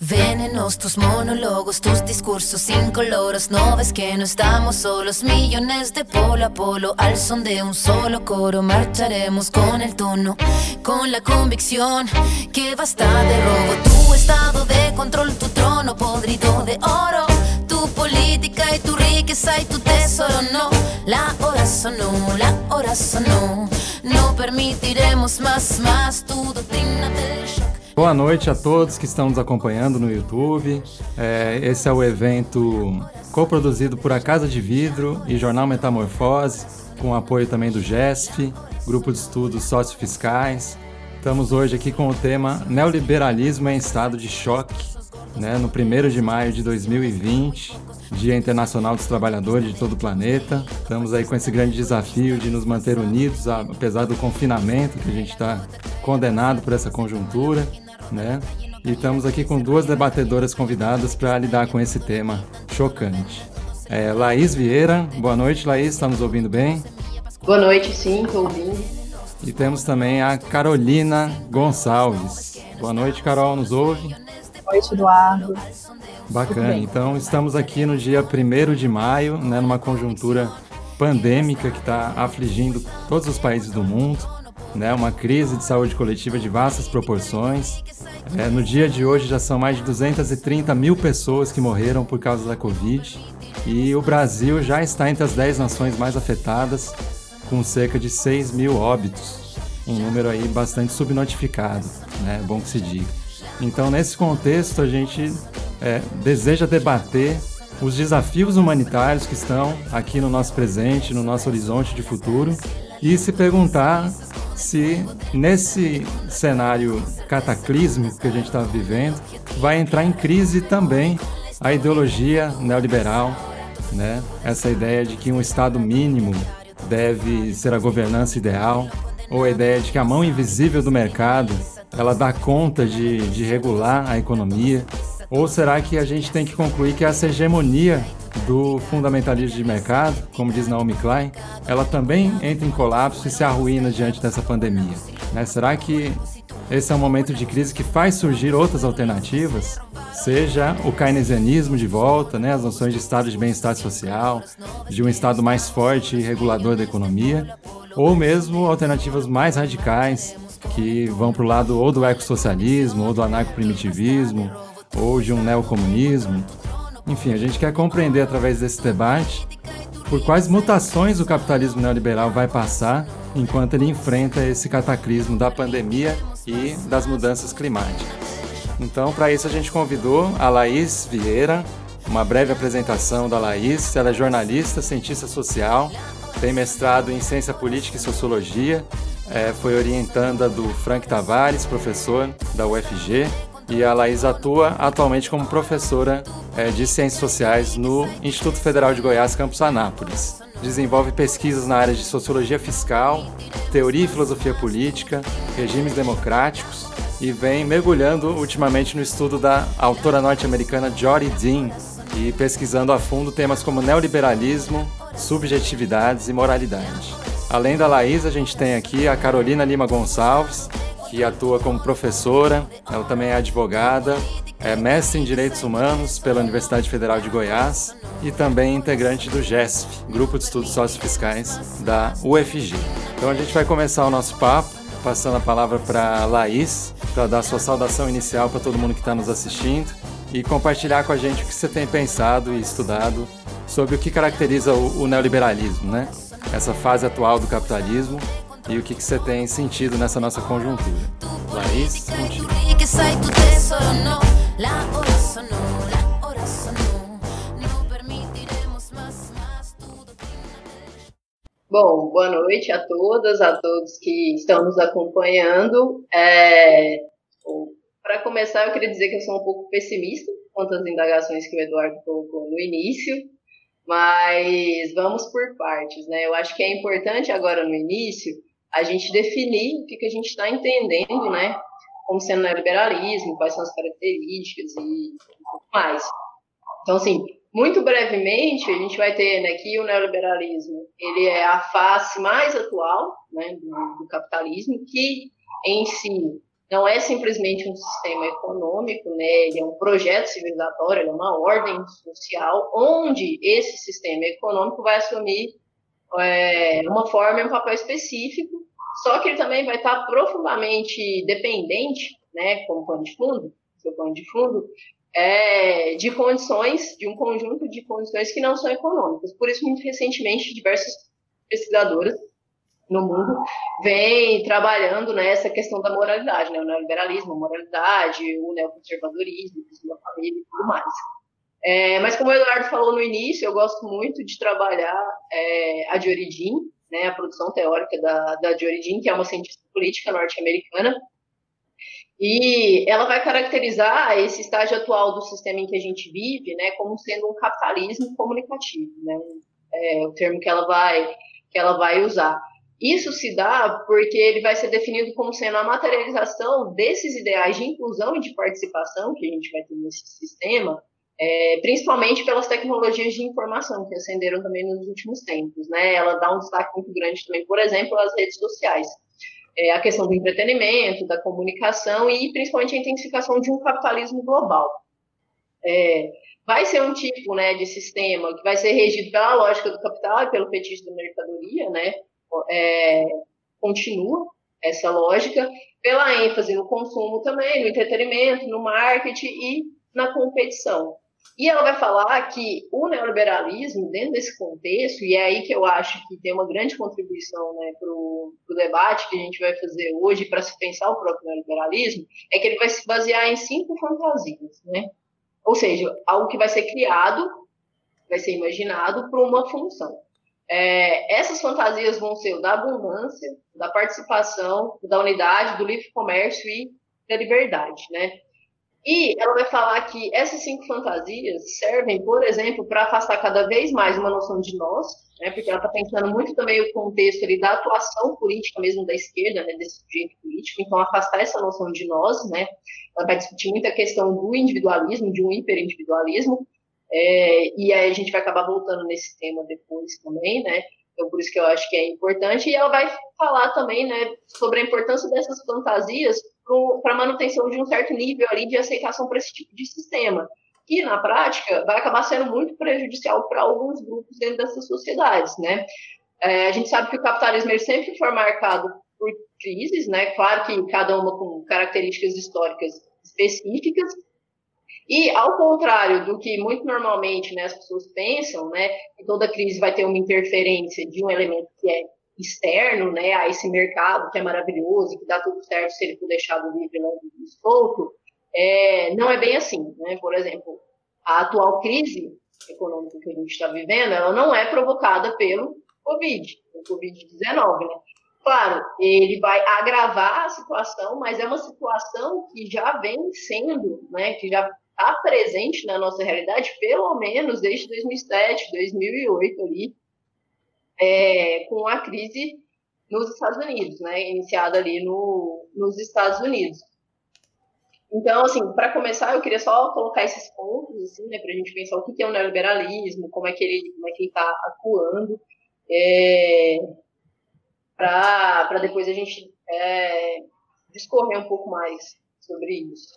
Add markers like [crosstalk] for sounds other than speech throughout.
Venenos tus monólogos, tus discursos incoloros. No ves que no estamos solos, millones de polo a polo. Al son de un solo coro, marcharemos con el tono, con la convicción que basta de robo. Tu estado de control, tu trono podrido de oro. Tu política y tu riqueza y tu tesoro. No, la hora sonó, la hora sonó. No permitiremos más, más tu doctrina del. Boa noite a todos que estão nos acompanhando no YouTube. É, esse é o evento coproduzido por A Casa de Vidro e Jornal Metamorfose, com apoio também do GESF, Grupo de Estudos Sociofiscais. Estamos hoje aqui com o tema Neoliberalismo em Estado de Choque, né, no 1 de maio de 2020, Dia Internacional dos Trabalhadores de todo o planeta. Estamos aí com esse grande desafio de nos manter unidos, apesar do confinamento que a gente está condenado por essa conjuntura né? E estamos aqui com duas debatedoras convidadas para lidar com esse tema chocante. É, Laís Vieira, boa noite, Laís, está nos ouvindo bem? Boa noite, sim, estou ouvindo. E temos também a Carolina Gonçalves. Boa noite, Carol, nos ouve? Boa noite, Eduardo. Bacana, então estamos aqui no dia 1 de maio, né, numa conjuntura pandêmica que está afligindo todos os países do mundo né, uma crise de saúde coletiva de vastas proporções. É, no dia de hoje já são mais de 230 mil pessoas que morreram por causa da Covid e o Brasil já está entre as 10 nações mais afetadas, com cerca de 6 mil óbitos, um número aí bastante subnotificado, né, é bom que se diga. Então, nesse contexto, a gente é, deseja debater os desafios humanitários que estão aqui no nosso presente, no nosso horizonte de futuro, e se perguntar se nesse cenário cataclísmico que a gente está vivendo vai entrar em crise também a ideologia neoliberal, né? Essa ideia de que um Estado mínimo deve ser a governança ideal, ou a ideia de que a mão invisível do mercado ela dá conta de, de regular a economia, ou será que a gente tem que concluir que essa hegemonia do fundamentalismo de mercado, como diz Naomi Klein, ela também entra em colapso e se arruína diante dessa pandemia. Né? Será que esse é um momento de crise que faz surgir outras alternativas? Seja o keynesianismo de volta, né? as noções de estado de bem-estar social, de um estado mais forte e regulador da economia, ou mesmo alternativas mais radicais que vão para o lado ou do ecossocialismo, ou do anarcoprimitivismo, ou de um neocomunismo, enfim, a gente quer compreender através desse debate por quais mutações o capitalismo neoliberal vai passar enquanto ele enfrenta esse cataclismo da pandemia e das mudanças climáticas. Então, para isso, a gente convidou a Laís Vieira, uma breve apresentação da Laís. Ela é jornalista, cientista social, tem mestrado em ciência política e sociologia, é, foi orientanda do Frank Tavares, professor da UFG, e a Laís atua atualmente como professora é, de Ciências Sociais no Instituto Federal de Goiás, Campus Anápolis. Desenvolve pesquisas na área de Sociologia Fiscal, Teoria e Filosofia Política, Regimes Democráticos e vem mergulhando ultimamente no estudo da autora norte-americana Jory Dean e pesquisando a fundo temas como neoliberalismo, subjetividades e moralidade. Além da Laís, a gente tem aqui a Carolina Lima Gonçalves, que atua como professora, ela também é advogada, é mestre em Direitos Humanos pela Universidade Federal de Goiás e também integrante do GESF, Grupo de Estudos Sociofiscais da UFG. Então a gente vai começar o nosso papo passando a palavra para Laís, para dar sua saudação inicial para todo mundo que está nos assistindo e compartilhar com a gente o que você tem pensado e estudado sobre o que caracteriza o, o neoliberalismo, né? Essa fase atual do capitalismo e o que, que você tem sentido nessa nossa conjuntura. Laís. Bom, boa noite a todas, a todos que estão nos acompanhando. É, Para começar, eu queria dizer que eu sou um pouco pessimista quanto às indagações que o Eduardo colocou no início, mas vamos por partes, né? Eu acho que é importante agora no início a gente definir o que, que a gente está entendendo, né, como sendo neoliberalismo, quais são as características e pouco mais. Então, assim, muito brevemente, a gente vai ter né, que o neoliberalismo ele é a face mais atual né, do, do capitalismo, que em si não é simplesmente um sistema econômico, né? ele é um projeto civilizatório, é uma ordem social, onde esse sistema econômico vai assumir é, uma forma e um papel específico, só que ele também vai estar profundamente dependente, né, como pano de fundo, seu de fundo, é, de condições, de um conjunto de condições que não são econômicas. Por isso, muito recentemente, diversas pesquisadoras no mundo vêm trabalhando nessa questão da moralidade, né? o neoliberalismo, a moralidade, o neoconservadorismo, a família e tudo mais. É, mas como o Eduardo falou no início, eu gosto muito de trabalhar é, a Dioridin, né, a produção teórica da, da Dioridin, que é uma cientista política norte-americana, e ela vai caracterizar esse estágio atual do sistema em que a gente vive, né, como sendo um capitalismo comunicativo, né, é o termo que ela vai que ela vai usar. Isso se dá porque ele vai ser definido como sendo a materialização desses ideais de inclusão e de participação que a gente vai ter nesse sistema, é, principalmente pelas tecnologias de informação que ascenderam também nos últimos tempos. Né? Ela dá um destaque muito grande também, por exemplo, às redes sociais é, a questão do entretenimento, da comunicação e principalmente a intensificação de um capitalismo global. É, vai ser um tipo né, de sistema que vai ser regido pela lógica do capital e pelo fetiche da mercadoria, né? É, continua essa lógica, pela ênfase no consumo também, no entretenimento, no marketing e na competição. E ela vai falar que o neoliberalismo, dentro desse contexto, e é aí que eu acho que tem uma grande contribuição né, para o debate que a gente vai fazer hoje para se pensar o próprio neoliberalismo, é que ele vai se basear em cinco fantasias. Né? Ou seja, algo que vai ser criado, vai ser imaginado para uma função. É, essas fantasias vão ser o da abundância, da participação, da unidade, do livre comércio e da liberdade, né? E ela vai falar que essas cinco fantasias servem, por exemplo, para afastar cada vez mais uma noção de nós, né, porque ela está pensando muito também o contexto ali, da atuação política mesmo da esquerda, né, desse sujeito político, então afastar essa noção de nós, né, ela vai discutir muito a questão do individualismo, de um hiperindividualismo, é, e aí a gente vai acabar voltando nesse tema depois também, né, então por isso que eu acho que é importante, e ela vai falar também, né, sobre a importância dessas fantasias para manutenção de um certo nível ali de aceitação para esse tipo de sistema, que na prática vai acabar sendo muito prejudicial para alguns grupos dentro dessas sociedades, né? É, a gente sabe que o capitalismo ele sempre foi marcado por crises, né? Claro que cada uma com características históricas específicas, e ao contrário do que muito normalmente né, as pessoas pensam, né, que toda crise vai ter uma interferência de um elemento que é externo, né, a esse mercado que é maravilhoso, que dá tudo certo se ele for deixado livre, né, solto, é, não é bem assim, né? Por exemplo, a atual crise econômica que a gente está vivendo, ela não é provocada pelo Covid, o Covid-19, né? Claro, ele vai agravar a situação, mas é uma situação que já vem sendo, né, que já está presente na nossa realidade, pelo menos desde 2007, 2008 ali, é, com a crise nos Estados Unidos, né, iniciada ali no, nos Estados Unidos. Então, assim, para começar, eu queria só colocar esses pontos, assim, né, para a gente pensar o que é o neoliberalismo, como é que ele como é que está atuando, é, para depois a gente é, discorrer um pouco mais sobre isso.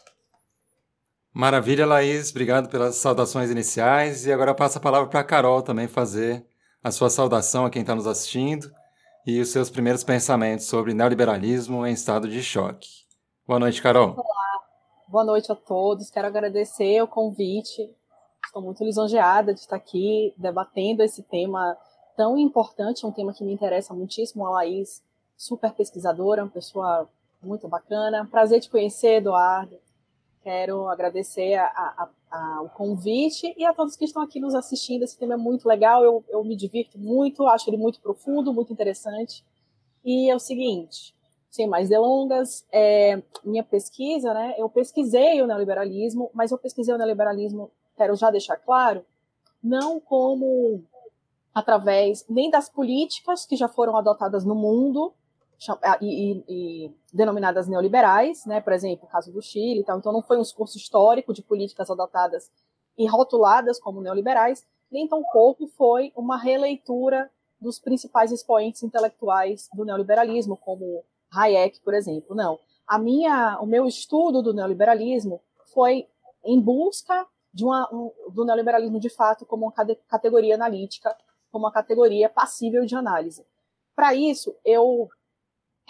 Maravilha, Laís. Obrigado pelas saudações iniciais. E agora passa a palavra para a Carol também fazer a sua saudação a quem está nos assistindo e os seus primeiros pensamentos sobre neoliberalismo em estado de choque. Boa noite, Carol. Olá, boa noite a todos. Quero agradecer o convite. Estou muito lisonjeada de estar aqui debatendo esse tema tão importante, um tema que me interessa muitíssimo. A Laís, super pesquisadora, uma pessoa muito bacana. Prazer te conhecer, Eduardo. Quero agradecer a, a, a, o convite e a todos que estão aqui nos assistindo. Esse tema é muito legal, eu, eu me divirto muito, acho ele muito profundo, muito interessante. E é o seguinte, sem mais delongas, é, minha pesquisa, né? Eu pesquisei o neoliberalismo, mas eu pesquisei o neoliberalismo, quero já deixar claro, não como através nem das políticas que já foram adotadas no mundo, e, e, denominadas neoliberais, né, por exemplo, o caso do Chile, tal. então não foi um discurso histórico de políticas adotadas e rotuladas como neoliberais, nem tampouco foi uma releitura dos principais expoentes intelectuais do neoliberalismo, como Hayek, por exemplo. Não. a minha, o meu estudo do neoliberalismo foi em busca de uma, um, do neoliberalismo de fato como uma categoria analítica, como uma categoria passível de análise. Para isso, eu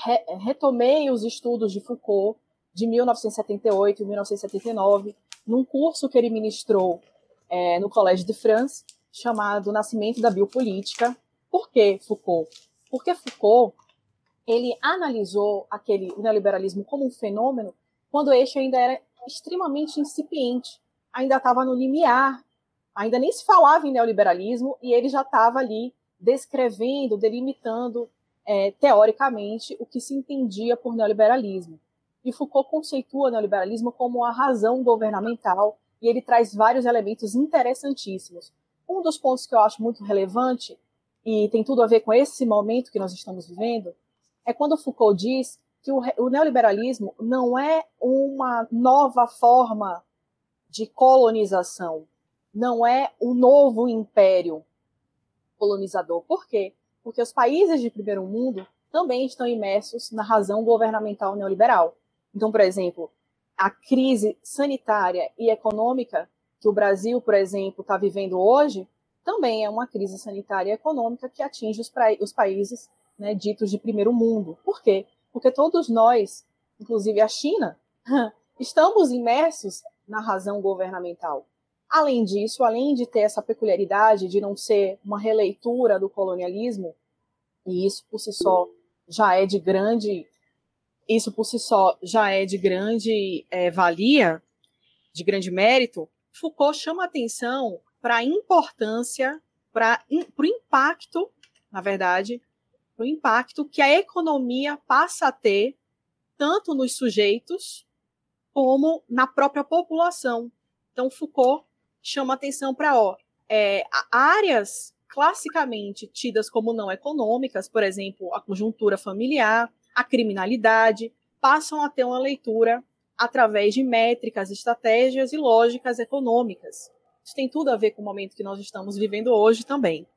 re, retomei os estudos de Foucault de 1978 e 1979, num curso que ele ministrou é, no Collège de France, chamado Nascimento da Biopolítica. Por que Foucault? Porque Foucault ele analisou aquele neoliberalismo como um fenômeno quando este ainda era extremamente incipiente, ainda estava no limiar, ainda nem se falava em neoliberalismo e ele já estava ali descrevendo, delimitando é, teoricamente o que se entendia por neoliberalismo. E Foucault conceitua o neoliberalismo como a razão governamental e ele traz vários elementos interessantíssimos. Um dos pontos que eu acho muito relevante e tem tudo a ver com esse momento que nós estamos vivendo é quando Foucault diz que o, o neoliberalismo não é uma nova forma de colonização, não é um novo império colonizador. Por quê? Porque os países de primeiro mundo também estão imersos na razão governamental neoliberal. Então, por exemplo, a crise sanitária e econômica que o Brasil, por exemplo, está vivendo hoje, também é uma crise sanitária e econômica que atinge os, os países né, ditos de primeiro mundo. Por quê? Porque todos nós, inclusive a China, [laughs] estamos imersos na razão governamental. Além disso, além de ter essa peculiaridade de não ser uma releitura do colonialismo, e isso por si só já é de grande isso por si só já é de grande é, valia, de grande mérito, Foucault chama atenção para a importância, para o impacto, na verdade, o impacto que a economia passa a ter tanto nos sujeitos como na própria população. Então, Foucault chama atenção para é, áreas classicamente tidas como não econômicas, por exemplo, a conjuntura familiar, a criminalidade, passam a ter uma leitura através de métricas, estratégias e lógicas econômicas. Isso tem tudo a ver com o momento que nós estamos vivendo hoje também.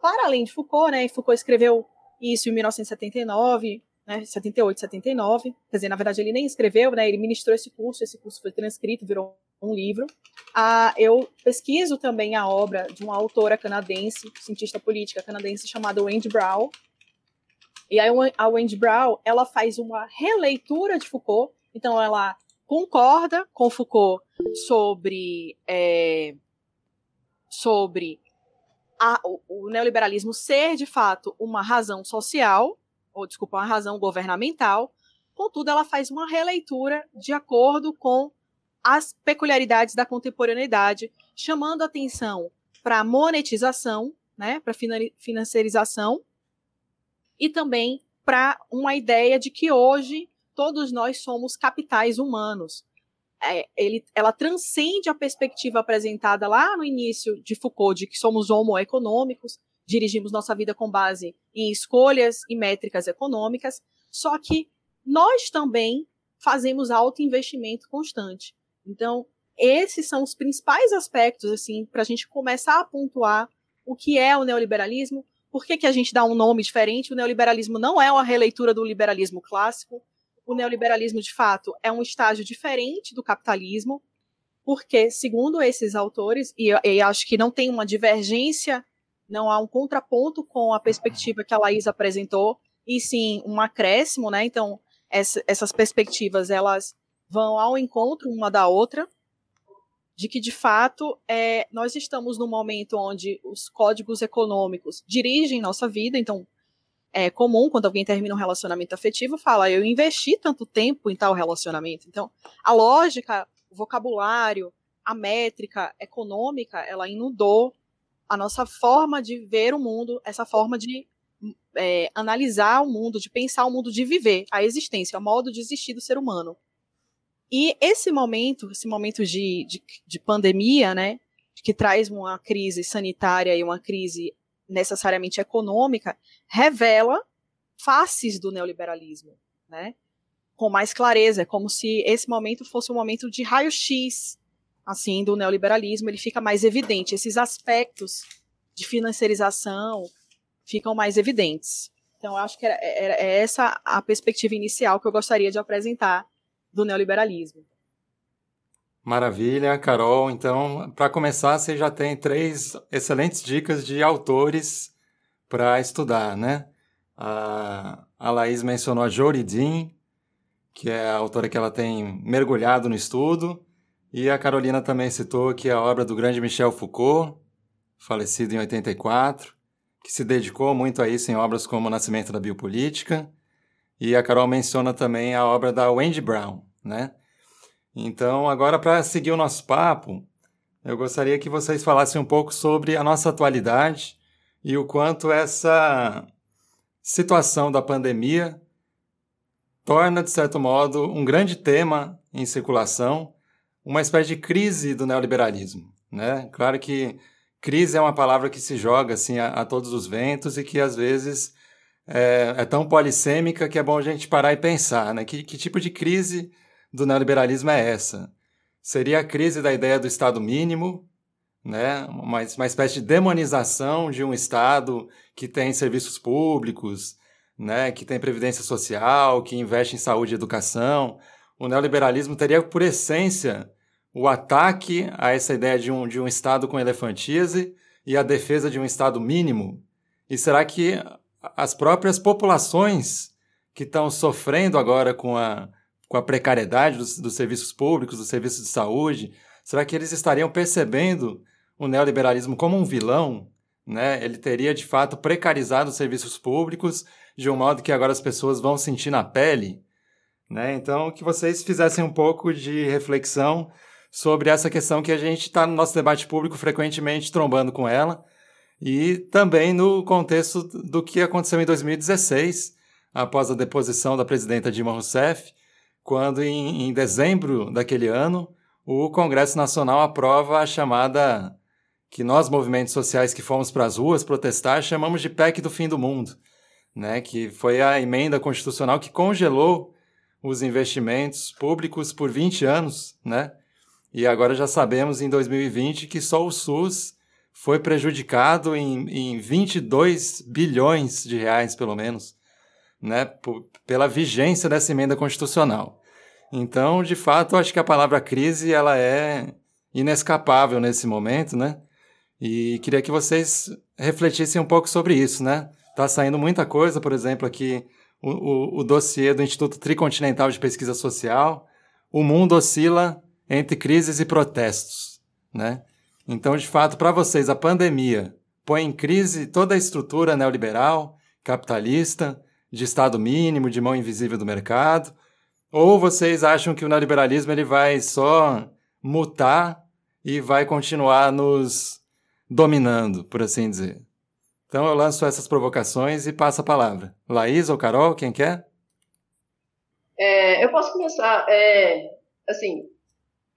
Para além de Foucault, né, Foucault escreveu isso em 1979, né, 78, 79. Quer dizer, na verdade, ele nem escreveu, né, ele ministrou esse curso, esse curso foi transcrito, virou um livro. Ah, eu pesquiso também a obra de uma autora canadense, cientista política canadense, chamada Wendy Brown. E aí a Wendy Brown, ela faz uma releitura de Foucault, então ela concorda com Foucault sobre, é, sobre a, o, o neoliberalismo ser, de fato, uma razão social, ou desculpa, uma razão governamental, contudo, ela faz uma releitura de acordo com as peculiaridades da contemporaneidade, chamando atenção para a monetização, né, para financiarização, e também para uma ideia de que hoje todos nós somos capitais humanos é, ele, ela transcende a perspectiva apresentada lá no início de Foucault, de que somos homo econômicos, dirigimos nossa vida com base em escolhas e métricas econômicas, só que nós também fazemos alto investimento constante. Então, esses são os principais aspectos, assim, para a gente começar a pontuar o que é o neoliberalismo, por que, que a gente dá um nome diferente. O neoliberalismo não é uma releitura do liberalismo clássico, o neoliberalismo, de fato, é um estágio diferente do capitalismo, porque, segundo esses autores, e, e acho que não tem uma divergência, não há um contraponto com a perspectiva que a Laís apresentou, e sim um acréscimo, né? Então, essa, essas perspectivas, elas vão ao encontro uma da outra, de que, de fato, é, nós estamos num momento onde os códigos econômicos dirigem nossa vida, então, é comum quando alguém termina um relacionamento afetivo fala eu investi tanto tempo em tal relacionamento. Então, a lógica, o vocabulário, a métrica econômica, ela inundou a nossa forma de ver o mundo, essa forma de é, analisar o mundo, de pensar o mundo, de viver a existência, o modo de existir do ser humano. E esse momento, esse momento de, de, de pandemia, né, que traz uma crise sanitária e uma crise necessariamente econômica, revela faces do neoliberalismo, né? Com mais clareza, é como se esse momento fosse um momento de raio-x, assim, do neoliberalismo, ele fica mais evidente, esses aspectos de financiarização ficam mais evidentes. Então, acho que é essa a perspectiva inicial que eu gostaria de apresentar do neoliberalismo. Maravilha, Carol. Então, para começar, você já tem três excelentes dicas de autores para estudar, né? A, a Laís mencionou a Joridin, que é a autora que ela tem mergulhado no estudo, e a Carolina também citou que é a obra do grande Michel Foucault, falecido em 84, que se dedicou muito a isso em obras como O Nascimento da Biopolítica, e a Carol menciona também a obra da Wendy Brown, né? Então, agora para seguir o nosso papo, eu gostaria que vocês falassem um pouco sobre a nossa atualidade e o quanto essa situação da pandemia torna, de certo modo, um grande tema em circulação, uma espécie de crise do neoliberalismo. Né? Claro que crise é uma palavra que se joga assim a, a todos os ventos e que às vezes é, é, tão polissêmica que é bom a gente parar e pensar, né? Que, que tipo de crise do neoliberalismo é essa? Seria a crise da ideia do Estado mínimo, né? uma, uma espécie de demonização de um Estado que tem serviços públicos, né? que tem previdência social, que investe em saúde e educação. O neoliberalismo teria, por essência, o ataque a essa ideia de um, de um Estado com elefantíase e a defesa de um Estado mínimo? E será que as próprias populações que estão sofrendo agora com a, com a precariedade dos, dos serviços públicos, dos serviços de saúde, será que eles estariam percebendo o neoliberalismo como um vilão? Né? Ele teria de fato precarizado os serviços públicos de um modo que agora as pessoas vão sentir na pele? Né? Então, que vocês fizessem um pouco de reflexão sobre essa questão que a gente está no nosso debate público frequentemente trombando com ela, e também no contexto do que aconteceu em 2016, após a deposição da presidenta Dilma Rousseff, quando em, em dezembro daquele ano o Congresso Nacional aprova a chamada que nós movimentos sociais que fomos para as ruas protestar chamamos de PEC do fim do mundo, né? Que foi a emenda constitucional que congelou os investimentos públicos por 20 anos, né? E agora já sabemos em 2020 que só o SUS foi prejudicado em, em 22 bilhões de reais, pelo menos, né, pela vigência dessa emenda constitucional. Então, de fato, acho que a palavra crise ela é inescapável nesse momento, né? E queria que vocês refletissem um pouco sobre isso, né? Tá saindo muita coisa, por exemplo, aqui o, o, o dossiê do Instituto Tricontinental de Pesquisa Social. O mundo oscila entre crises e protestos, né? Então, de fato, para vocês, a pandemia põe em crise toda a estrutura neoliberal, capitalista, de Estado mínimo, de mão invisível do mercado? Ou vocês acham que o neoliberalismo ele vai só mutar e vai continuar nos dominando, por assim dizer? Então eu lanço essas provocações e passo a palavra. Laís ou Carol, quem quer? É, eu posso começar. É, assim,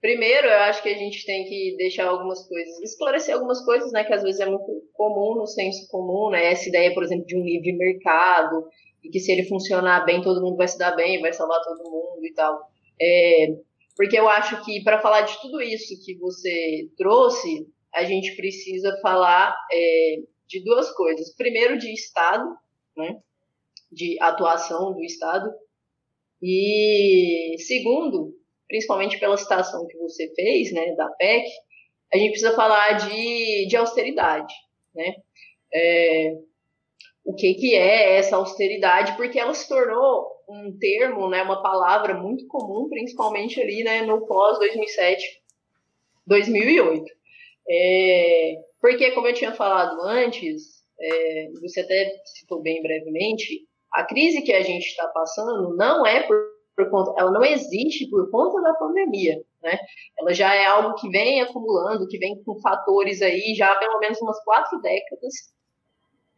Primeiro, eu acho que a gente tem que deixar algumas coisas, esclarecer algumas coisas, né, que às vezes é muito comum no senso comum, né, essa ideia, por exemplo, de um livre mercado, e que se ele funcionar bem, todo mundo vai se dar bem, vai salvar todo mundo e tal. É, porque eu acho que para falar de tudo isso que você trouxe, a gente precisa falar é, de duas coisas. Primeiro, de Estado, né, de atuação do Estado, e segundo, principalmente pela citação que você fez, né, da PEC, a gente precisa falar de, de austeridade, né? É, o que, que é essa austeridade, porque ela se tornou um termo, né, uma palavra muito comum, principalmente ali né, no pós-2007, 2008. É, porque, como eu tinha falado antes, é, você até citou bem brevemente, a crise que a gente está passando não é por por conta, ela não existe por conta da pandemia, né? Ela já é algo que vem acumulando, que vem com fatores aí já há pelo menos umas quatro décadas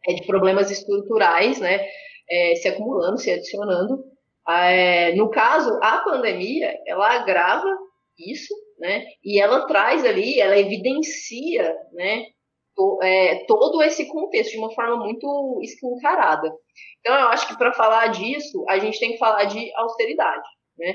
é, de problemas estruturais, né? É, se acumulando, se adicionando. É, no caso, a pandemia, ela agrava isso, né? E ela traz ali, ela evidencia, né? To, é, todo esse contexto de uma forma muito escancarada. Então, eu acho que para falar disso, a gente tem que falar de austeridade, né?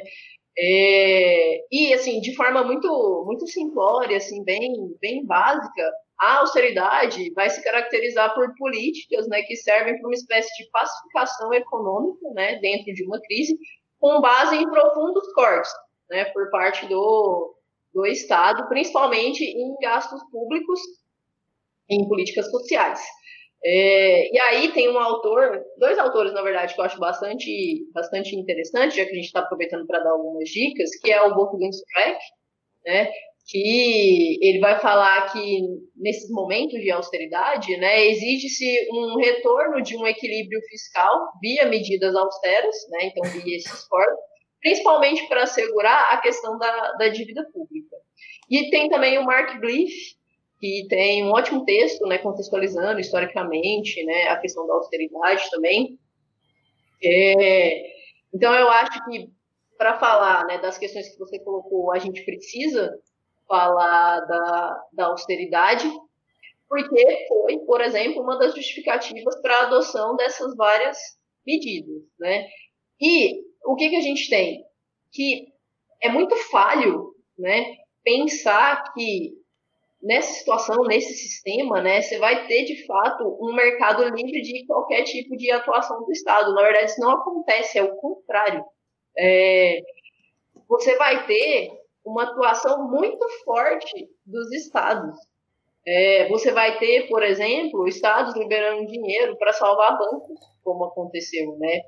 É, e, assim, de forma muito, muito simplória, assim, bem, bem básica, a austeridade vai se caracterizar por políticas né, que servem para uma espécie de pacificação econômica né, dentro de uma crise, com base em profundos cortes. né, por parte do, do Estado, principalmente em gastos públicos, em políticas sociais. É, e aí tem um autor, dois autores, na verdade, que eu acho bastante, bastante interessante, já que a gente está aproveitando para dar algumas dicas, que é o Wolfgang Streck, né, que ele vai falar que nesses momentos de austeridade, né, exige-se um retorno de um equilíbrio fiscal via medidas austeras, né, então via esse esforço, principalmente para assegurar a questão da, da dívida pública. E tem também o Mark Bliff, que tem um ótimo texto, né, contextualizando historicamente, né, a questão da austeridade também. É, então eu acho que para falar, né, das questões que você colocou, a gente precisa falar da, da austeridade, porque foi, por exemplo, uma das justificativas para a adoção dessas várias medidas, né? E o que, que a gente tem? Que é muito falho, né, pensar que nessa situação, nesse sistema, né, você vai ter de fato um mercado livre de qualquer tipo de atuação do Estado. Na verdade, isso não acontece, é o contrário. É, você vai ter uma atuação muito forte dos Estados. É, você vai ter, por exemplo, estados liberando dinheiro para salvar bancos, como aconteceu, né,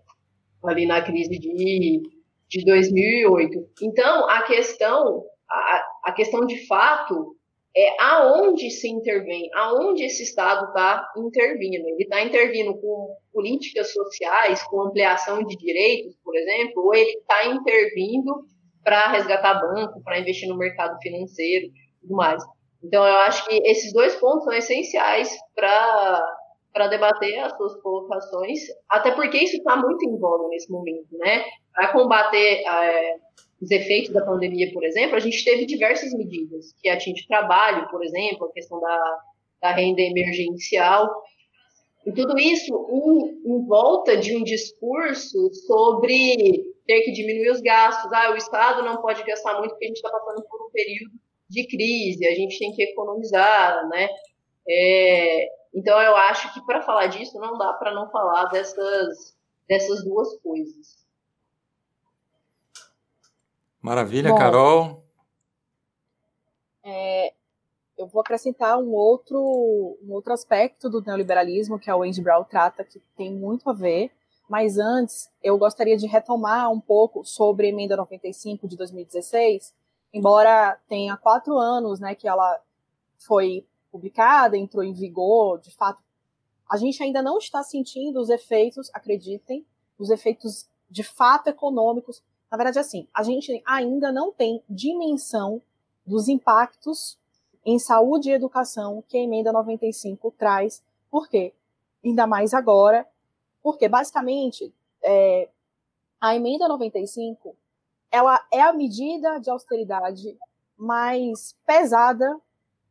ali na crise de, de 2008. Então, a questão, a, a questão de fato é aonde se intervém, aonde esse Estado está intervindo. Ele está intervindo com políticas sociais, com ampliação de direitos, por exemplo, ou ele está intervindo para resgatar banco, para investir no mercado financeiro e tudo mais. Então, eu acho que esses dois pontos são essenciais para debater as suas colocações, até porque isso está muito em voga nesse momento, né? Para combater é, os efeitos da pandemia, por exemplo, a gente teve diversas medidas que atingem o trabalho, por exemplo, a questão da, da renda emergencial, e tudo isso em, em, volta de um discurso sobre ter que diminuir os gastos. Ah, o Estado não pode gastar muito porque a gente está passando por um período de crise, a gente tem que economizar, né? É, então, eu acho que para falar disso não dá para não falar dessas, dessas duas coisas. Maravilha, Bom, Carol. É, eu vou acrescentar um outro, um outro aspecto do neoliberalismo que a Wendy Brown trata, que tem muito a ver, mas antes eu gostaria de retomar um pouco sobre a emenda 95 de 2016, embora tenha quatro anos né, que ela foi publicada, entrou em vigor, de fato, a gente ainda não está sentindo os efeitos, acreditem, os efeitos de fato econômicos na verdade, assim, a gente ainda não tem dimensão dos impactos em saúde e educação que a emenda 95 traz. Por quê? Ainda mais agora, porque basicamente é, a emenda 95 ela é a medida de austeridade mais pesada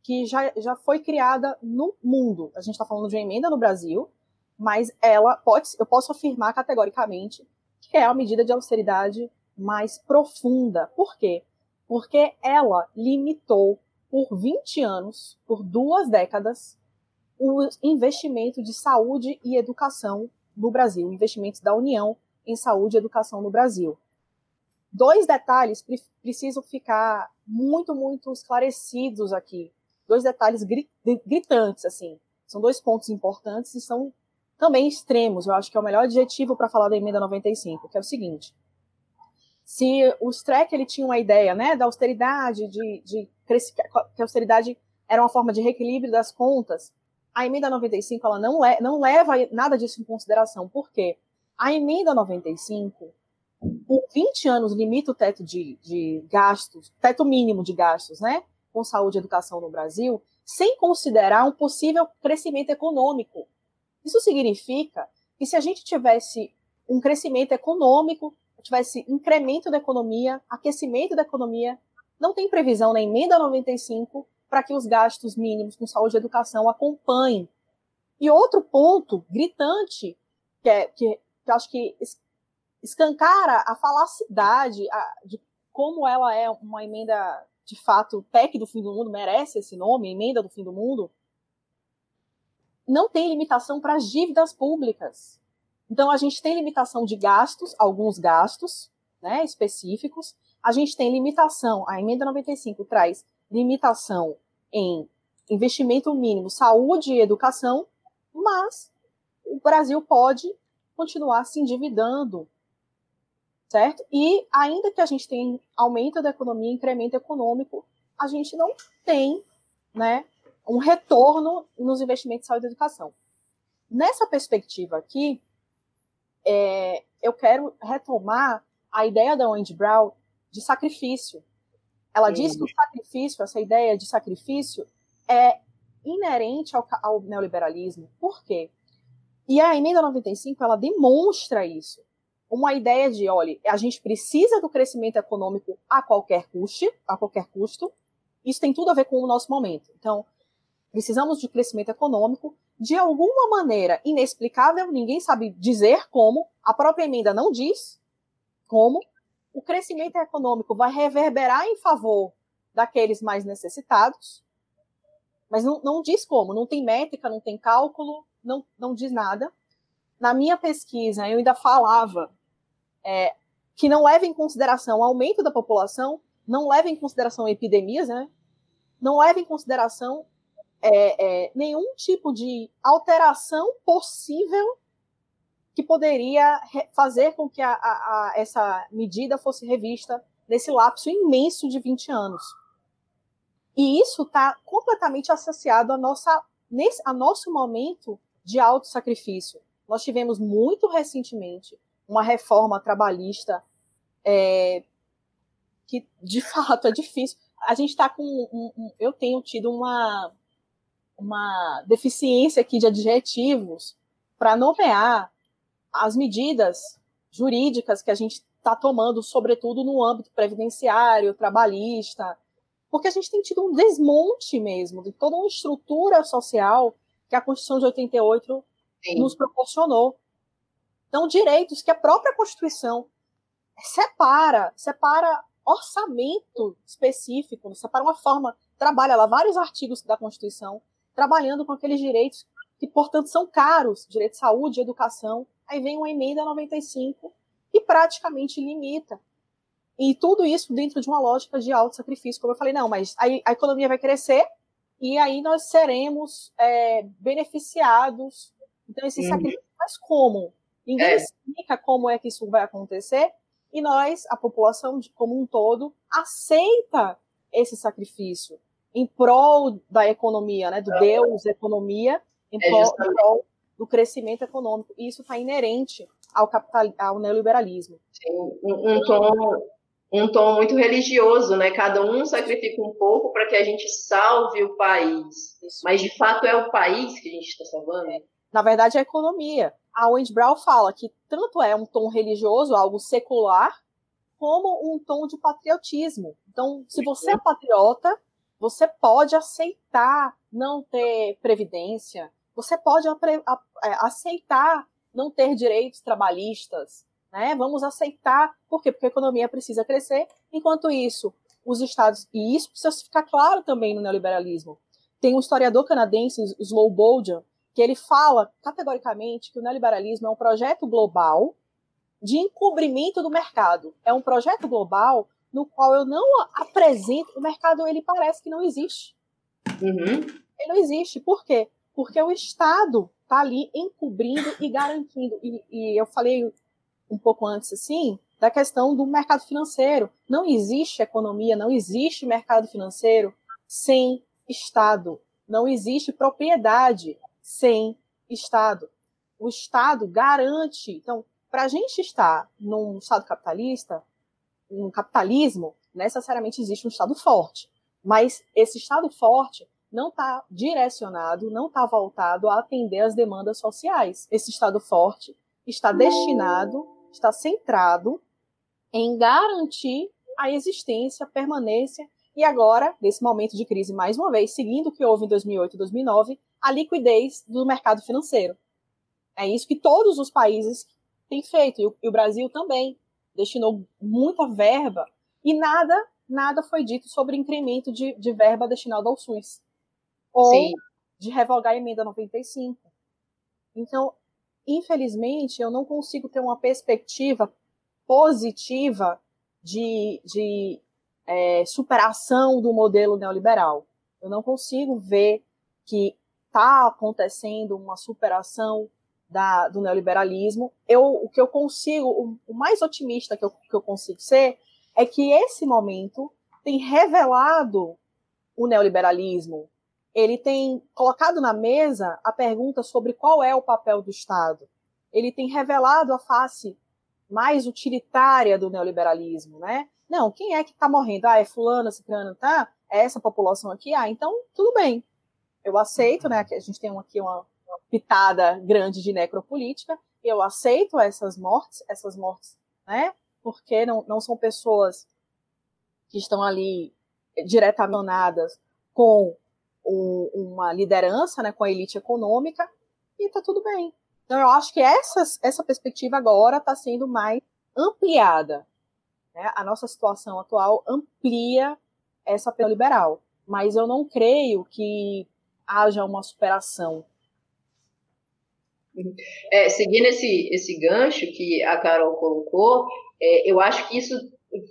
que já, já foi criada no mundo. A gente está falando de uma emenda no Brasil, mas ela pode, eu posso afirmar categoricamente que é a medida de austeridade mais profunda. Por quê? Porque ela limitou por 20 anos, por duas décadas, o investimento de saúde e educação no Brasil, investimentos da União em saúde e educação no Brasil. Dois detalhes pre precisam ficar muito, muito esclarecidos aqui. Dois detalhes gritantes, assim. São dois pontos importantes e são também extremos. Eu acho que é o melhor adjetivo para falar da emenda 95, que é o seguinte: se o Streck ele tinha uma ideia né, da austeridade, de, de que a austeridade era uma forma de reequilíbrio das contas, a emenda 95 ela não, é, não leva nada disso em consideração. Por quê? A emenda 95, por 20 anos, limita o teto de, de gastos, teto mínimo de gastos, né, com saúde e educação no Brasil, sem considerar um possível crescimento econômico. Isso significa que se a gente tivesse um crescimento econômico tivesse incremento da economia, aquecimento da economia, não tem previsão na emenda 95 para que os gastos mínimos com saúde e educação acompanhem. E outro ponto gritante, que, é, que, que acho que escancara a falacidade a, de como ela é uma emenda, de fato, PEC do fim do mundo, merece esse nome, emenda do fim do mundo, não tem limitação para as dívidas então, a gente tem limitação de gastos, alguns gastos né, específicos. a gente tem limitação, a emenda 95 traz limitação em investimento mínimo, saúde e educação, mas o Brasil pode continuar se endividando, certo? E ainda que a gente tenha aumento da economia, incremento econômico, a gente não tem, né, um retorno nos investimentos de saúde e educação. Nessa perspectiva aqui, é, eu quero retomar a ideia da Wendy Brown de sacrifício. Ela Sim. diz que o sacrifício, essa ideia de sacrifício, é inerente ao, ao neoliberalismo. Por quê? E a emenda 95 ela demonstra isso. Uma ideia de, olha, a gente precisa do crescimento econômico a qualquer custo, a qualquer custo. Isso tem tudo a ver com o nosso momento. Então, precisamos de crescimento econômico de alguma maneira inexplicável, ninguém sabe dizer como, a própria emenda não diz como, o crescimento econômico vai reverberar em favor daqueles mais necessitados, mas não, não diz como, não tem métrica, não tem cálculo, não, não diz nada. Na minha pesquisa, eu ainda falava é, que não leva em consideração o aumento da população, não leva em consideração epidemias, né? não leva em consideração é, é, nenhum tipo de alteração possível que poderia fazer com que a, a, a, essa medida fosse revista nesse lapso imenso de 20 anos. E isso está completamente associado a, nossa, nesse, a nosso momento de alto sacrifício. Nós tivemos muito recentemente uma reforma trabalhista é, que, de [laughs] fato, é difícil. A gente está com. Um, um, eu tenho tido uma, uma deficiência aqui de adjetivos para nomear as medidas jurídicas que a gente está tomando, sobretudo no âmbito previdenciário, trabalhista, porque a gente tem tido um desmonte mesmo de toda uma estrutura social que a Constituição de 88 Sim. nos proporcionou. Então, direitos que a própria Constituição separa, separa orçamento específico, separa uma forma, trabalha lá vários artigos da Constituição, trabalhando com aqueles direitos que, portanto, são caros, direito de saúde, educação, Aí vem uma emenda 95 e praticamente limita. E tudo isso dentro de uma lógica de alto sacrifício. Como eu falei, não, mas aí a economia vai crescer e aí nós seremos é, beneficiados. Então, esse uhum. sacrifício, mas como? Ninguém é. explica como é que isso vai acontecer e nós, a população como um todo, aceita esse sacrifício em prol da economia, né, do Deus economia, em é prol, em prol do crescimento econômico. E isso está inerente ao, capital, ao neoliberalismo. Sim, um, um, tom, um tom muito religioso, né? Cada um sacrifica um pouco para que a gente salve o país. Isso. Mas, de fato, é o país que a gente está salvando? Na verdade, é a economia. A Wendy Brown fala que tanto é um tom religioso, algo secular, como um tom de patriotismo. Então, se você é patriota, você pode aceitar não ter previdência, você pode é, aceitar não ter direitos trabalhistas, né? Vamos aceitar, por quê? Porque a economia precisa crescer, enquanto isso, os estados, e isso precisa ficar claro também no neoliberalismo. Tem um historiador canadense, Slow Bolden, que ele fala categoricamente que o neoliberalismo é um projeto global de encobrimento do mercado. É um projeto global no qual eu não apresento, o mercado ele parece que não existe. Uhum. Ele não existe. Por quê? porque o Estado está ali encobrindo e garantindo. E, e, eu falei um pouco antes assim da questão do mercado financeiro. Não existe economia, não existe mercado financeiro sem Estado. Não existe propriedade sem Estado. O Estado garante. Então, para a gente estar num Estado capitalista, um capitalismo, necessariamente existe um Estado forte. Mas esse Estado forte não está direcionado, não está voltado a atender as demandas sociais. Esse Estado forte está destinado, está centrado em garantir a existência, a permanência e agora, nesse momento de crise, mais uma vez, seguindo o que houve em 2008 e 2009, a liquidez do mercado financeiro. É isso que todos os países têm feito, e o Brasil também destinou muita verba, e nada, nada foi dito sobre incremento de, de verba destinada ao SUS ou Sim. de revogar a emenda 95. Então, infelizmente, eu não consigo ter uma perspectiva positiva de, de é, superação do modelo neoliberal. Eu não consigo ver que está acontecendo uma superação da, do neoliberalismo. Eu, o que eu consigo, o, o mais otimista que eu, que eu consigo ser, é que esse momento tem revelado o neoliberalismo. Ele tem colocado na mesa a pergunta sobre qual é o papel do Estado. Ele tem revelado a face mais utilitária do neoliberalismo, né? Não, quem é que está morrendo? Ah, é fulano, ciclano, tá? É essa população aqui? Ah, então tudo bem. Eu aceito, né? A gente tem aqui uma, pitada grande de necropolítica. Eu aceito essas mortes, essas mortes, né? Porque não, não são pessoas que estão ali diretamente com um, uma liderança, né, com a elite econômica, e tá tudo bem. Então eu acho que essa, essa perspectiva agora está sendo mais ampliada. Né? A nossa situação atual amplia essa pela liberal, mas eu não creio que haja uma superação. É, seguindo esse, esse gancho que a Carol colocou, é, eu acho que isso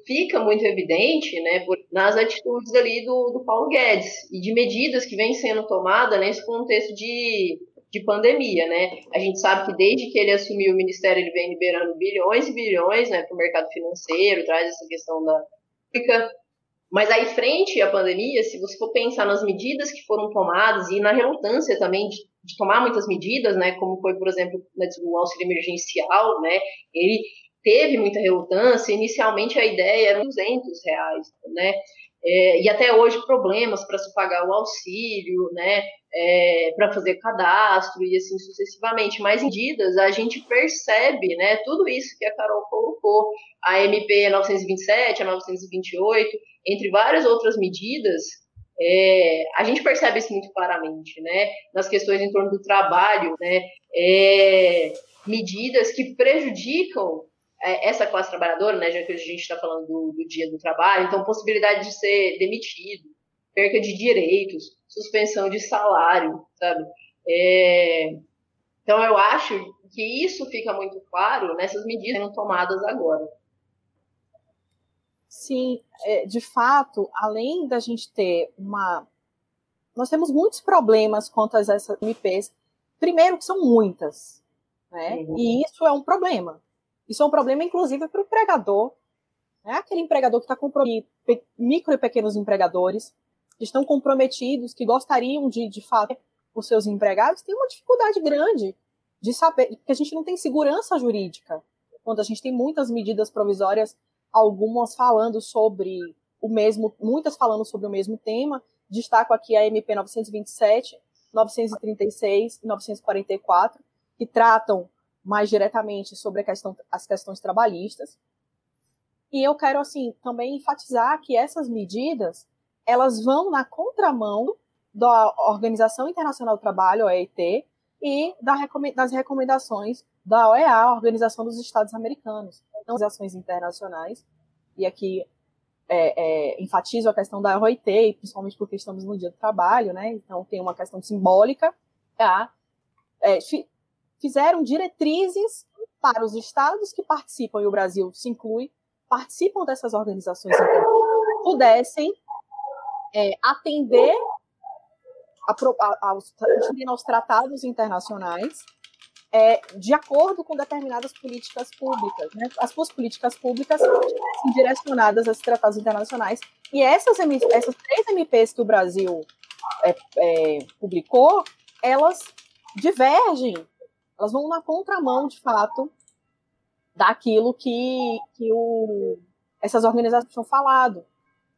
fica muito evidente né, por, nas atitudes ali do, do Paulo Guedes e de medidas que vêm sendo tomadas nesse contexto de, de pandemia. Né? A gente sabe que desde que ele assumiu o ministério, ele vem liberando bilhões e bilhões né, para o mercado financeiro, traz essa questão da mas aí, frente à pandemia, se você for pensar nas medidas que foram tomadas e na relutância também de, de tomar muitas medidas, né, como foi, por exemplo, o auxílio emergencial, né, ele teve muita relutância. Inicialmente a ideia era 200 reais, né? É, e até hoje problemas para se pagar o auxílio, né? É, para fazer cadastro e assim sucessivamente. Mas em medidas a gente percebe, né? Tudo isso que a Carol colocou, a MP 927, a 928, entre várias outras medidas, é, a gente percebe isso muito claramente, né? Nas questões em torno do trabalho, né? É, medidas que prejudicam é, essa classe trabalhadora, né, já que a gente está falando do, do, dia do trabalho, então possibilidade de ser demitido, perca de direitos, suspensão de salário, sabe? É, então eu acho que isso fica muito claro nessas medidas sendo tomadas agora. Sim, é, de fato, além da gente ter uma. Nós temos muitos problemas quanto a essas MPs. Primeiro, que são muitas, né? Uhum. E isso é um problema. Isso é um problema, inclusive, para o empregador. Né? Aquele empregador que está comprometido, micro e pequenos empregadores, que estão comprometidos, que gostariam de, de fato, os seus empregados, tem uma dificuldade grande de saber, porque a gente não tem segurança jurídica. Quando a gente tem muitas medidas provisórias, algumas falando sobre o mesmo, muitas falando sobre o mesmo tema. Destaco aqui a MP 927, 936 e 944, que tratam mais diretamente sobre questão, as questões trabalhistas. E eu quero, assim, também enfatizar que essas medidas, elas vão na contramão da Organização Internacional do Trabalho, OIT, e das recomendações da OEA, Organização dos Estados Americanos, então, organizações internacionais. E aqui é, é, enfatizo a questão da OIT, principalmente porque estamos no Dia do Trabalho, né? Então tem uma questão simbólica, tá? É, fizeram diretrizes para os estados que participam, e o Brasil se inclui, participam dessas organizações pudessem é, atender a, a, aos, aos tratados internacionais é, de acordo com determinadas políticas públicas. Né? As suas políticas públicas são direcionadas a esses tratados internacionais. E essas, essas três MPs que o Brasil é, é, publicou, elas divergem elas vão na contramão, de fato, daquilo que, que o, essas organizações tinham falado.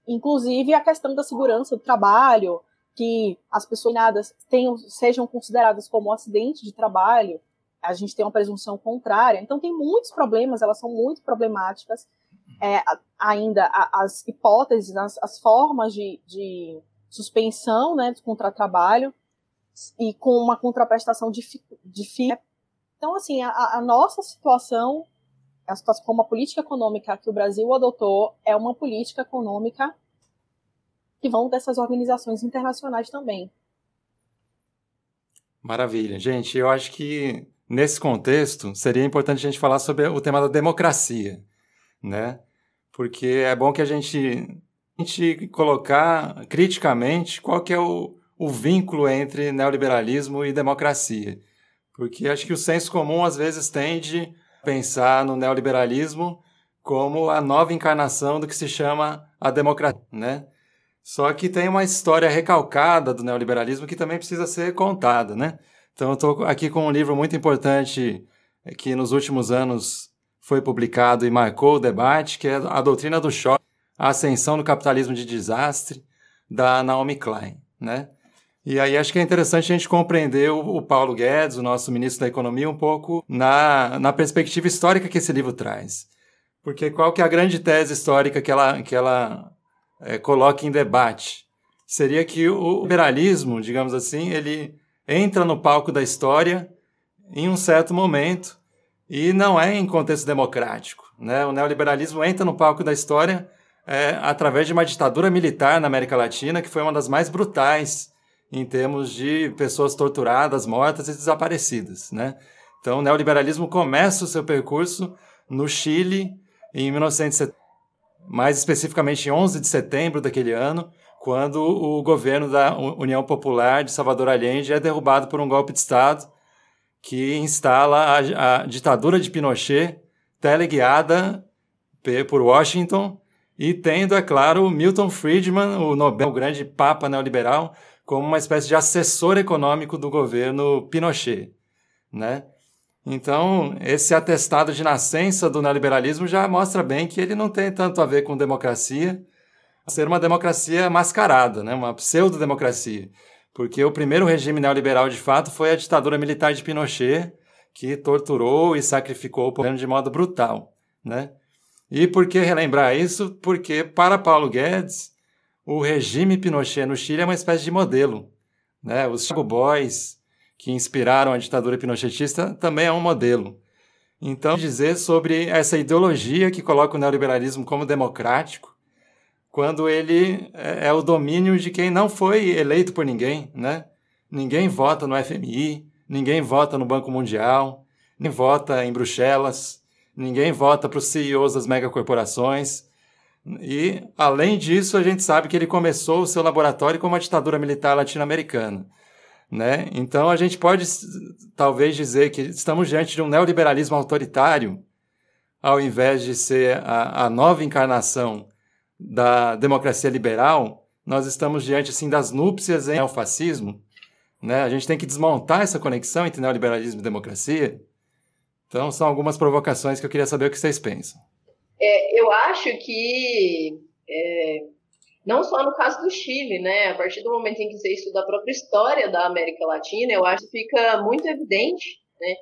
Inclusive a questão da segurança do trabalho, que as pessoas tenham, sejam consideradas como um acidente de trabalho, a gente tem uma presunção contrária. Então tem muitos problemas, elas são muito problemáticas. É, ainda as hipóteses, as, as formas de, de suspensão né, do contratrabalho e com uma contraprestação de então, assim, a, a nossa situação, a situação como a política econômica que o Brasil adotou é uma política econômica que vão dessas organizações internacionais também. Maravilha. Gente, eu acho que nesse contexto seria importante a gente falar sobre o tema da democracia, né? porque é bom que a gente, a gente colocar criticamente qual que é o, o vínculo entre neoliberalismo e democracia. Porque acho que o senso comum às vezes tende a pensar no neoliberalismo como a nova encarnação do que se chama a democracia, né? Só que tem uma história recalcada do neoliberalismo que também precisa ser contada, né? Então eu estou aqui com um livro muito importante eh, que nos últimos anos foi publicado e marcou o debate, que é A Doutrina do Choque, a Ascensão do Capitalismo de Desastre, da Naomi Klein, né? E aí acho que é interessante a gente compreender o, Paulo Guedes, o nosso ministro da Economia, um pouco na, na perspectiva histórica que esse livro traz. Porque qual que é a grande tese histórica que ela, que ela é, coloque em debate. Seria que o liberalismo, digamos assim, ele entra no palco da história em um certo momento e não é em contexto democrático. Né? O neoliberalismo entra no palco da história é, através de uma ditadura militar na América Latina, que foi uma das mais brutais em termos de pessoas torturadas, mortas e desaparecidas. Né? Então, o neoliberalismo começa o seu percurso no Chile em 1970 mais especificamente em 11 de setembro daquele ano, quando o governo da União Popular de Salvador Allende é derrubado por um golpe de Estado que instala a, a ditadura de Pinochet, teleguiada por Washington, e tendo, é claro, Milton Friedman, o Nobel, o grande papa neoliberal, como uma espécie de assessor econômico do governo Pinochet, né? Então, esse atestado de nascença do neoliberalismo já mostra bem que ele não tem tanto a ver com democracia, ser uma democracia mascarada, né? uma pseudo-democracia. Porque o primeiro regime neoliberal, de fato, foi a ditadura militar de Pinochet, que torturou e sacrificou o povo de modo brutal. Né? E por que relembrar isso? Porque, para Paulo Guedes, o regime Pinochet no Chile é uma espécie de modelo. Né? Os Chicago Boys, que inspiraram a ditadura pinochetista, também é um modelo. Então, dizer sobre essa ideologia que coloca o neoliberalismo como democrático, quando ele é, é o domínio de quem não foi eleito por ninguém, né? Ninguém vota no FMI, ninguém vota no Banco Mundial, ninguém vota em Bruxelas, ninguém vota para os CEOs das megacorporações. E, além disso, a gente sabe que ele começou o seu laboratório com uma ditadura militar latino-americana. Né? Então a gente pode talvez dizer que estamos diante de um neoliberalismo autoritário, ao invés de ser a, a nova encarnação da democracia liberal, nós estamos diante assim das núpcias em fascismo. Né? A gente tem que desmontar essa conexão entre neoliberalismo e democracia. Então são algumas provocações que eu queria saber o que vocês pensam. É, eu acho que é não só no caso do Chile, né? A partir do momento em que você estuda a própria história da América Latina, eu acho que fica muito evidente, né?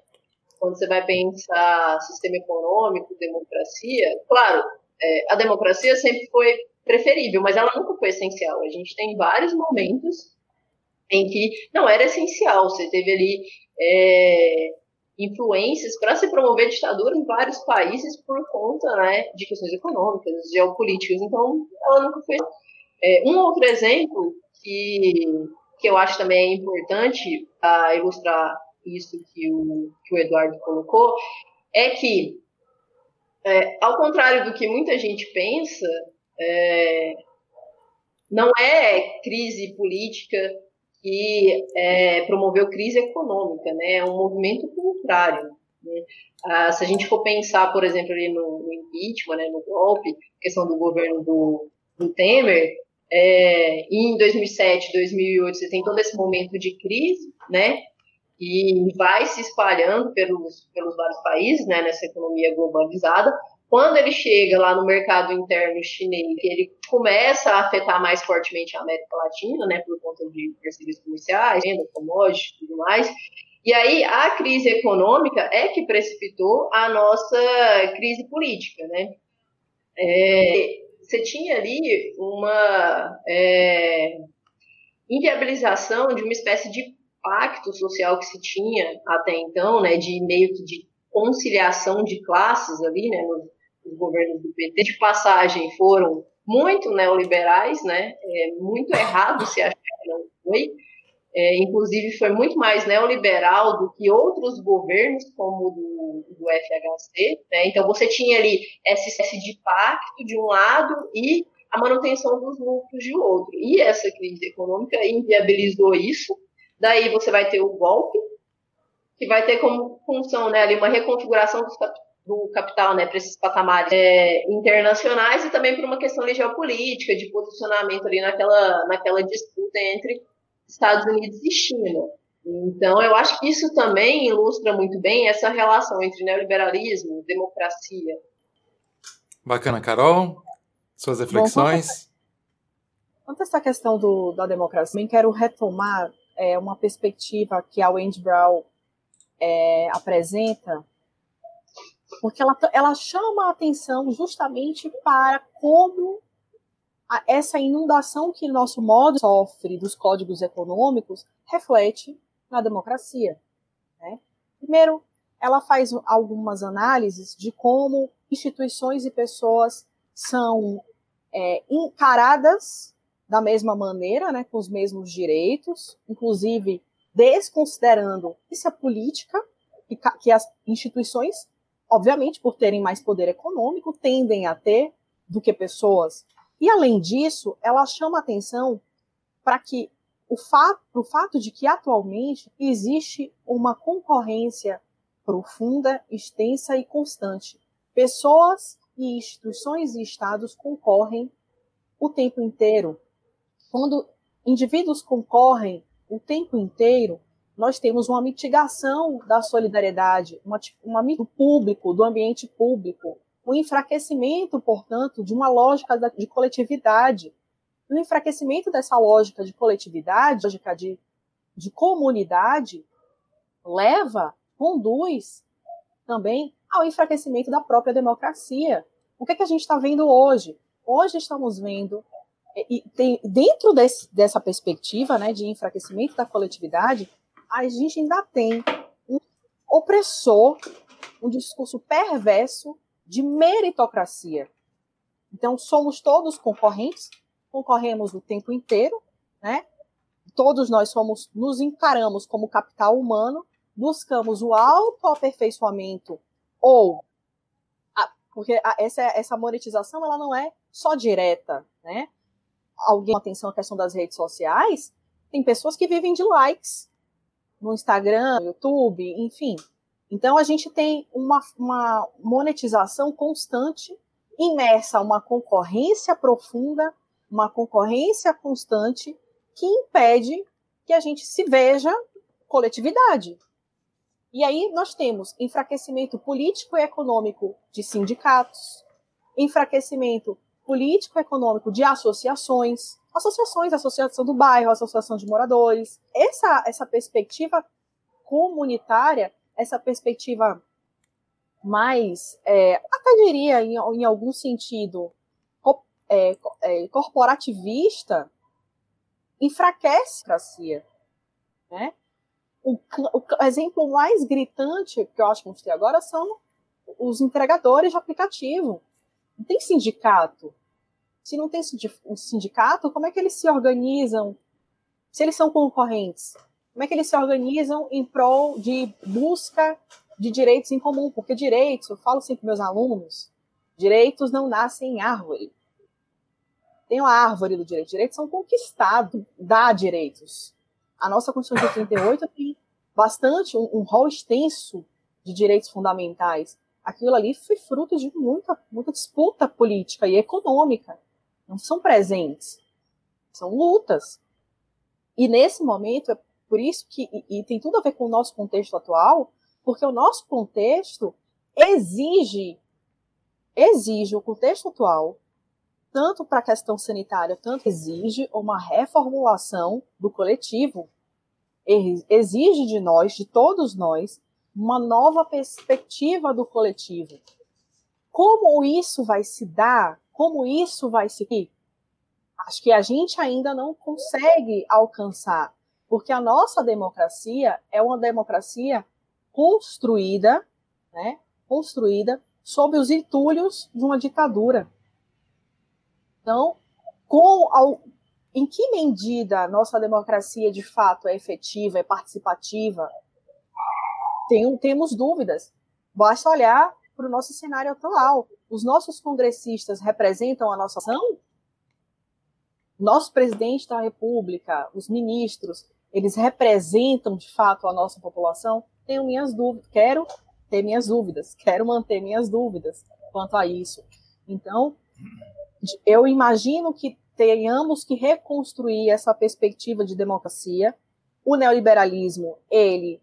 Quando você vai pensar sistema econômico, democracia, claro, é, a democracia sempre foi preferível, mas ela nunca foi essencial. A gente tem vários momentos em que não era essencial. Você teve ali é, influências para se promover ditadura em vários países por conta né, de questões econômicas, geopolíticas. Então, ela nunca foi é, um outro exemplo que, que eu acho também importante para ilustrar isso que o, que o Eduardo colocou é que, é, ao contrário do que muita gente pensa, é, não é crise política que é, promoveu crise econômica, né? É um movimento contrário. Né? Ah, se a gente for pensar, por exemplo, ali no, no impeachment, né, no golpe, questão do governo do, do Temer, é, em 2007, 2008, você tem todo esse momento de crise, né? E vai se espalhando pelos, pelos vários países, né? Nessa economia globalizada. Quando ele chega lá no mercado interno chinês, ele começa a afetar mais fortemente a América Latina, né? Por conta de parcerias comerciais, renda, commodities e tudo mais. E aí a crise econômica é que precipitou a nossa crise política, né? É, você tinha ali uma é, inviabilização de uma espécie de pacto social que se tinha até então, né, de meio que de conciliação de classes ali, né, nos, nos governos do PT, de passagem foram muito neoliberais, né, é muito errado se achar que não foi, é, inclusive foi muito mais neoliberal do que outros governos, como o do, do FHC. Né? Então, você tinha ali essa espécie de pacto de um lado e a manutenção dos lucros de outro. E essa crise econômica inviabilizou isso. Daí você vai ter o golpe, que vai ter como função né, ali uma reconfiguração do, capital né, para esses patamares é, internacionais e também por uma questão geopolítica, de posicionamento ali naquela, naquela disputa entre Estados Unidos e China. Então, eu acho que isso também ilustra muito bem essa relação entre neoliberalismo e democracia. Bacana, Carol. Suas reflexões? Bom, quanto a essa questão do, da democracia, também quero retomar é, uma perspectiva que a Wendy Brown é, apresenta, porque ela, ela chama a atenção justamente para como essa inundação que nosso modo sofre dos códigos econômicos reflete na democracia. Né? Primeiro, ela faz algumas análises de como instituições e pessoas são é, encaradas da mesma maneira, né, com os mesmos direitos, inclusive desconsiderando isso é política, que, que as instituições, obviamente, por terem mais poder econômico, tendem a ter do que pessoas. E, além disso, ela chama atenção para que o fato, o fato de que atualmente existe uma concorrência profunda, extensa e constante. Pessoas e instituições e estados concorrem o tempo inteiro. Quando indivíduos concorrem o tempo inteiro, nós temos uma mitigação da solidariedade, uma, uma do público, do ambiente público, um enfraquecimento, portanto, de uma lógica de coletividade. O enfraquecimento dessa lógica de coletividade, lógica de, de comunidade, leva, conduz também ao enfraquecimento da própria democracia. O que, é que a gente está vendo hoje? Hoje estamos vendo, e tem, dentro desse, dessa perspectiva né, de enfraquecimento da coletividade, a gente ainda tem um opressor, um discurso perverso de meritocracia. Então, somos todos concorrentes, concorremos o tempo inteiro, né? Todos nós somos, nos encaramos como capital humano, buscamos o autoaperfeiçoamento ou a, porque a, essa, essa monetização ela não é só direta, né? Alguém atenção à questão das redes sociais, tem pessoas que vivem de likes no Instagram, no YouTube, enfim. Então a gente tem uma, uma monetização constante, imersa a uma concorrência profunda, uma concorrência constante que impede que a gente se veja coletividade, e aí nós temos enfraquecimento político e econômico de sindicatos, enfraquecimento político e econômico de associações, associações, associação do bairro, associação de moradores. Essa, essa perspectiva comunitária, essa perspectiva mais, é, até diria, em, em algum sentido, é, é, corporativista, enfraquece a democracia. Né? o, o, exemplo mais gritante que eu acho que gente tem agora são os entregadores de aplicativo. Não tem sindicato. Se não tem sindicato, como é que eles se organizam? Se eles são concorrentes, como é que eles se organizam em prol de busca de direitos em comum? Porque direitos, eu falo sempre para meus alunos, direitos não nascem em árvore. Tem a árvore do direito. Direitos são conquistados, dá direitos a nossa Constituição de 88 tem bastante, um, um rol extenso de direitos fundamentais. Aquilo ali foi fruto de muita, muita disputa política e econômica. Não são presentes, são lutas. E nesse momento, por isso que, e, e tem tudo a ver com o nosso contexto atual, porque o nosso contexto exige, exige o contexto atual, tanto para a questão sanitária, tanto exige uma reformulação do coletivo, exige de nós, de todos nós, uma nova perspectiva do coletivo. Como isso vai se dar? Como isso vai se Acho que a gente ainda não consegue alcançar, porque a nossa democracia é uma democracia construída, né? Construída sob os entulhos de uma ditadura. Então, com em que medida a nossa democracia de fato é efetiva, é participativa, tem, temos dúvidas. Basta olhar para o nosso cenário atual. Os nossos congressistas representam a nossa ação? Nosso presidente da República, os ministros, eles representam de fato a nossa população? Tenho minhas dúvidas, quero ter minhas dúvidas, quero manter minhas dúvidas quanto a isso. Então, eu imagino que tenhamos que reconstruir essa perspectiva de democracia. O neoliberalismo, ele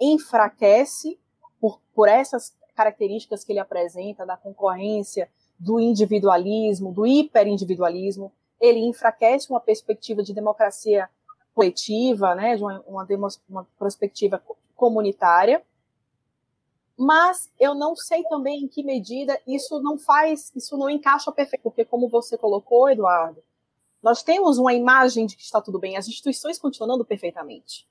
enfraquece por, por essas características que ele apresenta, da concorrência, do individualismo, do hiperindividualismo, ele enfraquece uma perspectiva de democracia coletiva, né, de uma, uma, uma perspectiva comunitária, mas eu não sei também em que medida isso não faz, isso não encaixa perfeito, porque como você colocou, Eduardo, nós temos uma imagem de que está tudo bem, as instituições continuando perfeitamente.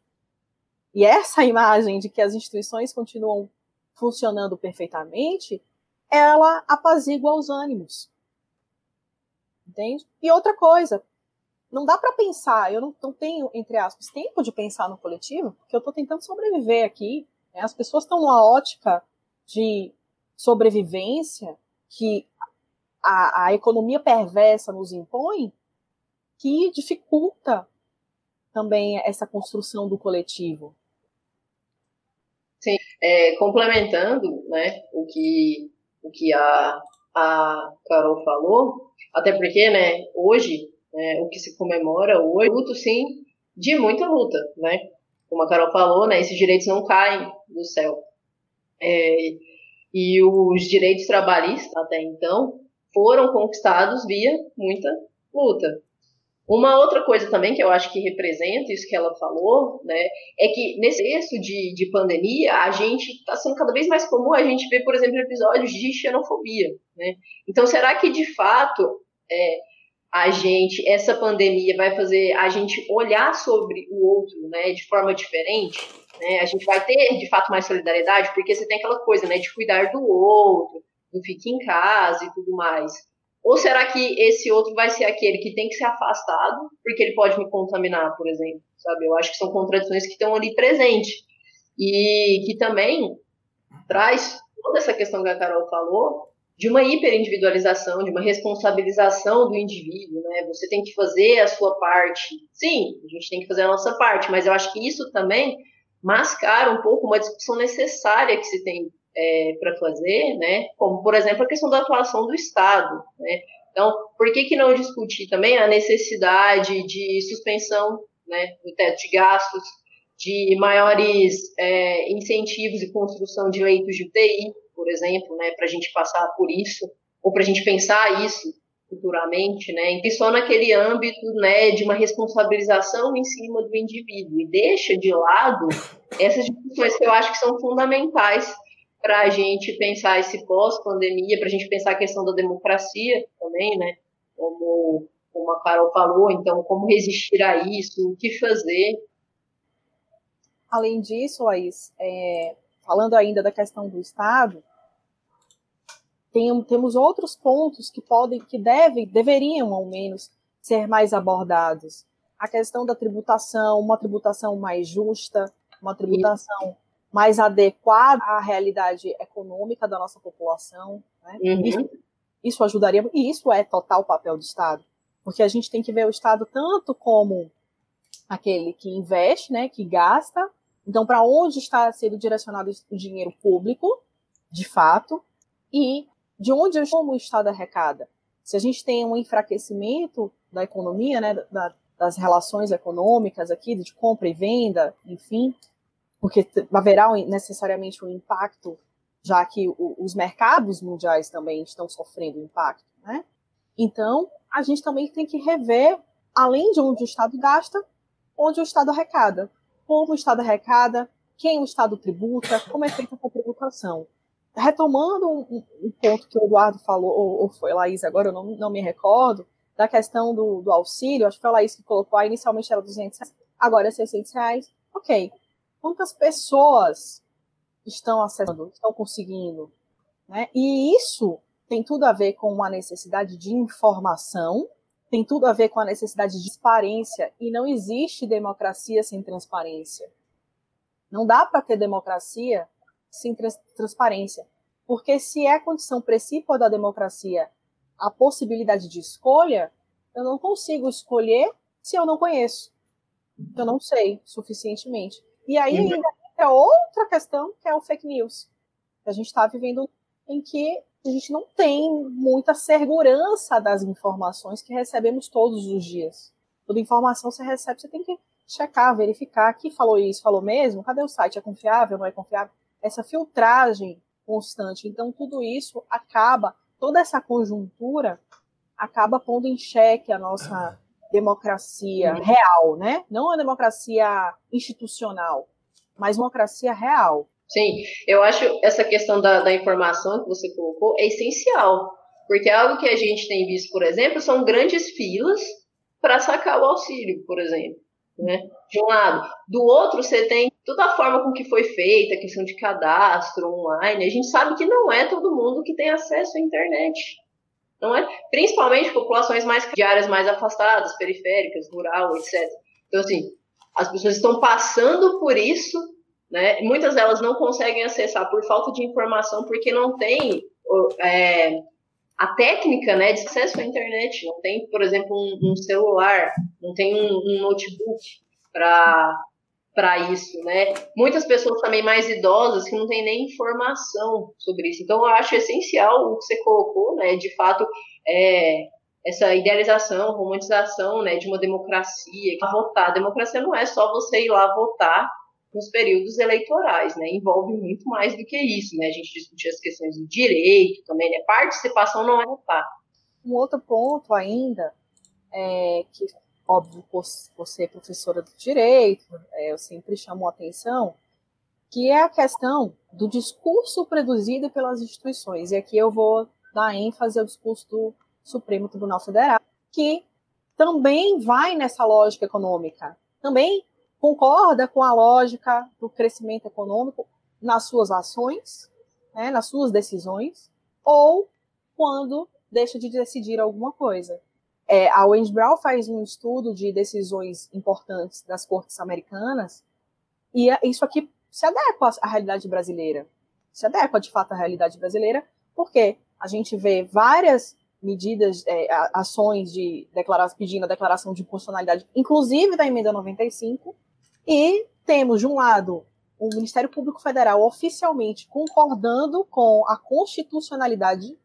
E essa imagem de que as instituições continuam funcionando perfeitamente, ela apazigua os ânimos. Entende? E outra coisa, não dá para pensar, eu não, não, tenho, entre aspas, tempo de pensar no coletivo, porque eu estou tentando sobreviver aqui. Né? As pessoas estão numa ótica de sobrevivência que a, a economia perversa nos impõe, que dificulta também essa construção do coletivo. Sim, é, complementando né, o que, o que a, a Carol falou, até porque né, hoje, né, o que se comemora hoje, luto sim de muita luta, né? Como a Carol falou, né, esses direitos não caem do céu. É, e os direitos trabalhistas, até então, foram conquistados via muita luta. Uma outra coisa também que eu acho que representa isso que ela falou, né, é que nesse texto de, de pandemia, a gente está sendo cada vez mais comum a gente ver, por exemplo, episódios de xenofobia, né? Então, será que de fato é, a gente, essa pandemia vai fazer a gente olhar sobre o outro, né, de forma diferente? Né? A gente vai ter, de fato, mais solidariedade, porque você tem aquela coisa, né, de cuidar do outro, do fique em casa e tudo mais. Ou será que esse outro vai ser aquele que tem que ser afastado, porque ele pode me contaminar, por exemplo? Sabe? Eu acho que são contradições que estão ali presentes. E que também traz toda essa questão que a Carol falou, de uma hiperindividualização, de uma responsabilização do indivíduo, né? Você tem que fazer a sua parte. Sim, a gente tem que fazer a nossa parte, mas eu acho que isso também mascara um pouco uma discussão necessária que se tem é, para fazer, né? Como, por exemplo, a questão da atuação do Estado, né? Então, por que, que não discutir também a necessidade de suspensão né, do teto de gastos, de maiores é, incentivos e construção de leitos de UTI, por exemplo, né, para a gente passar por isso, ou para a gente pensar isso futuramente, né, e só naquele âmbito né, de uma responsabilização em cima do indivíduo, e deixa de lado essas discussões que eu acho que são fundamentais para a gente pensar esse pós-pandemia, para a gente pensar a questão da democracia também, né? Como, como a Carol falou, então, como resistir a isso, o que fazer. Além disso, Laís, é, falando ainda da questão do Estado, tem, temos outros pontos que podem, que devem, deveriam ao menos ser mais abordados. A questão da tributação, uma tributação mais justa, uma tributação mais adequada à realidade econômica da nossa população. Né? Uhum. Isso, isso ajudaria, e isso é total papel do Estado, porque a gente tem que ver o Estado tanto como aquele que investe, né, que gasta. Então, para onde está sendo direcionado o dinheiro público, de fato, e de onde como o Estado arrecada. Se a gente tem um enfraquecimento da economia, né, da, das relações econômicas aqui, de compra e venda, enfim, porque haverá necessariamente um impacto, já que os mercados mundiais também estão sofrendo impacto, né? Então, a gente também tem que rever, além de onde o Estado gasta, onde o Estado arrecada. Como o Estado arrecada, quem o Estado tributa, como é feita a tributação. Retomando um, um, ponto que o Eduardo falou, ou, ou foi Laís, agora eu não, não me recordo, da questão do, do auxílio, acho que foi a Laís que colocou, inicialmente era 200 reais, agora é 600 reais, ok quantas pessoas estão acessando, estão conseguindo. Né? E isso tem tudo a ver com uma necessidade de informação, tem tudo a ver com a necessidade de transparência e não existe democracia sem transparência. Não dá para ter democracia sem trans transparência, porque se é condição principal da democracia a possibilidade de escolha, eu não consigo escolher se eu não conheço. Eu não sei suficientemente. E aí ainda é outra questão que é o fake news. A gente está vivendo em que a gente não tem muita segurança das informações que recebemos todos os dias. Toda informação você recebe, você tem que checar, verificar que falou isso, falou mesmo, cadê o site? É confiável, não é confiável? Essa filtragem constante. Então, tudo isso acaba, toda essa conjuntura acaba pondo em xeque a nossa democracia real, né? Não a democracia institucional, mas democracia real. Sim, eu acho essa questão da, da informação que você colocou é essencial, porque algo que a gente tem visto, por exemplo, são grandes filas para sacar o auxílio, por exemplo. Né? De um lado. Do outro, você tem toda a forma com que foi feita, a questão de cadastro online. A gente sabe que não é todo mundo que tem acesso à internet. Não é? Principalmente populações mais de áreas mais afastadas, periféricas, rural, etc. Então, assim, as pessoas estão passando por isso né? Muitas delas não conseguem acessar por falta de informação, porque não tem é, a técnica né, de acesso à internet. Não tem, por exemplo, um, um celular, não tem um, um notebook para isso. Né? Muitas pessoas também mais idosas que não têm nem informação sobre isso. Então, eu acho essencial o que você colocou, né, de fato, é, essa idealização, romantização né, de uma democracia, votar. A democracia não é só você ir lá votar nos períodos eleitorais, né? Envolve muito mais do que isso, né? A gente discutiu as questões do direito também, né? Participação não é votar. Um outro ponto ainda é que, óbvio, por ser professora do direito, é, eu sempre chamo a atenção, que é a questão do discurso produzido pelas instituições. E aqui eu vou dar ênfase ao discurso do Supremo Tribunal Federal, que também vai nessa lógica econômica, também concorda com a lógica do crescimento econômico nas suas ações, né, nas suas decisões, ou quando deixa de decidir alguma coisa. É, a Wendy Brown faz um estudo de decisões importantes das cortes americanas e isso aqui se adequa à realidade brasileira. Se adequa, de fato, à realidade brasileira, porque a gente vê várias medidas, é, ações de pedindo a declaração de constitucionalidade, inclusive da emenda 95, e temos, de um lado, o Ministério Público Federal oficialmente concordando com a constitucionalidade,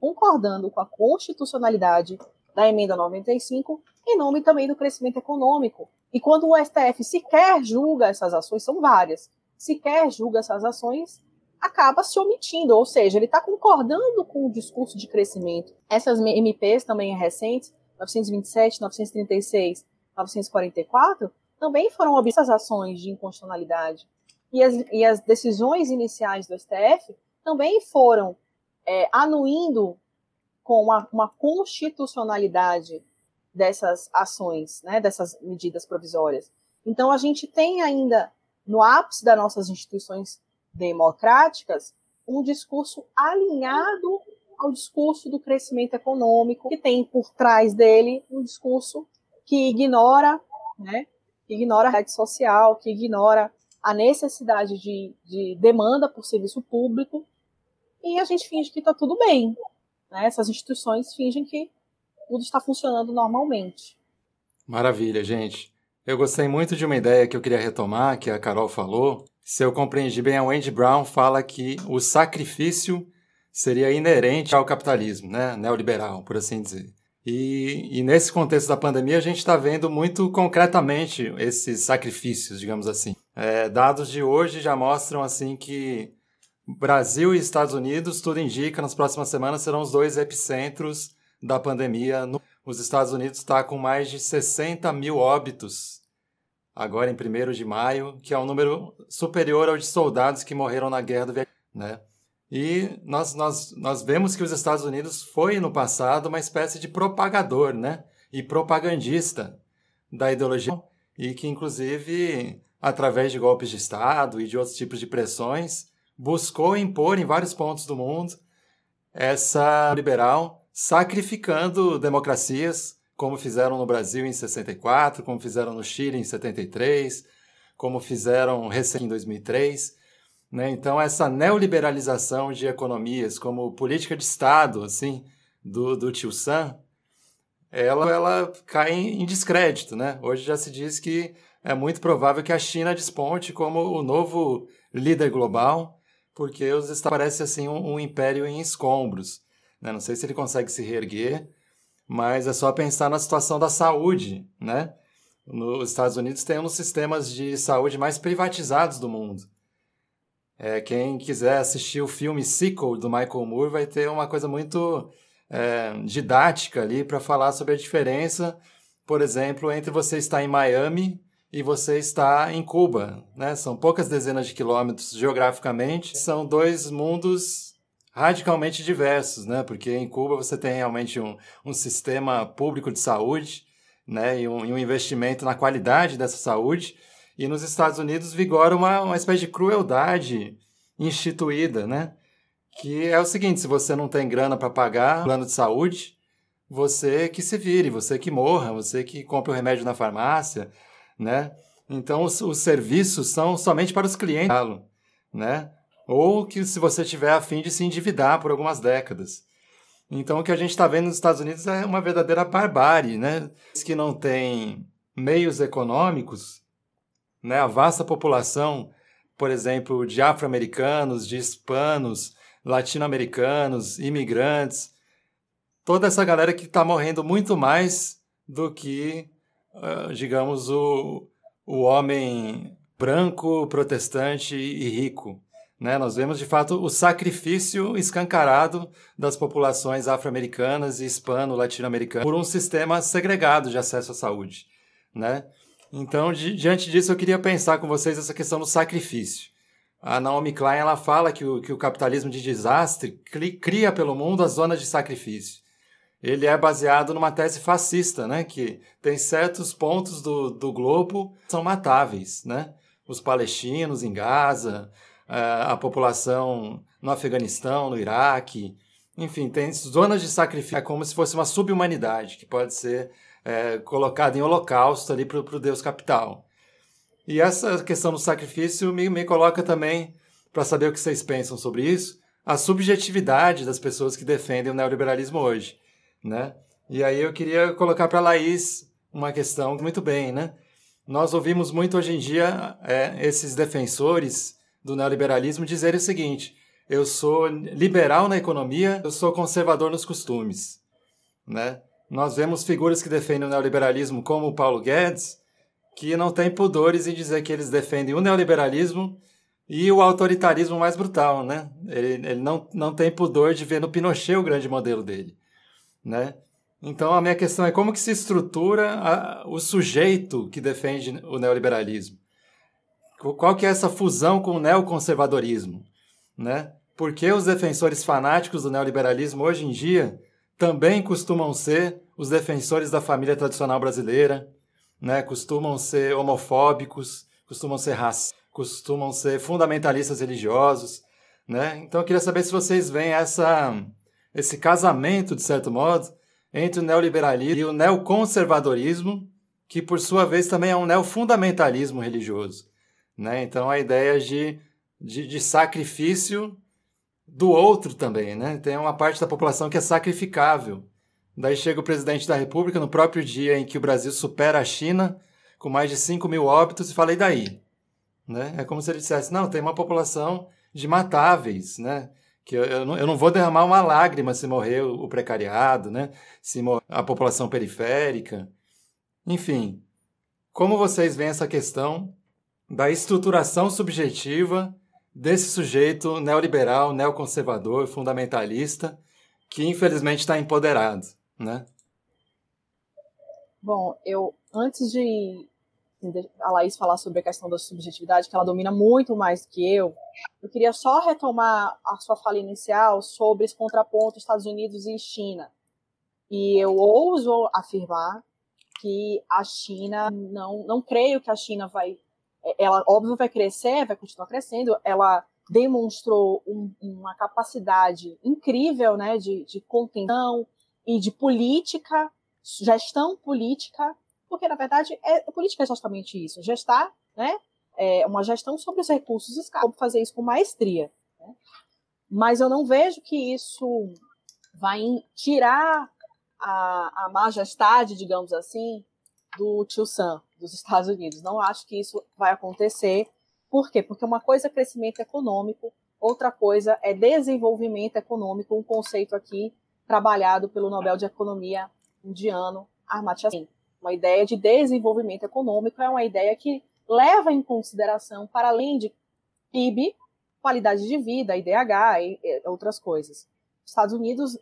concordando com a constitucionalidade da emenda 95, em nome também do crescimento econômico. E quando o STF sequer julga essas ações, são várias, sequer julga essas ações, acaba se omitindo, ou seja, ele está concordando com o discurso de crescimento. Essas MPs também recentes, 927, 936, 944, também foram objetas ações de inconstitucionalidade. E as, e as decisões iniciais do STF também foram é, anuindo com uma, uma, constitucionalidade dessas ações, né, dessas medidas provisórias. Então, a gente tem ainda, no ápice das nossas instituições democráticas, um discurso alinhado ao discurso do crescimento econômico, que tem por trás dele um discurso que ignora né, que ignora a rede social, que ignora a necessidade de, de demanda por serviço público, e a gente finge que está tudo bem. Né? Essas instituições fingem que tudo está funcionando normalmente. Maravilha, gente. Eu gostei muito de uma ideia que eu queria retomar, que a Carol falou. Se eu compreendi bem, a Wendy Brown fala que o sacrifício seria inerente ao capitalismo, né? neoliberal, por assim dizer. E, e, nesse contexto da pandemia, a gente está vendo muito concretamente esses sacrifícios, digamos assim. É, dados de hoje já mostram assim que Brasil e Estados Unidos, tudo indica, nas próximas semanas serão os dois epicentros da pandemia. Os Estados Unidos está com mais de 60 mil óbitos agora em 1 de maio, que é um número superior ao de soldados que morreram na guerra do Vietnã. Né? E nós, nós, nós vemos que os Estados Unidos foi no passado uma espécie de propagador né? e propagandista da ideologia e que, inclusive, através de golpes de Estado e de outros tipos de pressões, buscou impor em vários pontos do mundo essa liberal, sacrificando democracias, como fizeram no Brasil em 64, como fizeram no Chile em 73, como fizeram recém em 2003. Né? Então, essa neoliberalização de economias como política de Estado, assim, do, do tio Sam, ela, ela cai em descrédito. Né? Hoje já se diz que é muito provável que a China desponte como o novo líder global, porque os Estados parece assim um, um império em escombros. Né? Não sei se ele consegue se reerguer, mas é só pensar na situação da saúde, né? Nos Estados Unidos tem um dos sistemas de saúde mais privatizados do mundo. É, quem quiser assistir o filme Sequel do Michael Moore vai ter uma coisa muito é, didática ali para falar sobre a diferença, por exemplo, entre você estar em Miami e você está em Cuba. Né? São poucas dezenas de quilômetros geograficamente, são dois mundos radicalmente diversos, né? porque em Cuba você tem realmente um, um sistema público de saúde né? e, um, e um investimento na qualidade dessa saúde, e nos Estados Unidos vigora uma, uma espécie de crueldade instituída, né? Que é o seguinte: se você não tem grana para pagar plano de saúde, você que se vire, você que morra, você que compre o remédio na farmácia, né? Então os, os serviços são somente para os clientes, né? Ou que se você tiver a fim de se endividar por algumas décadas. Então o que a gente está vendo nos Estados Unidos é uma verdadeira barbárie, né? Que não tem meios econômicos né, a vasta população, por exemplo, de afro-americanos, de hispanos, latino-americanos, imigrantes, toda essa galera que está morrendo muito mais do que, uh, digamos, o, o homem branco, protestante e rico. Né? Nós vemos, de fato, o sacrifício escancarado das populações afro-americanas e hispano-latino-americanas por um sistema segregado de acesso à saúde. Né? Então, di diante disso, eu queria pensar com vocês essa questão do sacrifício. A Naomi Klein ela fala que o, que o capitalismo de desastre cria pelo mundo as zonas de sacrifício. Ele é baseado numa tese fascista, né? que tem certos pontos do, do globo que são matáveis. Né? Os palestinos em Gaza, a população no Afeganistão, no Iraque, enfim, tem zonas de sacrifício. É como se fosse uma subhumanidade que pode ser é, colocado em holocausto ali para o Deus capital. E essa questão do sacrifício me, me coloca também, para saber o que vocês pensam sobre isso, a subjetividade das pessoas que defendem o neoliberalismo hoje. Né? E aí eu queria colocar para Laís uma questão muito bem. Né? Nós ouvimos muito hoje em dia é, esses defensores do neoliberalismo dizerem o seguinte: eu sou liberal na economia, eu sou conservador nos costumes. Né? Nós vemos figuras que defendem o neoliberalismo, como o Paulo Guedes, que não tem pudores em dizer que eles defendem o neoliberalismo e o autoritarismo mais brutal, né? Ele, ele não, não tem pudor de ver no Pinochet o grande modelo dele, né? Então a minha questão é como que se estrutura a, o sujeito que defende o neoliberalismo? Qual que é essa fusão com o neoconservadorismo, né? Por que os defensores fanáticos do neoliberalismo hoje em dia também costumam ser os defensores da família tradicional brasileira, né? costumam ser homofóbicos, costumam ser racistas, costumam ser fundamentalistas religiosos. Né? Então eu queria saber se vocês veem essa, esse casamento, de certo modo, entre o neoliberalismo e o neoconservadorismo, que por sua vez também é um neofundamentalismo religioso. Né? Então a ideia de, de, de sacrifício do outro também, né? Tem uma parte da população que é sacrificável. Daí chega o presidente da República no próprio dia em que o Brasil supera a China com mais de 5 mil óbitos e fala, e daí? Né? É como se ele dissesse, não, tem uma população de matáveis, né? Que eu, eu, não, eu não vou derramar uma lágrima se morrer o, o precariado, né? Se morrer a população periférica. Enfim, como vocês veem essa questão da estruturação subjetiva desse sujeito neoliberal, neoconservador, fundamentalista, que infelizmente está empoderado, né? Bom, eu antes de a Laís falar sobre a questão da subjetividade, que ela domina muito mais do que eu, eu queria só retomar a sua fala inicial sobre esse contraponto Estados Unidos e China. E eu ouso afirmar que a China, não, não creio que a China vai ela, óbvio, vai crescer, vai continuar crescendo, ela demonstrou um, uma capacidade incrível né, de, de contenção e de política gestão política, porque na verdade é, política é justamente isso, gestar, né? É uma gestão sobre os recursos escassos, fazer isso com maestria. Né? Mas eu não vejo que isso vai tirar a, a majestade, digamos assim, do tio Sam dos Estados Unidos. Não acho que isso vai acontecer. Por quê? Porque uma coisa é crescimento econômico, outra coisa é desenvolvimento econômico, um conceito aqui trabalhado pelo Nobel de Economia indiano Amartya Sen. Uma ideia de desenvolvimento econômico é uma ideia que leva em consideração, para além de PIB, qualidade de vida, IDH e, e outras coisas. Os Estados Unidos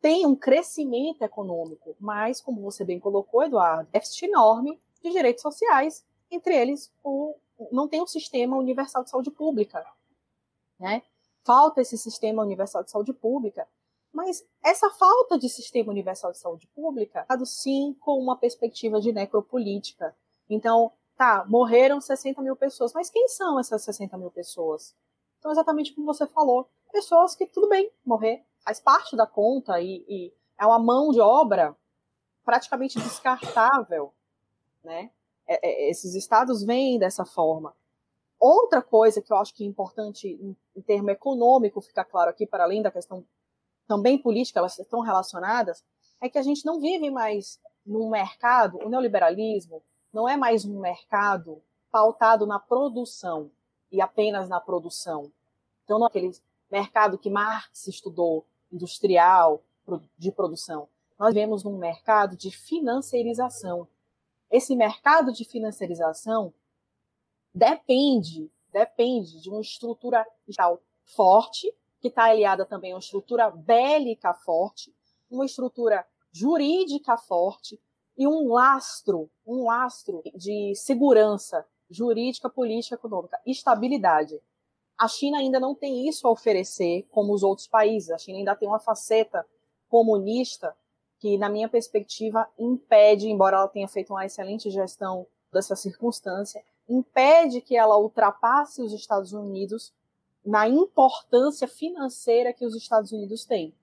tem um crescimento econômico, mas, como você bem colocou, Eduardo, déficit enorme de direitos sociais, entre eles o, não tem um sistema universal de saúde pública. Né? Falta esse sistema universal de saúde pública mas essa falta de sistema universal de saúde pública, sim com uma perspectiva de necropolítica. Então, tá, morreram 60 mil pessoas, mas quem são essas 60 mil pessoas? Então, exatamente como você falou, pessoas que, tudo bem, morrer, faz parte da conta e, e é uma mão de obra praticamente descartável, né? É, é, esses estados vêm dessa forma. Outra coisa que eu acho que é importante em, em termo econômico ficar claro aqui, para além da questão também política, elas estão relacionadas, é que a gente não vive mais num mercado, o neoliberalismo não é mais um mercado pautado na produção e apenas na produção. Então, não é aquele mercado que Marx estudou, industrial, de produção. Nós vivemos num mercado de financiarização. Esse mercado de financiarização depende, depende de uma estrutura forte que está aliada também a uma estrutura bélica forte, uma estrutura jurídica forte e um lastro, um lastro de segurança jurídica, política, econômica, estabilidade. A China ainda não tem isso a oferecer como os outros países. A China ainda tem uma faceta comunista que, na minha perspectiva, impede, embora ela tenha feito uma excelente gestão dessa circunstância, impede que ela ultrapasse os Estados Unidos na importância financeira que os Estados Unidos têm.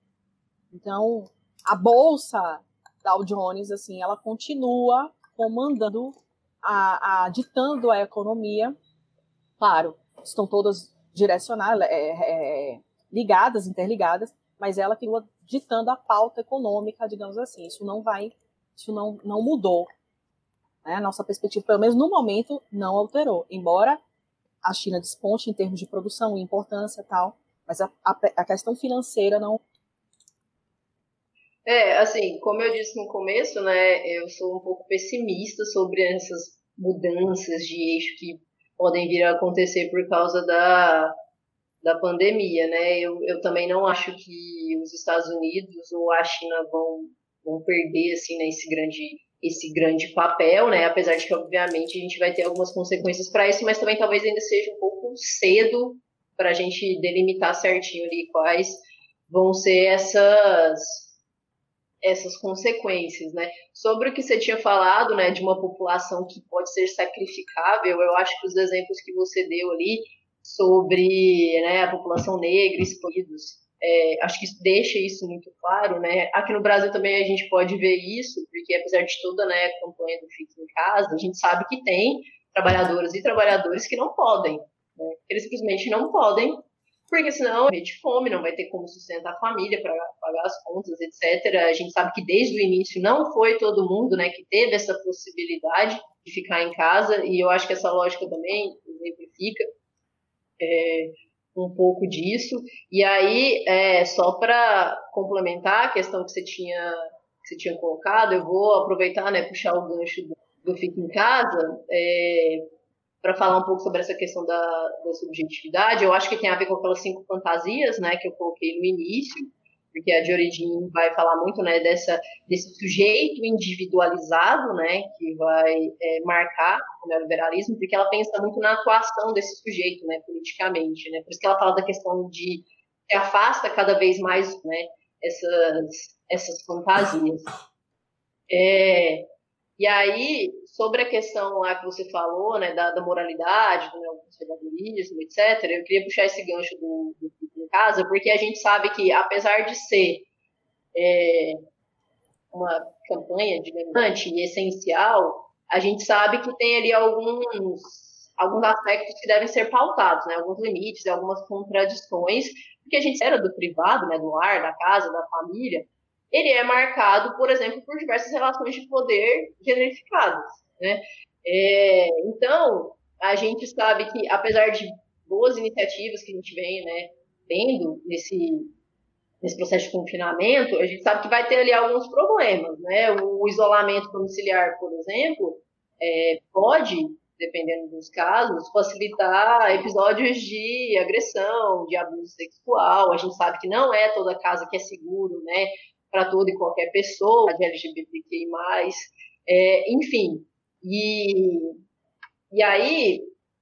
Então, a bolsa Dow Jones, assim, ela continua comandando, a, a ditando a economia. Claro, estão todas direcionadas, é, é, ligadas, interligadas, mas ela continua ditando a pauta econômica, digamos assim. Isso não vai, isso não, não mudou. Né? A nossa perspectiva, pelo menos no momento, não alterou. Embora a China desponte em termos de produção e importância tal, mas a, a, a questão financeira não. É, assim, como eu disse no começo, né, eu sou um pouco pessimista sobre essas mudanças de eixo que podem vir a acontecer por causa da, da pandemia, né? Eu, eu também não acho que os Estados Unidos ou a China vão, vão perder, assim, né, esse grande esse grande papel, né? Apesar de que, obviamente, a gente vai ter algumas consequências para isso, mas também talvez ainda seja um pouco cedo para a gente delimitar certinho ali quais vão ser essas essas consequências, né? Sobre o que você tinha falado, né, de uma população que pode ser sacrificável, eu acho que os exemplos que você deu ali sobre né, a população negra, excluídos, é, acho que deixa isso muito claro, né? Aqui no Brasil também a gente pode ver isso, porque apesar de toda né, a campanha do Fique em Casa, a gente sabe que tem trabalhadoras e trabalhadores que não podem. Né? Eles simplesmente não podem, porque senão vai de fome, não vai ter como sustentar a família para pagar as contas, etc. A gente sabe que desde o início não foi todo mundo né, que teve essa possibilidade de ficar em casa, e eu acho que essa lógica também exemplifica. É, um pouco disso. E aí, é, só para complementar a questão que você tinha que você tinha colocado, eu vou aproveitar, né, puxar o gancho do, do em Casa, é, para falar um pouco sobre essa questão da, da subjetividade. Eu acho que tem a ver com aquelas cinco fantasias, né, que eu coloquei no início porque a Dioridin vai falar muito né, dessa, desse sujeito individualizado, né, que vai é, marcar o neoliberalismo, porque ela pensa muito na atuação desse sujeito, né, politicamente, né, por isso que ela fala da questão de que afasta cada vez mais, né, essas, essas fantasias. É, e aí, sobre a questão lá que você falou, né, da, da moralidade, do conservadorismo, etc., eu queria puxar esse gancho do, do casa, porque a gente sabe que, apesar de ser é, uma campanha digamos, e essencial, a gente sabe que tem ali alguns, alguns aspectos que devem ser pautados, né? alguns limites, algumas contradições, porque a gente era do privado, né? do lar, da casa, da família, ele é marcado, por exemplo, por diversas relações de poder generificadas. Né? É, então, a gente sabe que, apesar de boas iniciativas que a gente vem né, tendo nesse, nesse processo de confinamento, a gente sabe que vai ter ali alguns problemas, né? O isolamento domiciliar, por exemplo, é, pode, dependendo dos casos, facilitar episódios de agressão, de abuso sexual. A gente sabe que não é toda casa que é seguro, né? Para toda e qualquer pessoa, de LGBTQI+. É, enfim, e, e aí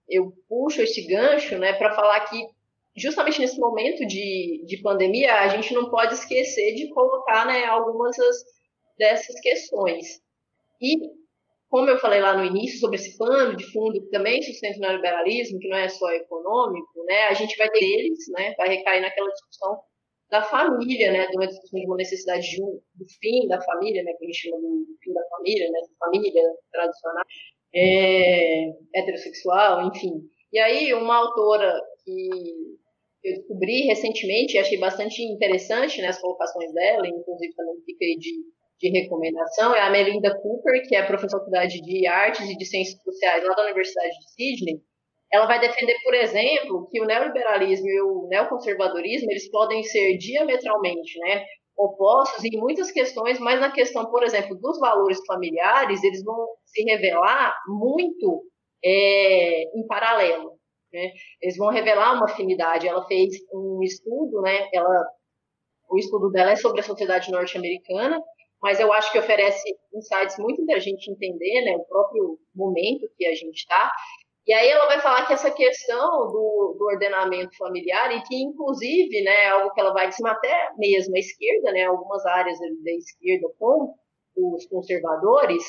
eu puxo esse gancho, né, para falar que justamente nesse momento de, de pandemia, a gente não pode esquecer de colocar né, algumas dessas questões. E, como eu falei lá no início, sobre esse plano de fundo que também sustenta o neoliberalismo, que não é só econômico, né, a gente vai ter eles, né, vai recair naquela discussão da família, né, de uma discussão de uma necessidade de um, do fim da família, né, que a gente chama do fim da família, né, família tradicional, é, heterossexual, enfim. E aí, uma autora que eu descobri recentemente, e achei bastante interessante né, as colocações dela, inclusive também fiquei de, de recomendação, é a Melinda Cooper, que é professora da Faculdade de Artes e de Ciências Sociais lá da Universidade de Sydney. Ela vai defender, por exemplo, que o neoliberalismo e o neoconservadorismo eles podem ser diametralmente né, opostos em muitas questões, mas na questão, por exemplo, dos valores familiares, eles vão se revelar muito é, em paralelo. Né? Eles vão revelar uma afinidade. Ela fez um estudo, né? Ela, o estudo dela é sobre a sociedade norte-americana, mas eu acho que oferece insights muito para a gente entender, né? O próprio momento que a gente está. E aí ela vai falar que essa questão do, do, ordenamento familiar, e que inclusive, né, é algo que ela vai dizer até mesmo a esquerda, né, algumas áreas da esquerda com os conservadores,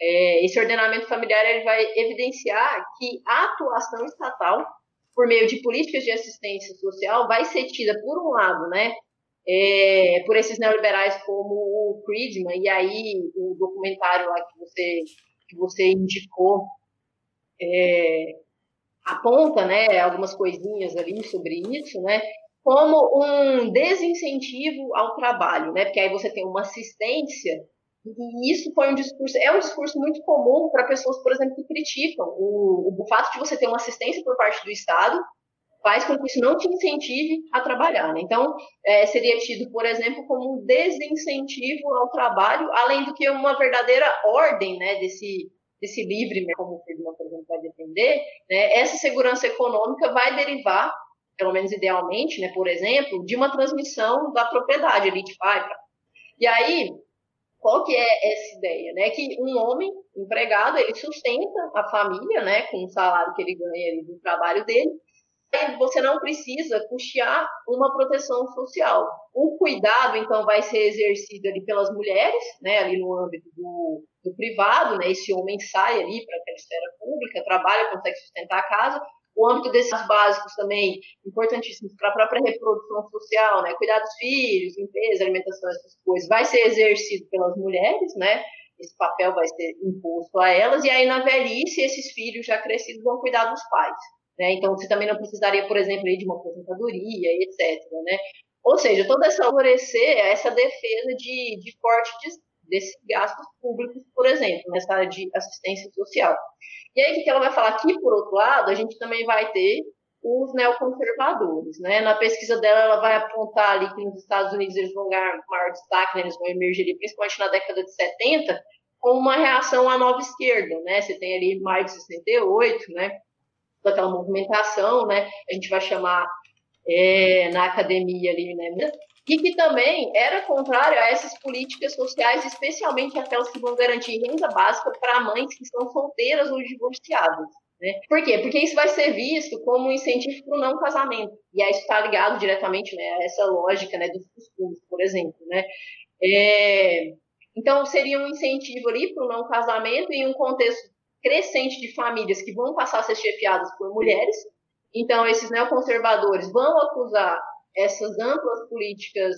é, esse ordenamento familiar ele vai evidenciar que a atuação estatal, por meio de políticas de assistência social, vai ser tida, por um lado, né, é, por esses neoliberais como o Friedman, e aí o documentário lá que você, que você indicou é, aponta né, algumas coisinhas ali sobre isso, né, como um desincentivo ao trabalho, né, porque aí você tem uma assistência e isso foi um discurso, é um discurso muito comum para pessoas, por exemplo, que criticam o, o, fato de você ter uma assistência por parte do Estado faz com que isso não te incentive a trabalhar. Né? Então, é, seria tido, por exemplo, como um desincentivo ao trabalho, além do que uma verdadeira ordem né, desse, desse livre, né, como o Friedman, por exemplo, vai defender, né, essa segurança econômica vai derivar, pelo menos idealmente, né, por exemplo, de uma transmissão da propriedade ali de pai. E aí, qual que é essa ideia, né? Que um homem empregado, ele sustenta a família, né, com o salário que ele ganha do trabalho dele, você não precisa custear uma proteção social. O cuidado, então, vai ser exercido ali pelas mulheres, né, ali no âmbito do, do privado, né, esse homem sai ali para aquela esfera pública, trabalha, consegue sustentar a casa, o âmbito desses básicos também importantíssimos para a própria reprodução social, né? Cuidar dos filhos, limpeza, alimentação, essas coisas, vai ser exercido pelas mulheres, né? Esse papel vai ser imposto a elas, e aí na velhice, esses filhos já crescidos vão cuidar dos pais. Né? Então, você também não precisaria, por exemplo, de uma aposentadoria, etc. Né? Ou seja, toda essa favorecer essa defesa de, de corte de, desses gastos públicos, por exemplo, nessa área de assistência social. E aí, o que ela vai falar aqui, por outro lado, a gente também vai ter os neoconservadores. Né? Na pesquisa dela, ela vai apontar ali que nos Estados Unidos eles vão ganhar maior destaque, né? eles vão emergir, principalmente na década de 70, como uma reação à nova esquerda. Né? Você tem ali maio de 68, né? toda aquela movimentação, né? a gente vai chamar é, na academia ali, né? E que também era contrário a essas políticas sociais, especialmente aquelas que vão garantir renda básica para mães que estão solteiras ou divorciadas. Né? Por quê? Porque isso vai ser visto como um incentivo para o não casamento. E aí está ligado diretamente né, a essa lógica né, dos costumes, por exemplo. Né? É... Então, seria um incentivo ali para o não casamento em um contexto crescente de famílias que vão passar a ser chefiadas por mulheres. Então, esses neoconservadores vão acusar essas amplas políticas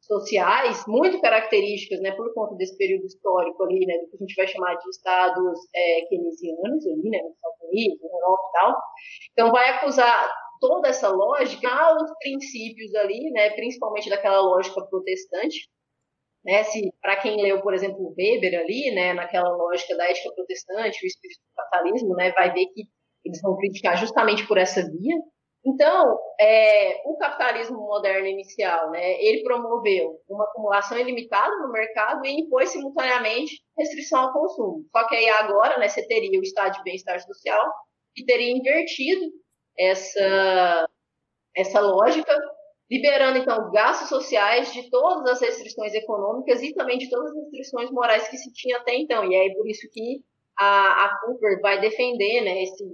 sociais muito características, né, por conta desse período histórico ali, né, do que a gente vai chamar de estados é, keynesianos ali, né, nos Estados Unidos, na Europa e tal. Então vai acusar toda essa lógica aos princípios ali, né, principalmente daquela lógica protestante, né, se para quem leu, por exemplo, Weber ali, né, naquela lógica da ética protestante, o espírito do capitalismo, né, vai ver que eles vão criticar justamente por essa via, então, é, o capitalismo moderno inicial, né, ele promoveu uma acumulação ilimitada no mercado e impôs simultaneamente restrição ao consumo. Só que aí agora, né, você teria o estado de bem-estar social que teria invertido essa, essa lógica, liberando então os gastos sociais de todas as restrições econômicas e também de todas as restrições morais que se tinha até então. E aí por isso que a, a Cooper vai defender né, esse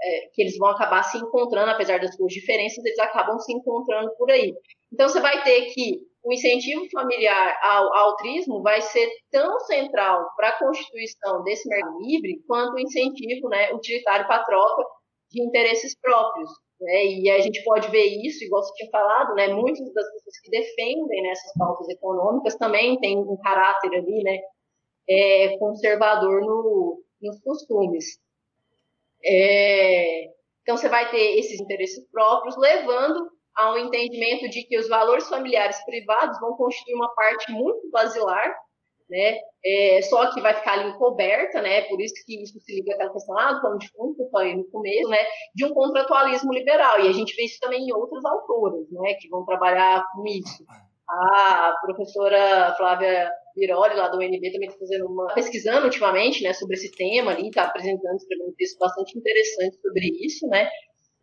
é, que eles vão acabar se encontrando, apesar das suas diferenças, eles acabam se encontrando por aí. Então, você vai ter que o incentivo familiar ao, ao altruísmo vai ser tão central para a constituição desse mercado livre quanto o incentivo né, utilitário para troca de interesses próprios. Né? E a gente pode ver isso, igual você tinha falado, né? muitas das pessoas que defendem né, pautas econômicas também têm um caráter ali, né, é, conservador no, nos costumes. É, então, você vai ter esses interesses próprios, levando a um entendimento de que os valores familiares privados vão constituir uma parte muito basilar, né? É, só que vai ficar ali encoberta, né? Por isso que isso se liga àquela questão lá do plano de fundo que eu no começo, né? De um contratualismo liberal. E a gente vê isso também em outras autoras, né? Que vão trabalhar com isso. A professora Flávia Viroli, lá do UNB, também está fazendo uma. pesquisando ultimamente, né, sobre esse tema ali, está apresentando, escrevendo um texto bastante interessante sobre isso, né.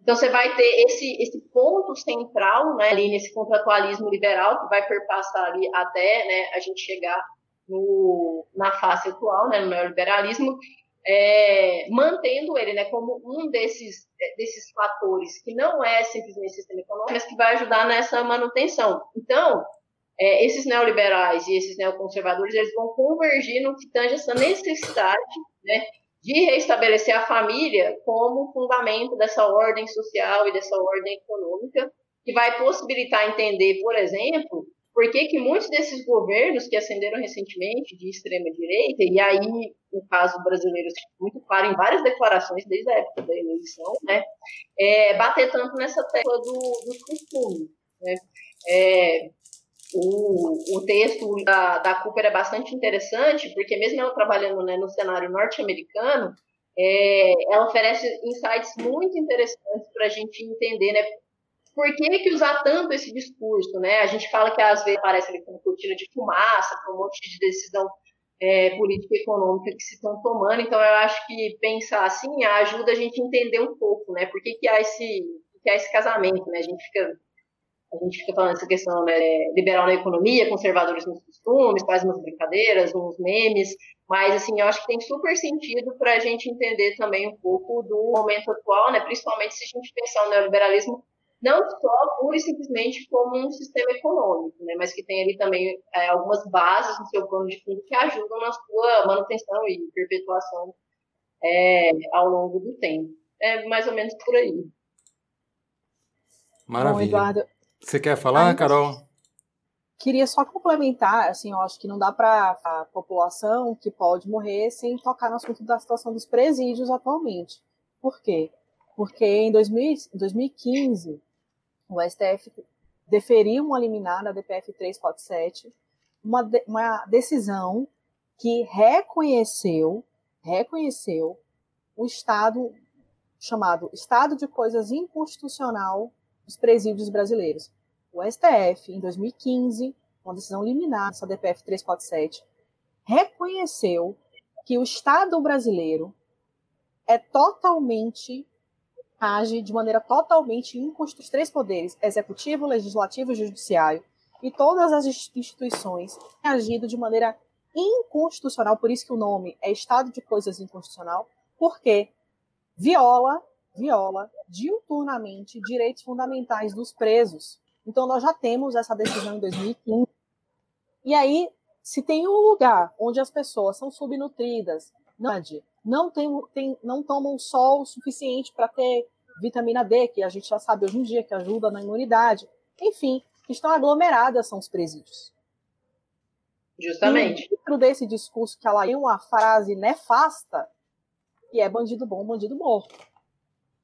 Então, você vai ter esse, esse ponto central, né, ali nesse contratualismo liberal, que vai perpassar ali até, né, a gente chegar no, na fase atual, né, no neoliberalismo, é, mantendo ele né, como um desses, desses fatores que não é simplesmente sistema econômico, mas que vai ajudar nessa manutenção. Então, é, esses neoliberais e esses neoconservadores eles vão convergir no que tange essa necessidade né, de restabelecer a família como fundamento dessa ordem social e dessa ordem econômica, que vai possibilitar entender, por exemplo, por que, que muitos desses governos que ascenderam recentemente de extrema direita, e aí o caso brasileiro muito claro em várias declarações desde a época da eleição, né, é, bater tanto nessa tecla do, dos costumes. Né? É, o, o texto da, da Cooper é bastante interessante, porque mesmo ela trabalhando né, no cenário norte-americano, é, ela oferece insights muito interessantes para a gente entender né, por que, que usar tanto esse discurso. Né? A gente fala que às vezes aparece ali como cortina de fumaça, com um monte de decisão é, política e econômica que se estão tomando. Então, eu acho que pensar assim ajuda a gente a entender um pouco né, por que, que, há, esse, que esse casamento. Né? A gente fica a gente fica falando essa questão né, liberal na economia, conservadores nos costumes, faz umas brincadeiras, uns memes, mas assim, eu acho que tem super sentido para a gente entender também um pouco do momento atual, né, principalmente se a gente pensar o neoliberalismo não só pura e simplesmente como um sistema econômico, né, mas que tem ali também é, algumas bases no seu plano de fundo que ajudam na sua manutenção e perpetuação é, ao longo do tempo. É mais ou menos por aí. Maravilha. Bom, Eduardo, você quer falar, Carol? Queria só complementar, assim, eu acho que não dá para a população que pode morrer sem tocar no assunto da situação dos presídios atualmente. Por quê? Porque em 2000, 2015, o STF deferiu uma liminar na DPF 347, uma, de, uma decisão que reconheceu, reconheceu o estado chamado Estado de Coisas Inconstitucional dos presídios brasileiros. O STF, em 2015, uma decisão liminar, essa DPF 347, reconheceu que o Estado brasileiro é totalmente age de maneira totalmente inconstitucional. Os três poderes, executivo, legislativo e judiciário, e todas as instituições têm agido de maneira inconstitucional, por isso que o nome é Estado de Coisas Inconstitucional, porque viola viola diuturnamente direitos fundamentais dos presos. Então, nós já temos essa decisão em 2015. E aí, se tem um lugar onde as pessoas são subnutridas, não, não, tem, tem, não tomam sol o suficiente para ter vitamina D, que a gente já sabe hoje em dia que ajuda na imunidade, enfim, que estão aglomeradas são os presídios. Justamente. E dentro desse discurso que ela tem uma frase nefasta, que é bandido bom, bandido morto.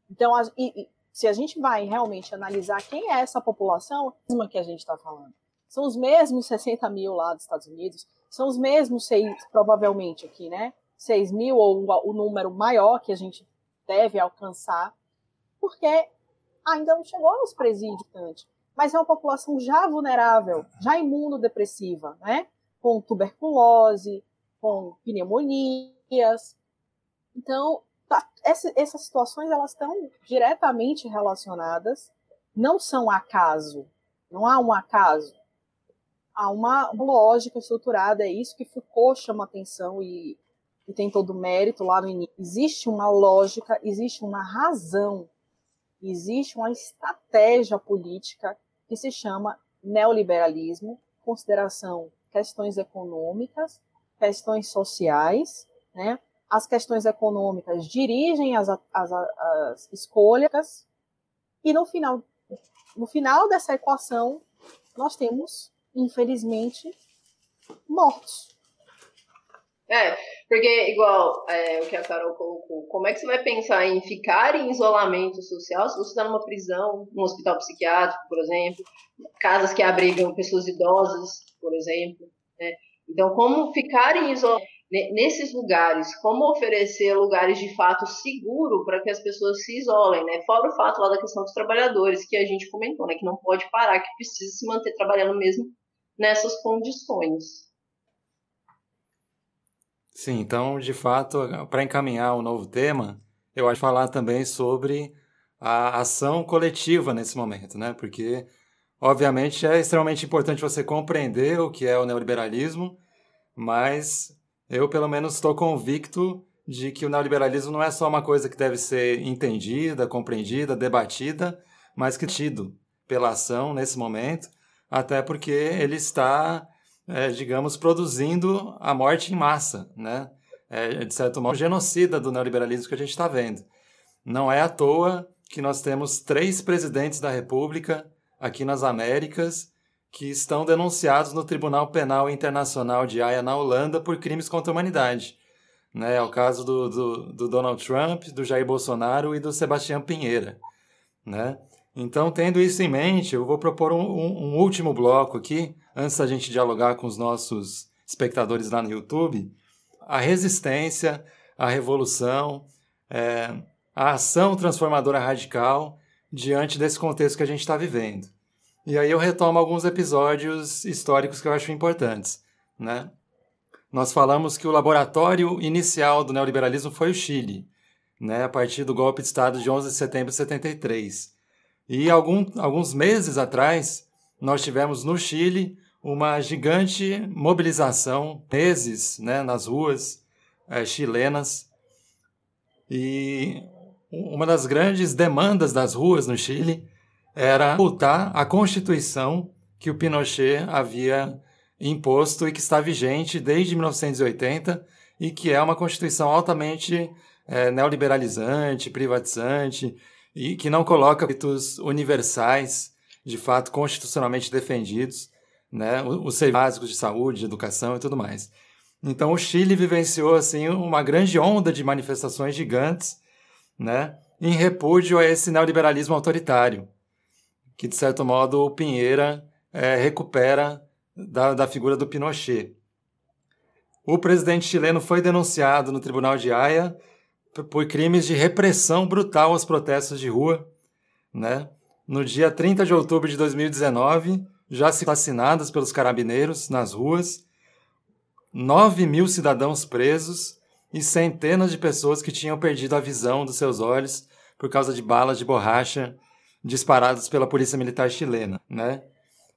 Então, a, e, se a gente vai realmente analisar quem é essa população, que a gente está falando. São os mesmos 60 mil lá dos Estados Unidos, são os mesmos seis, provavelmente aqui, né? 6 mil ou o número maior que a gente deve alcançar, porque ainda não chegou aos presídios tanto. Mas é uma população já vulnerável, já imunodepressiva, né? Com tuberculose, com pneumonias. Então, tá, essa, essas situações elas estão diretamente relacionadas, não são acaso, não há um acaso. Há uma lógica estruturada, é isso que Foucault chama atenção e, e tem todo o mérito lá no início. Existe uma lógica, existe uma razão existe uma estratégia política que se chama neoliberalismo, consideração questões econômicas, questões sociais, né? As questões econômicas dirigem as, as, as escolhas e no final, no final dessa equação nós temos, infelizmente, mortos. É, porque, igual é, o que a Carol colocou, como é que você vai pensar em ficar em isolamento social se você está numa prisão, num hospital psiquiátrico, por exemplo, casas que abrigam pessoas idosas, por exemplo. Né? Então, como ficar em isolamento nesses lugares, como oferecer lugares de fato seguro para que as pessoas se isolem, né? Fora o fato lá da questão dos trabalhadores que a gente comentou, né? Que não pode parar, que precisa se manter trabalhando mesmo nessas condições. Sim, então, de fato, para encaminhar o novo tema, eu acho falar também sobre a ação coletiva nesse momento, né? Porque, obviamente, é extremamente importante você compreender o que é o neoliberalismo, mas eu, pelo menos, estou convicto de que o neoliberalismo não é só uma coisa que deve ser entendida, compreendida, debatida, mas que tido pela ação nesse momento, até porque ele está é, digamos, produzindo a morte em massa, né? É, de certo modo, genocida do neoliberalismo que a gente está vendo. Não é à toa que nós temos três presidentes da República aqui nas Américas que estão denunciados no Tribunal Penal Internacional de Haia, na Holanda, por crimes contra a humanidade. Né? É o caso do, do, do Donald Trump, do Jair Bolsonaro e do Sebastião Pinheira. Né? Então, tendo isso em mente, eu vou propor um, um, um, último bloco aqui, antes da gente dialogar com os nossos espectadores lá no YouTube. A resistência, a revolução, é, a ação transformadora radical diante desse contexto que a gente está vivendo. E aí eu retomo alguns episódios históricos que eu acho importantes. Né? Nós falamos que o laboratório inicial do neoliberalismo foi o Chile, né, a partir do golpe de Estado de 11 de setembro de 73 e algum, alguns meses atrás, nós tivemos no Chile uma gigante mobilização, meses né, nas ruas é, chilenas. E uma das grandes demandas das ruas no Chile era voltar à Constituição que o Pinochet havia imposto e que está vigente desde 1980 e que é uma Constituição altamente é, neoliberalizante, privatizante, e que não coloca direitos universais, de fato, constitucionalmente defendidos, né, os serviços básicos de saúde, de educação e tudo mais. Então, o Chile vivenciou assim uma grande onda de manifestações gigantes, né, em repúdio a esse neoliberalismo autoritário, que de certo modo o Pinheira é, recupera da, da figura do Pinochet. O presidente chileno foi denunciado no Tribunal de Haia por crimes de repressão brutal aos protestos de rua. Né? No dia 30 de outubro de 2019, já se assassinados pelos carabineiros nas ruas, 9 mil cidadãos presos e centenas de pessoas que tinham perdido a visão dos seus olhos por causa de balas de borracha disparadas pela polícia militar chilena, né?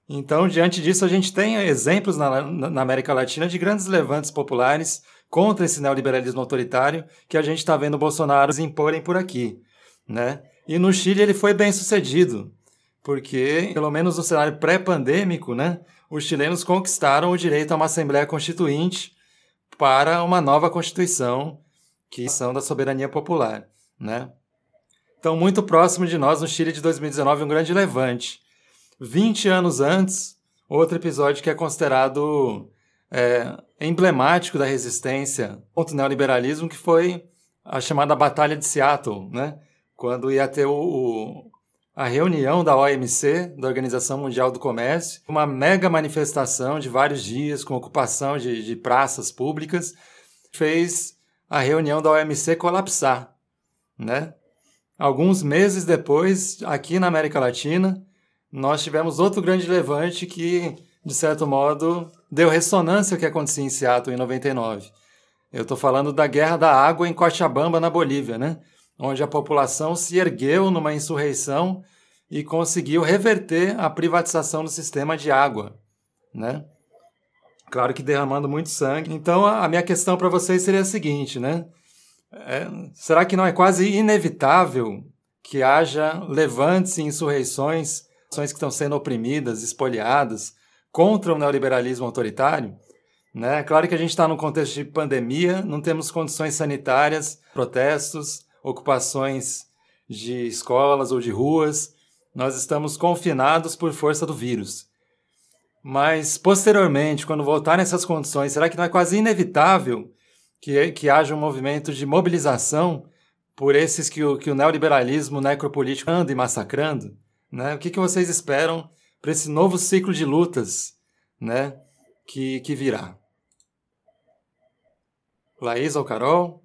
Então, diante disso, a gente tem exemplos na, na América Latina de grandes levantes populares contra esse neoliberalismo autoritário que a gente está vendo o Bolsonaro imporem por aqui, né? E no Chile ele foi bem sucedido, porque, pelo menos no cenário pré-pandêmico, né, os chilenos conquistaram o direito a uma Assembleia Constituinte para uma nova Constituição, que são da soberania popular, né? Então, muito próximo de nós, no Chile de 2019, um grande levante. 20 anos antes, outro episódio que é considerado é, emblemático da resistência contra o neoliberalismo, que foi a chamada Batalha de Seattle, né? quando ia ter o, o, a reunião da OMC, da Organização Mundial do Comércio, uma mega manifestação de vários dias, com ocupação de, de praças públicas, fez a reunião da OMC colapsar. Né? Alguns meses depois, aqui na América Latina, nós tivemos outro grande levante que, de certo modo, deu ressonância ao que acontecia em Seattle em 99. Eu estou falando da Guerra da Água em Cochabamba, na Bolívia, né? onde a população se ergueu numa insurreição e conseguiu reverter a privatização do sistema de água. Né? Claro que derramando muito sangue. Então, a minha questão para vocês seria a seguinte, né? É, será que não é quase inevitável que haja levantes e insurreições, ações que estão sendo oprimidas, espoliadas, contra o neoliberalismo autoritário? Né? Claro que a gente está num contexto de pandemia, não temos condições sanitárias, protestos, ocupações de escolas ou de ruas, nós estamos confinados por força do vírus. Mas, posteriormente, quando voltar nessas condições, será que não é quase inevitável que, que haja um movimento de mobilização por esses que o, que o neoliberalismo necropolítico anda e massacrando? Né? O que, que vocês esperam para esse novo ciclo de lutas né, que, que virá? Laís ou Carol?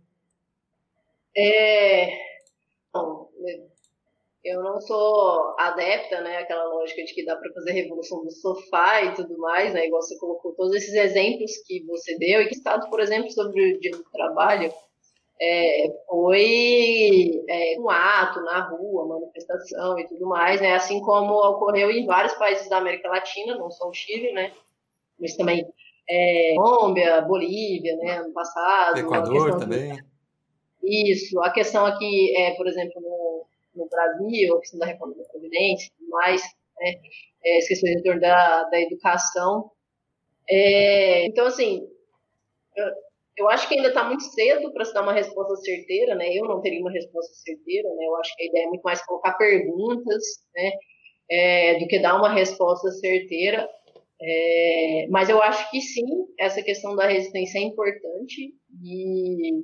É, eu não sou adepta, né, aquela lógica de que dá para fazer revolução do sofá e tudo mais, né, igual você colocou todos esses exemplos que você deu e que estado, por exemplo, sobre o dia do trabalho, é, foi é, um ato na rua, manifestação e tudo mais, né, assim como ocorreu em vários países da América Latina, não só o Chile, né, mas também é, Colômbia, Bolívia, né, ano passado. Equador também. Isso, a questão aqui, é, por exemplo, no, no Brasil, a questão da reforma da Previdência mais, né, é, as questões em torno da, da educação. É, então, assim, eu, eu, acho que ainda está muito cedo para se dar uma resposta certeira, né? Eu não teria uma resposta certeira, né? Eu acho que a ideia é muito mais colocar perguntas, né? É, do que dar uma resposta certeira. É, mas eu acho que sim, essa questão da resistência é importante e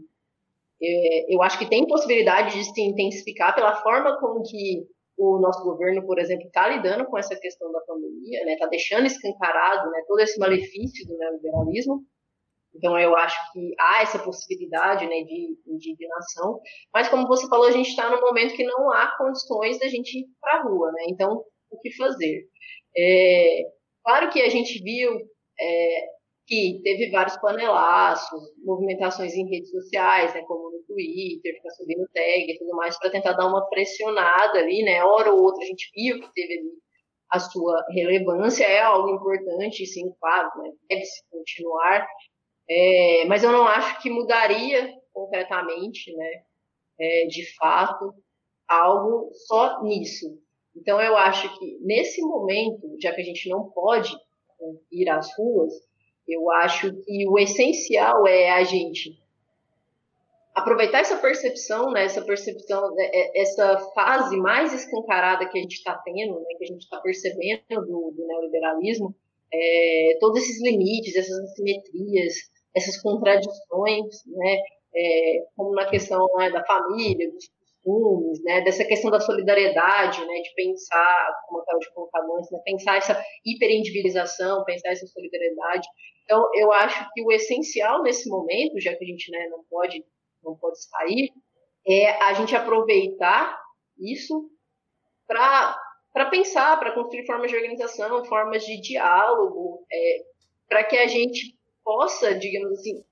eu acho que tem possibilidade de se intensificar pela forma com que o nosso governo, por exemplo, está lidando com essa questão da pandemia, está né, deixando escancarado né, todo esse malefício do neoliberalismo. Então, eu acho que há essa possibilidade né, de indignação, mas como você falou, a gente está num momento que não há condições da gente ir para a rua. Né? Então, o que fazer? É, claro que a gente viu é, que teve vários panelaços, movimentações em redes sociais, né, como no Twitter, ficar subindo tag e tudo mais, para tentar dar uma pressionada ali, né? Hora ou outra a gente viu que teve ali a sua relevância, é algo importante, sim, claro, né? Deve-se continuar, é, mas eu não acho que mudaria concretamente, né? É, de fato, algo só nisso. Então, eu acho que nesse momento, já que a gente não pode ir às ruas, eu acho que o essencial é a gente aproveitar essa percepção, né, essa percepção, né, é, essa fase mais escancarada que a gente está tendo, né, que a gente está percebendo do, do neoliberalismo, é, todos esses limites, essas assimetrias, essas contradições, né, é, como na questão né, da família, dos costumes, né, dessa questão da solidariedade, né, de pensar, como eu estava colocado antes, né, pensar essa hiperindividualização, pensar essa solidariedade, então, eu acho que o essencial nesse momento, já que a gente né, não pode não pode sair, é a gente aproveitar isso para pensar, para construir formas de organização, formas de diálogo, é, para que a gente possa, digamos assim,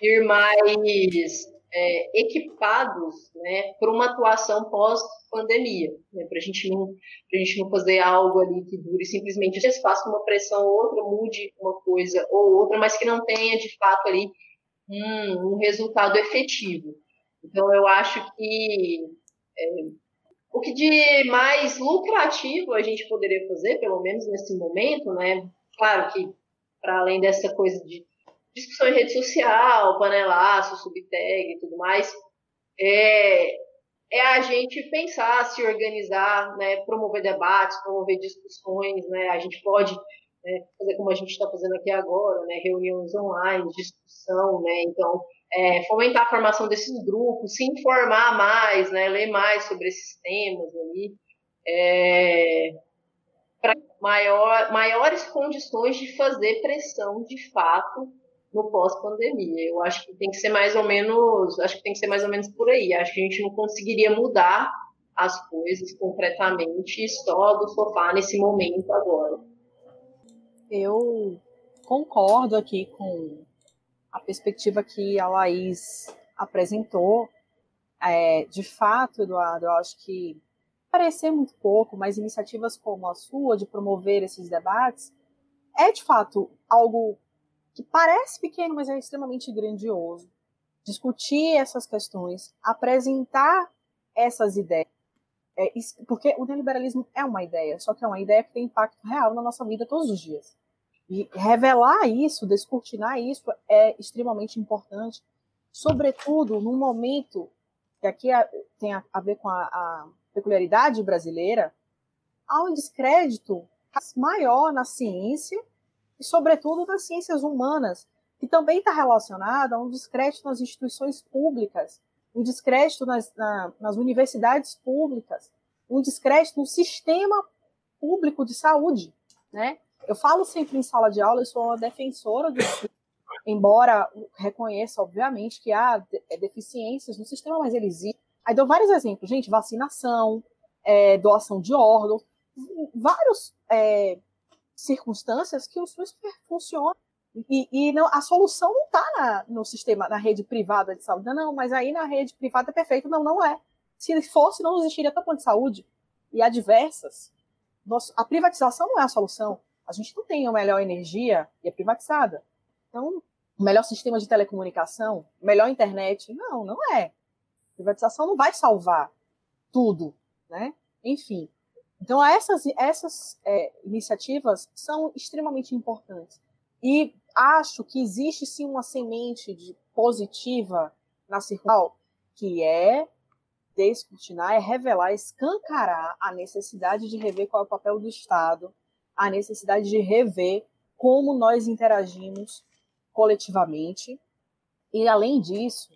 ir mais é, equipados né, para uma atuação pós-pandemia, né, para a gente não gente não fazer algo ali que dure simplesmente se faça uma pressão ou outra, mude uma coisa ou outra, mas que não tenha de fato ali um, um resultado efetivo. Então eu acho que é, o que de mais lucrativo a gente poderia fazer, pelo menos nesse momento, né? Claro que para além dessa coisa de discussão em rede social, panelaço, subtag e tudo mais, é, é a gente pensar, se organizar, né, promover debates, promover discussões, né, a gente pode né, fazer como a gente está fazendo aqui agora, né, reuniões online, discussão, né, então é, fomentar a formação desses grupos, se informar mais, né, ler mais sobre esses temas ali, é, para maior, maiores condições de fazer pressão de fato no pós-pandemia. Eu acho que tem que ser mais ou menos, acho que tem que ser mais ou menos por aí. Acho que a gente não conseguiria mudar as coisas concretamente só do sofá nesse momento agora. Eu concordo aqui com a perspectiva que a Laís apresentou. É, de fato, Eduardo, eu acho que parecer muito pouco, mas iniciativas como a sua de promover esses debates é de fato algo que parece pequeno, mas é extremamente grandioso. Discutir essas questões, apresentar essas ideias. É, porque o neoliberalismo é uma ideia, só que é uma ideia que tem impacto real na nossa vida todos os dias. E revelar isso, descortinar isso é extremamente importante, sobretudo num momento que aqui tem a, ver com a, a peculiaridade brasileira, há um descrédito maior na ciência e, sobretudo, nas ciências humanas, que também está relacionado a um descrédito nas instituições públicas, um descrédito nas, na, nas universidades públicas, um descrédito no sistema público de saúde. Né? Eu falo sempre em sala de aula, eu sou uma defensora do embora reconheça, obviamente, que há é, deficiências no sistema, mas ele existe. Aí dou vários exemplos, gente, vacinação, é, doação de órgãos, vários é, circunstâncias que o SUS funciona. E, e não, a solução não está no sistema, na rede privada de saúde. Não, mas aí na rede privada é perfeito. Não, não é. Se fosse, não existiria tão de saúde. E há diversas. a privatização não é a solução. A gente não tem a melhor energia e é privatizada. Então, o melhor sistema de telecomunicação, melhor internet. Não, não é. Privatização não vai salvar tudo, né? Enfim, então, essas, essas é, iniciativas são extremamente importantes. E acho que existe sim uma semente de positiva na circular, que é descortinar, é revelar, escancarar a necessidade de rever qual é o papel do Estado, a necessidade de rever como nós interagimos coletivamente. E, além disso,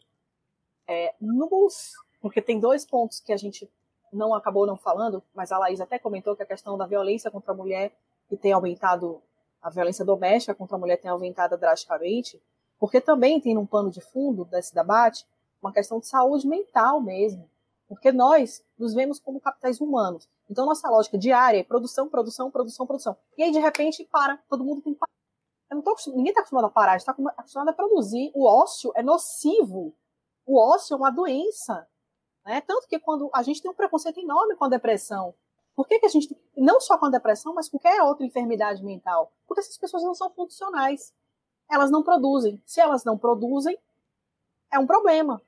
é, nos, porque tem dois pontos que a gente não acabou não falando, mas a Laís até comentou que a questão da violência contra a mulher, que tem aumentado, a violência doméstica contra a mulher tem aumentado drasticamente, porque também tem num pano de fundo desse debate uma questão de saúde mental mesmo. Porque nós nos vemos como capitais humanos. Então, nossa lógica diária é produção, produção, produção, produção. E aí, de repente, para. Todo mundo tem que parar. Eu não tô, ninguém está acostumado a parar, está acostumado a produzir. O ócio é nocivo. O ócio é uma doença. Né? Tanto que quando a gente tem um preconceito enorme com a depressão. Por que, que a gente. Não só com a depressão, mas qualquer outra enfermidade mental? Porque essas pessoas não são funcionais. Elas não produzem. Se elas não produzem, é um problema.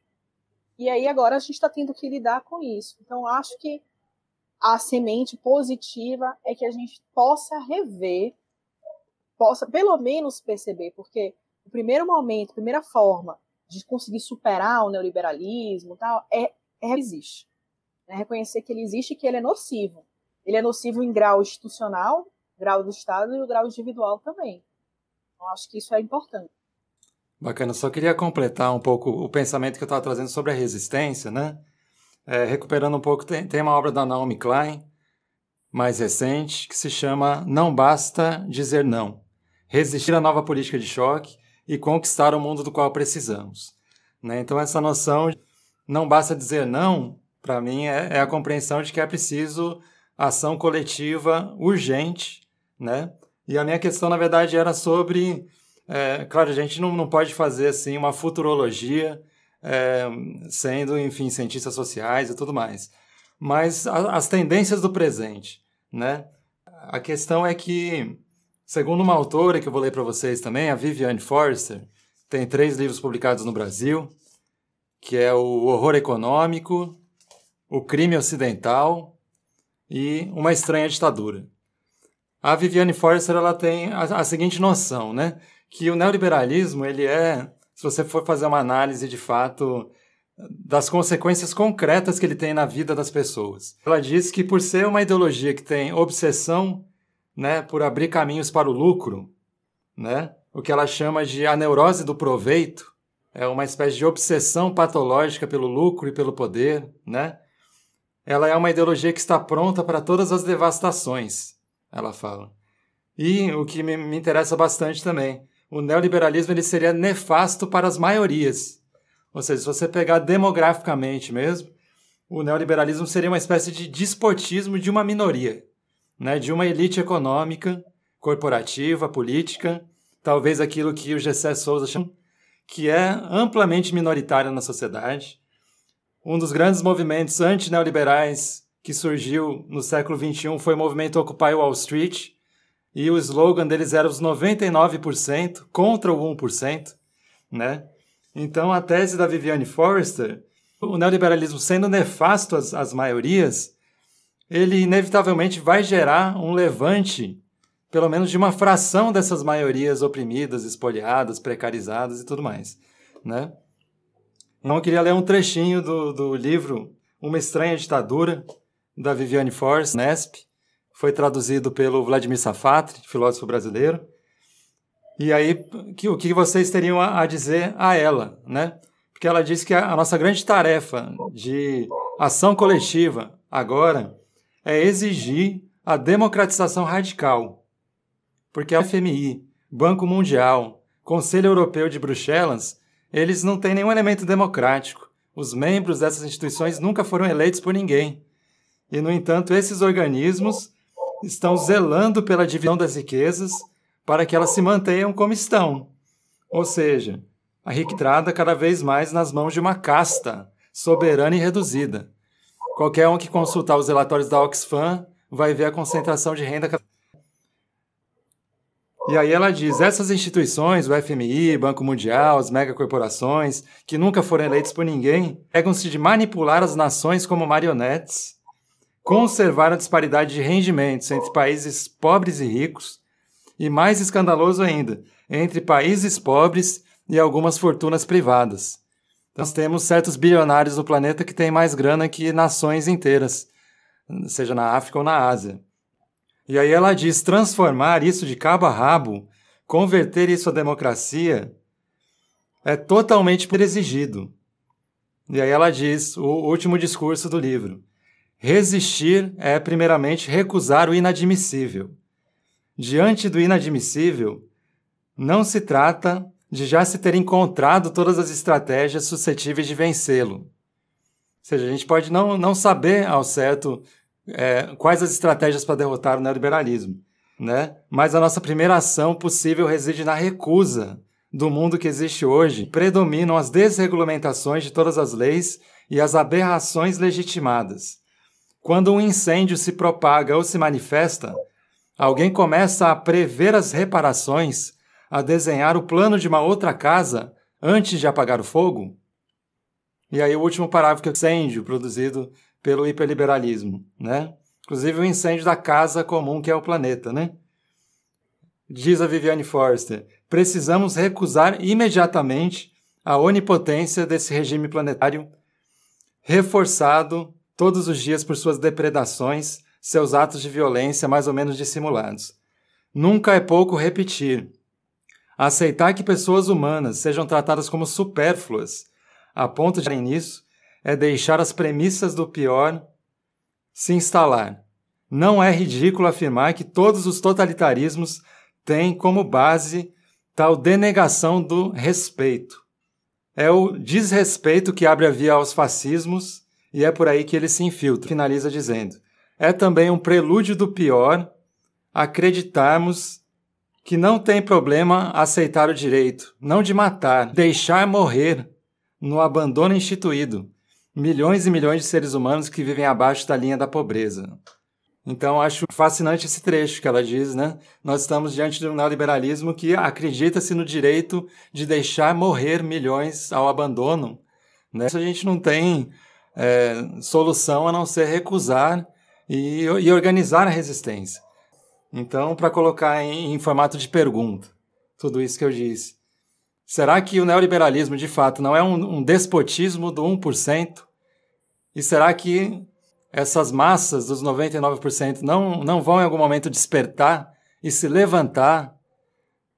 E aí agora a gente está tendo que lidar com isso. Então, acho que a semente positiva é que a gente possa rever, possa pelo menos perceber, porque o primeiro momento, a primeira forma de conseguir superar o neoliberalismo tal, é é, existe. É reconhecer que ele existe e que ele é nocivo. Ele é nocivo em grau institucional, grau do Estado e o grau individual também. Então, acho que isso é importante. Bacana, só queria completar um pouco o pensamento que eu estava trazendo sobre a resistência, né? É, recuperando um pouco, tem, tem uma obra da Naomi Klein, mais recente, que se chama Não Basta Dizer Não. Resistir à nova política de choque e conquistar o mundo do qual precisamos. Né? Então, essa noção não basta dizer não, para mim, é, é, a compreensão de que é preciso ação coletiva urgente, né? E a minha questão, na verdade, era sobre... É, claro, a gente não, não pode fazer, assim, uma futurologia, é, sendo, enfim, cientistas sociais e tudo mais. Mas a, as tendências do presente, né? A questão é que, segundo uma autora que eu vou ler para vocês também, a Viviane Forster, tem três livros publicados no Brasil, que é o horror econômico, o crime ocidental e uma estranha ditadura. A Viviane Forster ela tem a, a seguinte noção, né? Que o neoliberalismo ele é, se você for fazer uma análise de fato das consequências concretas que ele tem na vida das pessoas. Ela diz que por ser uma ideologia que tem obsessão, né, por abrir caminhos para o lucro, né, o que ela chama de a neurose do proveito, é uma espécie de obsessão patológica pelo lucro e pelo poder, né? Ela é uma ideologia que está pronta para todas as devastações, ela fala. E o que me, me interessa bastante também, o neoliberalismo ele seria nefasto para as maiorias. Ou seja, se você pegar demograficamente mesmo, o neoliberalismo seria uma espécie de despotismo de uma minoria, né? de uma elite econômica, corporativa, política, talvez aquilo que o Gessé Souza chama, que é amplamente minoritário na sociedade. Um dos grandes movimentos anti-neoliberais que surgiu no século XXI foi o movimento Occupy Wall Street, e o slogan deles era os 99% contra o 1%, né? Então, a tese da Viviane Forrester, o neoliberalismo sendo nefasto às, às maiorias, ele inevitavelmente vai gerar um levante, pelo menos de uma fração dessas maiorias oprimidas, espoliadas, precarizadas e tudo mais, né? Então, eu queria ler um trechinho do, do livro Uma Estranha Ditadura, da Viviane Forrester, Nesp, foi traduzido pelo Vladimir Safatri, filósofo brasileiro. E aí, que, o que vocês teriam a, a, dizer a ela, né? Porque ela disse que a, a nossa grande tarefa de ação coletiva agora é exigir a democratização radical. Porque a FMI, Banco Mundial, Conselho Europeu de Bruxelas, eles não têm nenhum elemento democrático. Os membros dessas instituições nunca foram eleitos por ninguém. E, no entanto, esses organismos estão zelando pela divisão das riquezas para que elas se mantenham como estão. Ou seja, a riqueza cada vez mais nas mãos de uma casta soberana e reduzida. Qualquer um que consultar os relatórios da Oxfam vai ver a concentração de renda. E aí ela diz: essas instituições, o FMI, Banco Mundial, as megacorporações, que nunca foram eleitas por ninguém, pegam-se de manipular as nações como marionetes conservar a disparidade de rendimentos entre países pobres e ricos, e mais escandaloso ainda, entre países pobres e algumas fortunas privadas. Então, nós temos certos bilionários no planeta que têm mais grana que nações inteiras, seja na África ou na Ásia. E aí ela diz: transformar isso de cabo a rabo, converter isso à democracia, é totalmente exigido. E aí ela diz, o último discurso do livro: Resistir é, primeiramente, recusar o inadmissível. Diante do inadmissível, não se trata de já se ter encontrado todas as estratégias suscetíveis de vencê-lo. Ou seja, a gente pode não, não saber ao certo é, quais as estratégias para derrotar o neoliberalismo, né? mas a nossa primeira ação possível reside na recusa do mundo que existe hoje. Predominam as desregulamentações de todas as leis e as aberrações legitimadas. Quando um incêndio se propaga ou se manifesta, alguém começa a prever as reparações, a desenhar o plano de uma outra casa antes de apagar o fogo? E aí o último parágrafo que é o incêndio produzido pelo hiperliberalismo, né? Inclusive o incêndio da casa comum que é o planeta, né? Diz a Viviane Forster, precisamos recusar imediatamente a onipotência desse regime planetário reforçado todos os dias por suas depredações, seus atos de violência mais ou menos dissimulados. Nunca é pouco repetir. Aceitar que pessoas humanas sejam tratadas como supérfluas, a ponto de nisso, é deixar as premissas do pior se instalar. Não é ridículo afirmar que todos os totalitarismos têm como base tal denegação do respeito. É o desrespeito que abre a via aos fascismos e é por aí que ele se infiltra. Finaliza dizendo: É também um prelúdio do pior acreditarmos que não tem problema aceitar o direito, não de matar, deixar morrer no abandono instituído milhões e milhões de seres humanos que vivem abaixo da linha da pobreza. Então, acho fascinante esse trecho que ela diz, né? Nós estamos diante de um neoliberalismo que acredita-se no direito de deixar morrer milhões ao abandono. Né? Isso a gente não tem é, solução a não ser recusar e, e organizar a resistência. Então, para colocar em, em, formato de pergunta, tudo isso que eu disse. Será que o neoliberalismo, de fato, não é um, um despotismo do 1%? E será que essas massas dos 99% não, não vão em algum momento despertar e se levantar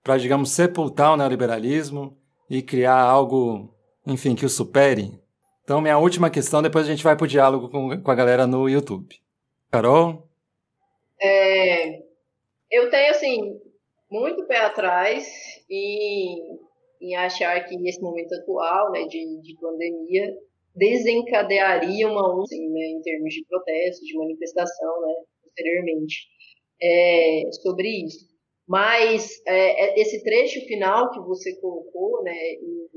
para, digamos, sepultar o neoliberalismo e criar algo, enfim, que o supere? Então, minha última questão, depois a gente vai para o diálogo com, com a galera no YouTube. Carol? É, eu tenho, assim, muito pé atrás em, em achar que nesse momento atual, né, de, de pandemia, desencadearia uma onda, assim, né, em termos de protesto, de manifestação, né, posteriormente, é, sobre isso. Mas é, é, esse trecho final que você colocou, né, e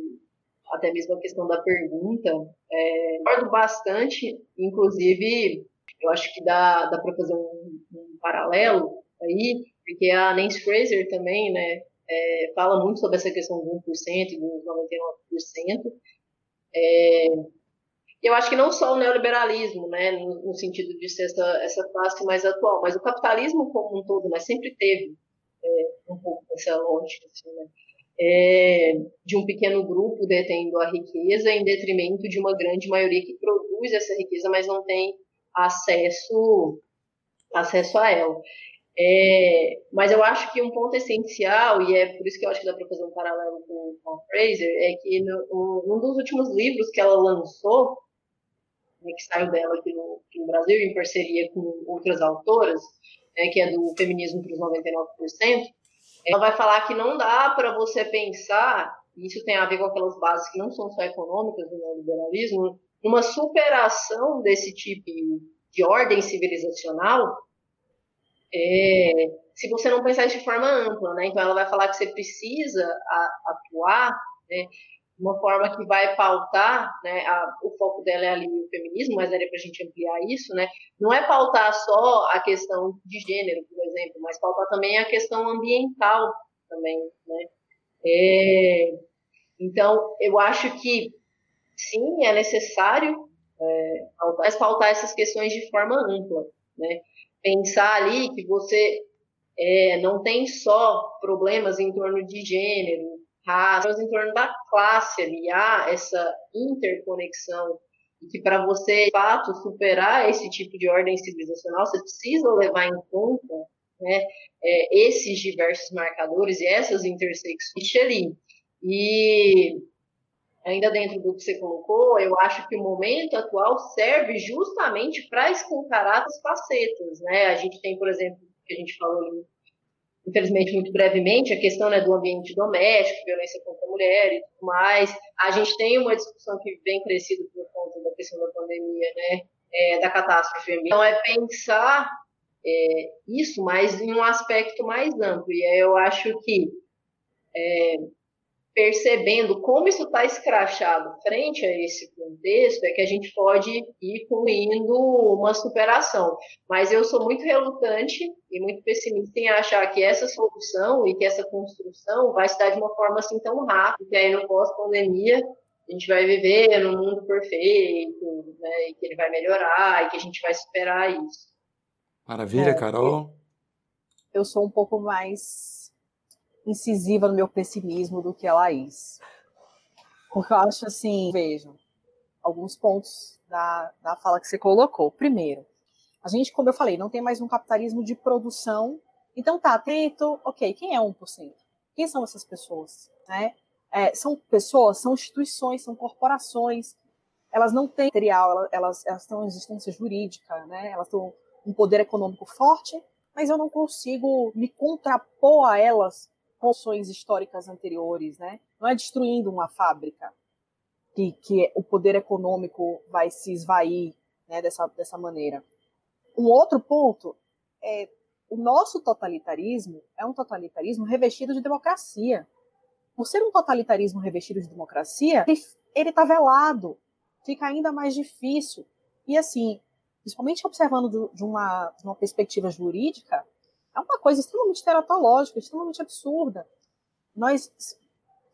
até mesmo a questão da pergunta, é, concordo bastante, inclusive, eu acho que dá, dá para fazer um, um, paralelo aí, porque a Nancy Fraser também, né, é, fala muito sobre essa questão do 1% e dos 99%, é, eu acho que não só o neoliberalismo, né, no, no, sentido de ser essa, essa classe mais atual, mas o capitalismo como um todo, né, sempre teve é, um pouco dessa lógica, assim, né, é, de um pequeno grupo detendo a riqueza em detrimento de uma grande maioria que produz essa riqueza, mas não tem acesso, acesso a ela. É, mas eu acho que um ponto essencial, e é por isso que eu acho que dá para fazer um paralelo com, com a Fraser, é que no, um dos últimos livros que ela lançou, né, que saiu dela aqui no, aqui no, Brasil, em parceria com outras autoras, né, que é do Feminismo para os 99%, ela vai falar que não dá para você pensar, isso tem a ver com aquelas bases que não são só econômicas do neoliberalismo, uma superação desse tipo de ordem civilizacional é, se você não pensar de forma ampla, né? Então ela vai falar que você precisa atuar né, uma forma que vai pautar, né? A, o foco dela é ali o feminismo, mas daria para a gente ampliar isso, né? Não é pautar só a questão de gênero, por exemplo, mas pautar também a questão ambiental também, né? É, então eu acho que sim, é necessário é, pautar, pautar essas questões de forma ampla, né? pensar ali que você é, não tem só problemas em torno de gênero, raça, mas em torno da classe ali, há essa interconexão e que para você, de fato, superar esse tipo de ordem civilizacional, você precisa levar em conta né, é, esses diversos marcadores e essas intersecções ali. E ainda dentro do que você colocou, eu acho que o momento atual serve justamente para escancarar as facetas, né? A gente tem, por exemplo, que a gente falou ali, infelizmente muito brevemente, a questão né, do ambiente doméstico, violência contra a mulher e tudo mais. A gente tem uma discussão que vem crescida por conta da questão da pandemia, né? É, da catástrofe Então, é pensar é, isso, mas em um aspecto mais amplo. E eu acho que é, percebendo como isso está escrachado frente a esse contexto, é que a gente pode ir concluindo uma superação. Mas eu sou muito relutante e muito pessimista em achar que essa solução e que essa construção vai se dar de uma forma assim tão rápida, que aí no pós-pandemia a gente vai viver num mundo perfeito, né, e que ele vai melhorar e que a gente vai superar isso. Maravilha, é, Carol. Eu sou um pouco mais incisiva no meu pessimismo do que a Laís. Porque eu acho assim, vejam, alguns pontos da, da fala que você colocou. Primeiro, a gente, como eu falei, não tem mais um capitalismo de produção. Então tá, atento, ok, quem é 1%? Quem são essas pessoas? Né? É, são pessoas, são instituições, são corporações, elas não têm material, elas, elas têm uma existência jurídica, né? elas têm um poder econômico forte, mas eu não consigo me contrapor a elas funções históricas anteriores, né? Não é destruindo uma fábrica que, que o poder econômico vai se esvair né, dessa, dessa maneira. Um outro ponto é o nosso totalitarismo é um totalitarismo revestido de democracia. Por ser um totalitarismo revestido de democracia, ele está velado, fica ainda mais difícil. E assim, principalmente observando de uma, de uma perspectiva jurídica, é uma coisa extremamente teratológica, extremamente absurda. Nós,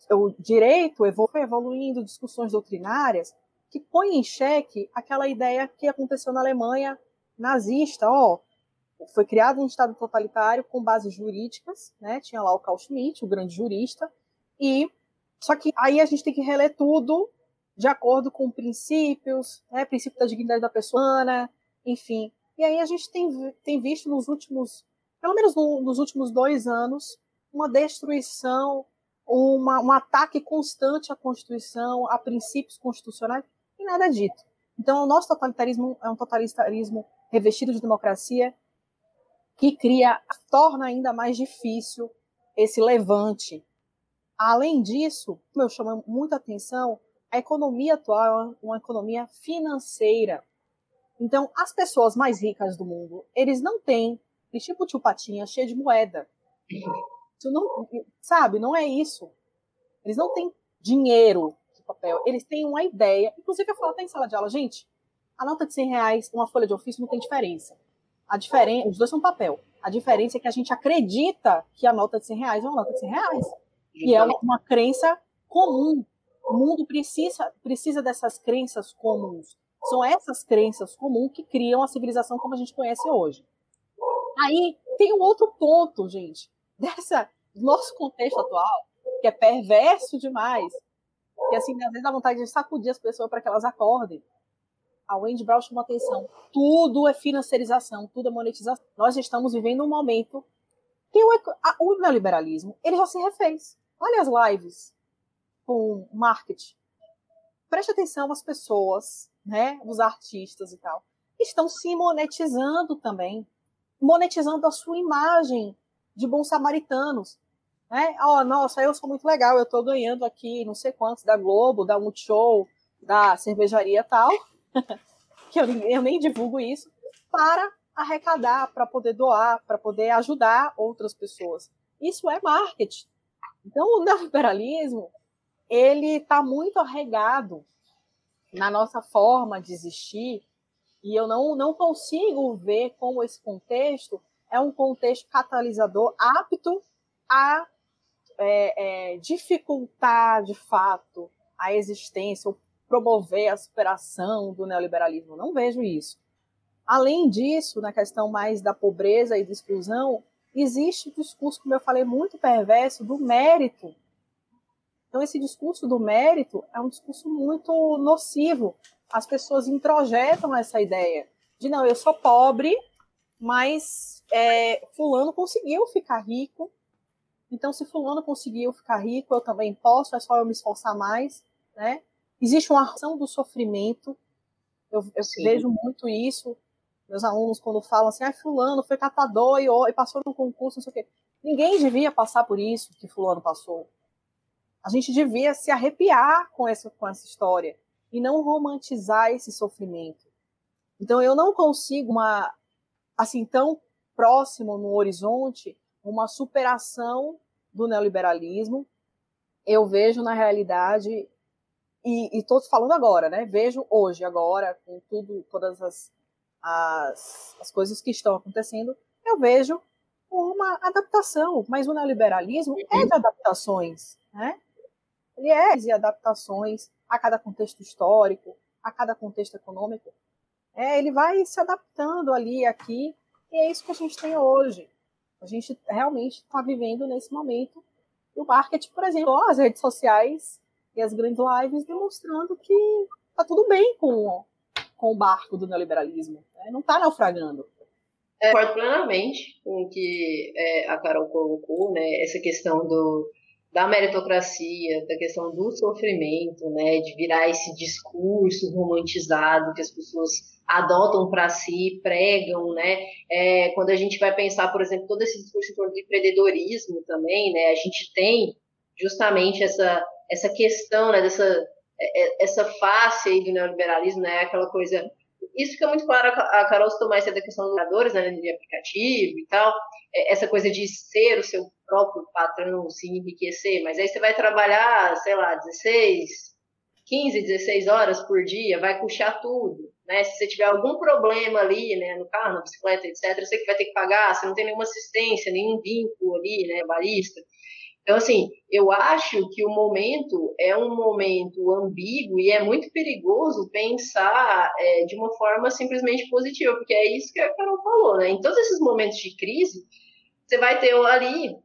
o direito foi evoluindo, discussões doutrinárias que põem em xeque aquela ideia que aconteceu na Alemanha nazista, ó, foi criado um Estado totalitário com bases jurídicas, né? Tinha lá o Carl Schmitt, o grande jurista, e Só que aí a gente tem que reler tudo de acordo com princípios, né, princípio da dignidade da pessoa, enfim. E aí a gente tem, tem visto nos últimos, pelo menos no, nos últimos dois anos, uma destruição, uma, um ataque constante à Constituição, a princípios constitucionais, e nada dito. Então, o nosso totalitarismo é um totalitarismo revestido de democracia que cria, torna ainda mais difícil esse levante. Além disso, eu chamo muita atenção, a economia atual é uma economia financeira. Então, as pessoas mais ricas do mundo, eles não têm, tipo tio Patinha, cheio de moeda. Isso não, sabe, não é isso. Eles não têm dinheiro de papel, eles têm uma ideia. Inclusive, eu falo até em sala de aula, gente, a nota de 100 reais, uma folha de ofício não tem diferença. A diferença, os dois são papel. A diferença é que a gente acredita que a nota de 100 reais é uma nota de 100 reais. E é uma crença comum. O mundo precisa, precisa dessas crenças comuns. São essas crenças comuns que criam a civilização como a gente conhece hoje. Aí tem um outro ponto, gente, dessa nosso contexto atual, que é perverso demais, que assim, às vezes dá vontade de sacudir as pessoas para que elas acordem a Wendy Brown chamou atenção. Tudo é financiarização, tudo é monetização. Nós estamos vivendo um momento que o, a, o neoliberalismo ele já se refez. Olha as lives com marketing. Preste atenção as pessoas, né, os artistas e tal, estão se monetizando também, monetizando a sua imagem de bons samaritanos. Né? Oh, nossa, eu sou muito legal, eu estou ganhando aqui não sei quantos da Globo, da Multishow, da cervejaria tal [laughs] que eu, eu nem divulgo isso, para arrecadar, para poder doar, para poder ajudar outras pessoas. Isso é marketing. Então, o neoliberalismo, ele está muito arregado na nossa forma de existir, e eu não, não consigo ver como esse contexto é um contexto catalisador apto a é, é, dificultar, de fato, a existência, o promover a superação do neoliberalismo. Não vejo isso. Além disso, na questão mais da pobreza e da exclusão, existe o discurso, como eu falei, muito perverso do mérito. Então, esse discurso do mérito é um discurso muito nocivo. As pessoas introjetam essa ideia de não, eu sou pobre, mas é, fulano conseguiu ficar rico. Então, se fulano conseguiu ficar rico, eu também posso, é só eu me esforçar mais, né? Existe uma ação do sofrimento. Eu, eu vejo muito isso. Meus alunos, quando falam assim, ah, fulano foi catador e, e passou no concurso, não sei o quê. Ninguém devia passar por isso que fulano passou. A gente devia se arrepiar com essa, com essa história e não romantizar esse sofrimento. Então eu não consigo uma assim tão próximo no horizonte uma superação do neoliberalismo. Eu vejo na realidade e estou falando agora, né? Vejo hoje, agora, com tudo, todas as, as, as coisas que estão acontecendo, eu vejo uma adaptação, mas o neoliberalismo é de adaptações, né? Ele é de adaptações a cada contexto histórico, a cada contexto econômico. É, ele vai se adaptando ali, aqui, e é isso que a gente tem hoje. A gente realmente está vivendo nesse momento o marketing, por exemplo, as redes sociais e as grandes lives demonstrando que tá tudo bem com, com o barco do neoliberalismo, né? não está naufragando. É, concordo plenamente com o que é, a Carol colocou, né? Essa questão do, da meritocracia, da questão do sofrimento, né? De virar esse discurso romantizado que as pessoas adotam para si, pregam, né? É, quando a gente vai pensar, por exemplo, todo esse discurso em torno do empreendedorismo também, né? A gente tem justamente essa essa questão, né, dessa é, é, essa face aí do neoliberalismo, né, aquela coisa isso fica muito claro, a Carol citou mais da questão dos jogadores, né, de aplicativo e tal, é, essa coisa de ser o seu próprio patrão, se enriquecer, mas aí você vai trabalhar, sei lá, 16, 15, 16 horas por dia, vai puxar tudo, né, se você tiver algum problema ali, né, no carro, na bicicleta, etc., você que vai ter que pagar, você não tem nenhuma assistência, nenhum vínculo ali, né, barista, então, assim, eu acho que o momento é um momento ambíguo e é muito perigoso pensar é, de uma forma simplesmente positiva, porque é isso que a Carol falou, né? Em todos esses momentos de crise, você vai ter ali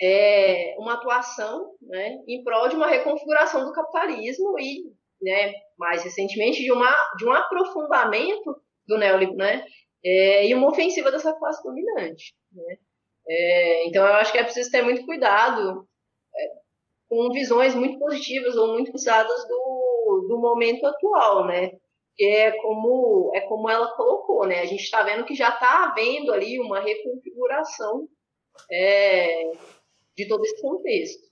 é, uma atuação né, em prol de uma reconfiguração do capitalismo e, né, mais recentemente, de, uma, de um aprofundamento do neoliberalismo né, é, e uma ofensiva dessa classe dominante. Né. É, então, eu acho que é preciso ter muito cuidado é, com visões muito positivas ou muito usadas do, do momento atual, né? que é como, é como ela colocou, né? A gente está vendo que já está havendo ali uma reconfiguração é, de todo esse contexto.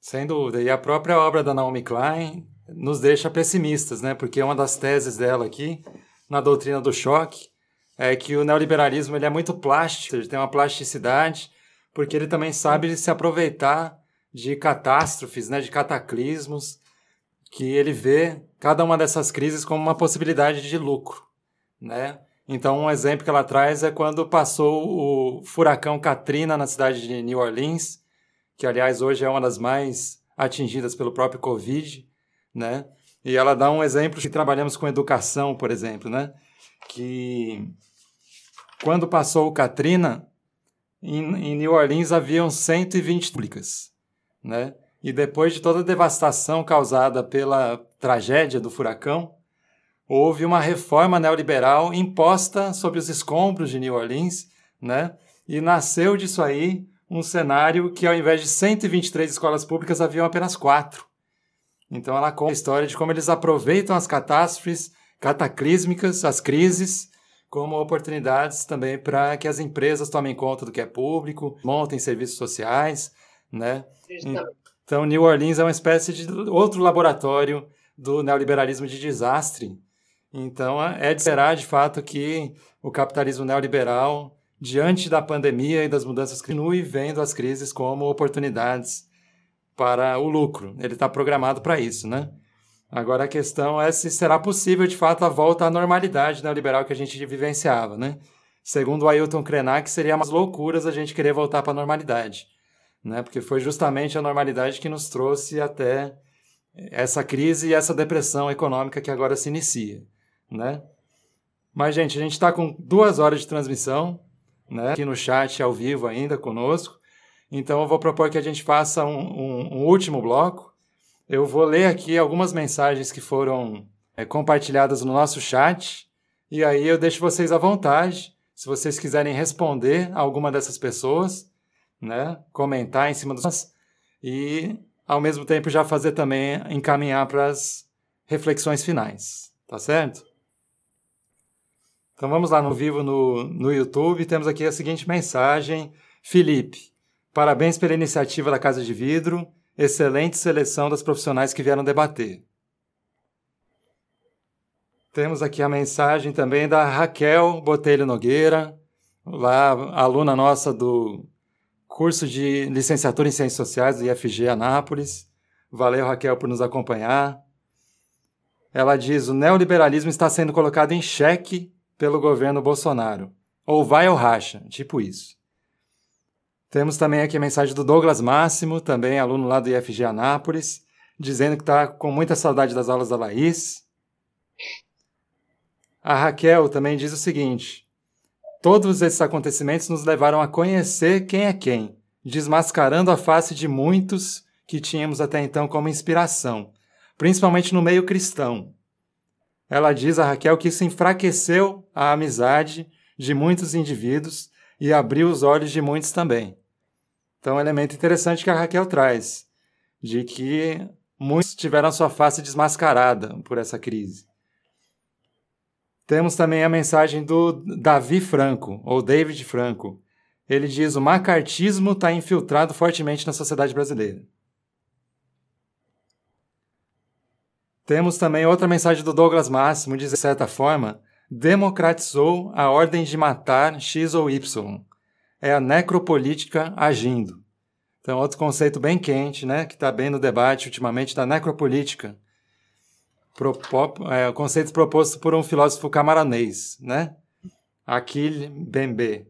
Sem dúvida. E a própria obra da Naomi Klein nos deixa pessimistas, né? Porque uma das teses dela aqui, na doutrina do choque, é que o neoliberalismo ele é muito plástico, ele tem uma plasticidade, porque ele também sabe se aproveitar de catástrofes, né, de cataclismos, que ele vê cada uma dessas crises como uma possibilidade de lucro, né? Então, um exemplo que ela traz é quando passou o furacão Katrina na cidade de New Orleans, que aliás hoje é uma das mais atingidas pelo próprio Covid, né? E ela dá um exemplo que trabalhamos com educação, por exemplo, né? Que quando passou o Katrina, em, em New Orleans haviam 120 públicas, né? E depois de toda a devastação causada pela tragédia do furacão, houve uma reforma neoliberal imposta sobre os escombros de New Orleans, né? E nasceu disso aí um cenário que, ao invés de 123 escolas públicas, haviam apenas quatro. Então, ela conta a história de como eles aproveitam as catástrofes cataclísmicas, as crises, como oportunidades também para que as empresas tomem conta do que é público, montem serviços sociais, né? Então, New Orleans é uma espécie de outro laboratório do neoliberalismo de desastre, então, é de esperar, de fato, que o capitalismo neoliberal, diante da pandemia e das mudanças, continue vendo as crises como oportunidades para o lucro. Ele está programado para isso, né? Agora a questão é se será possível, de fato, a volta à normalidade neoliberal que a gente vivenciava, né? Segundo o Ailton Krenak, seria umas loucuras a gente querer voltar para a normalidade, né? Porque foi justamente a normalidade que nos trouxe até essa crise e essa depressão econômica que agora se inicia né? Mas, gente, a gente está com duas horas de transmissão, né? Aqui no chat ao vivo ainda conosco. Então, eu vou propor que a gente faça um, um, um último bloco. Eu vou ler aqui algumas mensagens que foram é, compartilhadas no nosso chat. E aí eu deixo vocês à vontade, se vocês quiserem responder a alguma dessas pessoas, né? Comentar em cima dos e ao mesmo tempo já fazer também encaminhar para as reflexões finais, tá certo? Então vamos lá no vivo no, no YouTube. Temos aqui a seguinte mensagem. Felipe, parabéns pela iniciativa da Casa de Vidro. Excelente seleção das profissionais que vieram debater. Temos aqui a mensagem também da Raquel Botelho Nogueira, lá, aluna nossa do curso de licenciatura em Ciências Sociais do IFG Anápolis. Valeu, Raquel, por nos acompanhar. Ela diz: o neoliberalismo está sendo colocado em xeque pelo governo Bolsonaro. Ou vai ou racha, tipo isso. Temos também aqui a mensagem do Douglas Máximo, também aluno lá do IFG Anápolis, dizendo que está com muita saudade das aulas da Laís. A Raquel também diz o seguinte: Todos esses acontecimentos nos levaram a conhecer quem é quem, desmascarando a face de muitos que tínhamos até então como inspiração, principalmente no meio cristão. Ela diz a Raquel que isso enfraqueceu a amizade de muitos indivíduos e abriu os olhos de muitos também. Então, um elemento interessante que a Raquel traz, de que muitos tiveram sua face desmascarada por essa crise. Temos também a mensagem do Davi Franco, ou David Franco. Ele diz: o macartismo está infiltrado fortemente na sociedade brasileira. Temos também outra mensagem do Douglas Máximo, de certa forma, democratizou a ordem de matar X ou Y. É a necropolítica agindo. Então, outro conceito bem quente, né, que está bem no debate ultimamente, da necropolítica. Propo, é, conceito proposto por um filósofo camaranês, né? Akil Bembe.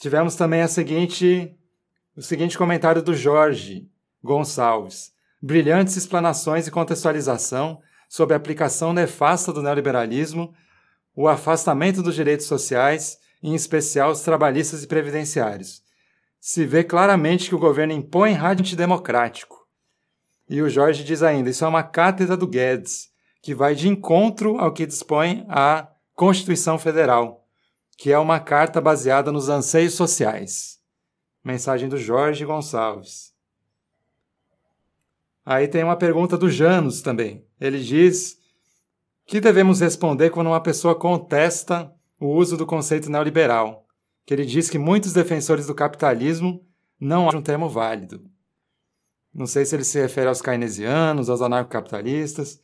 Tivemos também a seguinte, o seguinte comentário do Jorge Gonçalves brilhantes explanações e contextualização sobre a aplicação nefasta do neoliberalismo, o afastamento dos direitos sociais, em especial os trabalhistas e previdenciários. se vê claramente que o governo impõe rádio antidemocrático. E o Jorge diz ainda: isso é uma cátedra do Guedes, que vai de encontro ao que dispõe a Constituição Federal, que é uma carta baseada nos anseios sociais. Mensagem do Jorge Gonçalves. Aí tem uma pergunta do Janus também. Ele diz: que devemos responder quando uma pessoa contesta o uso do conceito neoliberal? Que ele diz que muitos defensores do capitalismo não acham um termo válido. Não sei se ele se refere aos keynesianos, aos anarcocapitalistas,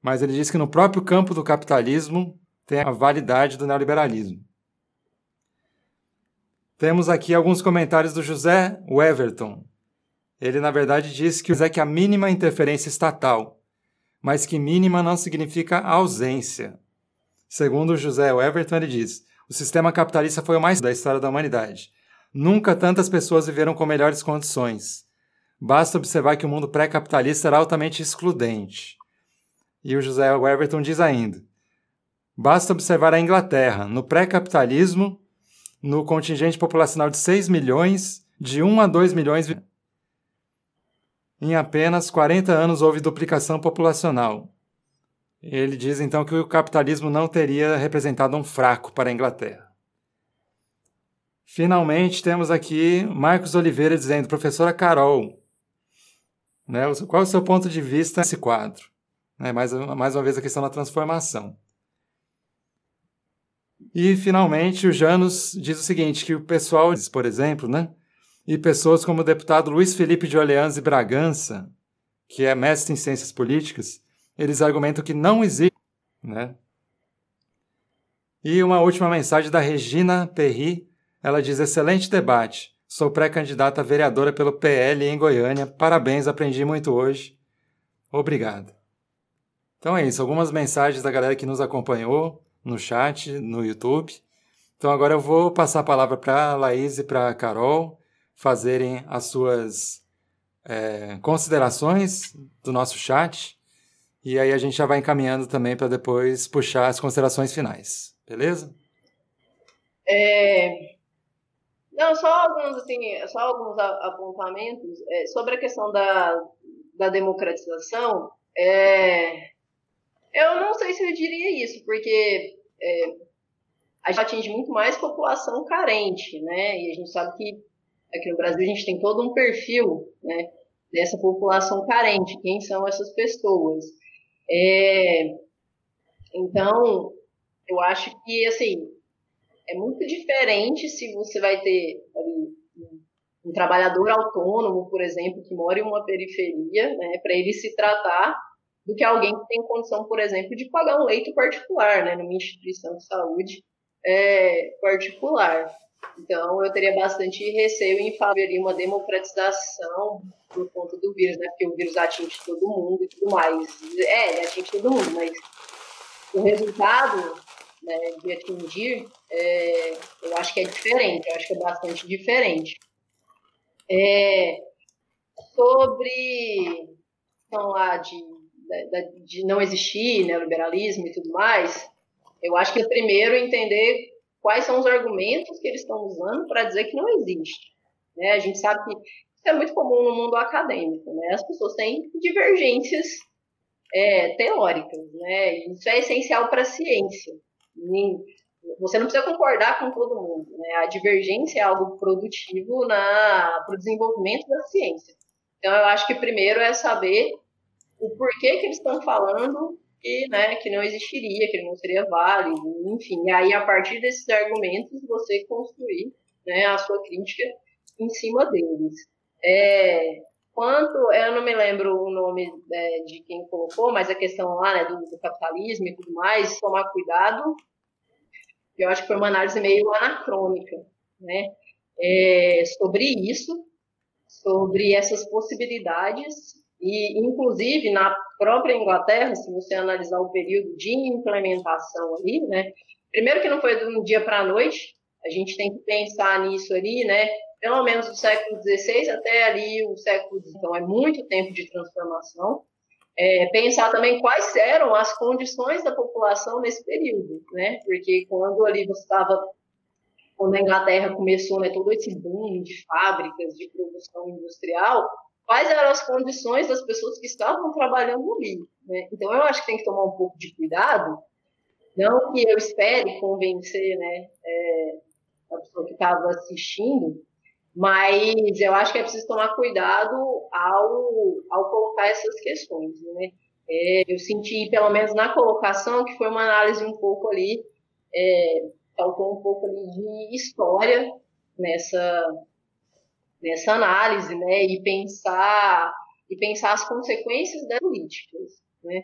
mas ele diz que no próprio campo do capitalismo tem a validade do neoliberalismo. Temos aqui alguns comentários do José Weverton, ele, na verdade, diz que é que a mínima interferência estatal, mas que mínima não significa ausência. Segundo José Everton, ele diz: o sistema capitalista foi o mais da história da humanidade. Nunca tantas pessoas viveram com melhores condições. Basta observar que o mundo pré-capitalista era altamente excludente. E o José Everton diz ainda: basta observar a Inglaterra, no pré-capitalismo, no contingente populacional de 6 milhões, de 1 a 2 milhões em apenas 40 anos houve duplicação populacional. Ele diz então que o capitalismo não teria representado um fraco para a Inglaterra. Finalmente, temos aqui Marcos Oliveira dizendo, professora Carol, né, qual é o seu ponto de vista nesse quadro? Né, mais, mais uma vez a questão da transformação. E, finalmente, o Janus diz o seguinte, que o pessoal, por exemplo, né, e pessoas como o deputado Luiz Felipe de Orleans e Bragança, que é mestre em ciências políticas, eles argumentam que não existe, né? E uma última mensagem da Regina Perry, ela diz: excelente debate. Sou pré-candidata a vereadora pelo PL em Goiânia. Parabéns, aprendi muito hoje. Obrigado. Então é isso, algumas mensagens da galera que nos acompanhou no chat, no YouTube. Então agora eu vou passar a palavra para a Laís e para a Carol fazerem as suas é, considerações do nosso chat. E aí a gente já vai encaminhando também para depois puxar as considerações finais. Beleza? É... Não, só alguns, assim, só alguns apontamentos é, sobre a questão da, da democratização. É... Eu não sei se eu diria isso, porque é, a gente atinge muito mais população carente, né? E a gente sabe que Aqui no Brasil a gente tem todo um perfil né, dessa população carente, quem são essas pessoas. É, então, eu acho que, assim, é muito diferente se você vai ter ali, um trabalhador autônomo, por exemplo, que mora em uma periferia, né, para ele se tratar, do que alguém que tem condição, por exemplo, de pagar um leito particular, né, numa instituição de saúde é, particular. Então, eu teria bastante receio em favorir uma democratização por conta do vírus, né? Porque o vírus atinge todo mundo e tudo mais. É, ele atinge todo mundo, mas o resultado né, de atingir, é, eu acho que é diferente, eu acho que é bastante diferente. É, sobre então, lá de, de, de não existir né, liberalismo e tudo mais, eu acho que é primeiro entender quais são os argumentos que eles estão usando para dizer que não existe. Né? A gente sabe que isso é muito comum no mundo acadêmico. Né? As pessoas têm divergências é, teóricas. Né? Isso é essencial para a ciência. Você não precisa concordar com todo mundo. Né? A divergência é algo produtivo para o desenvolvimento da ciência. Então, eu acho que primeiro é saber o porquê que eles estão falando que, né, que não existiria, que ele não seria válido, enfim. E aí, a partir desses argumentos, você construir né, a sua crítica em cima deles. É, quanto, eu não me lembro o nome né, de quem colocou, mas a questão lá né, do, do, capitalismo e tudo mais, tomar cuidado, eu acho que foi uma análise meio anacrônica, né, é, sobre isso, sobre essas possibilidades e, inclusive, na própria Inglaterra, se você analisar o período de implementação ali, né? Primeiro que não foi de um dia para a noite, a gente tem que pensar nisso ali, né? Pelo menos do século XVI até ali o século XIX. Então, é muito tempo de transformação. É, pensar também quais eram as condições da população nesse período, né? Porque quando ali você estava quando a Inglaterra começou né, todo esse boom de fábricas, de produção industrial, quais eram as condições das pessoas que estavam trabalhando ali. Né? Então, eu acho que tem que tomar um pouco de cuidado, não que eu espere convencer né, é, a pessoa que estava assistindo, mas eu acho que é preciso tomar cuidado ao, ao colocar essas questões. Né? É, eu senti, pelo menos na colocação, que foi uma análise um pouco ali, é, faltou um pouco ali de história nessa, nessa análise, né? E pensar, e pensar as consequências das políticas, né?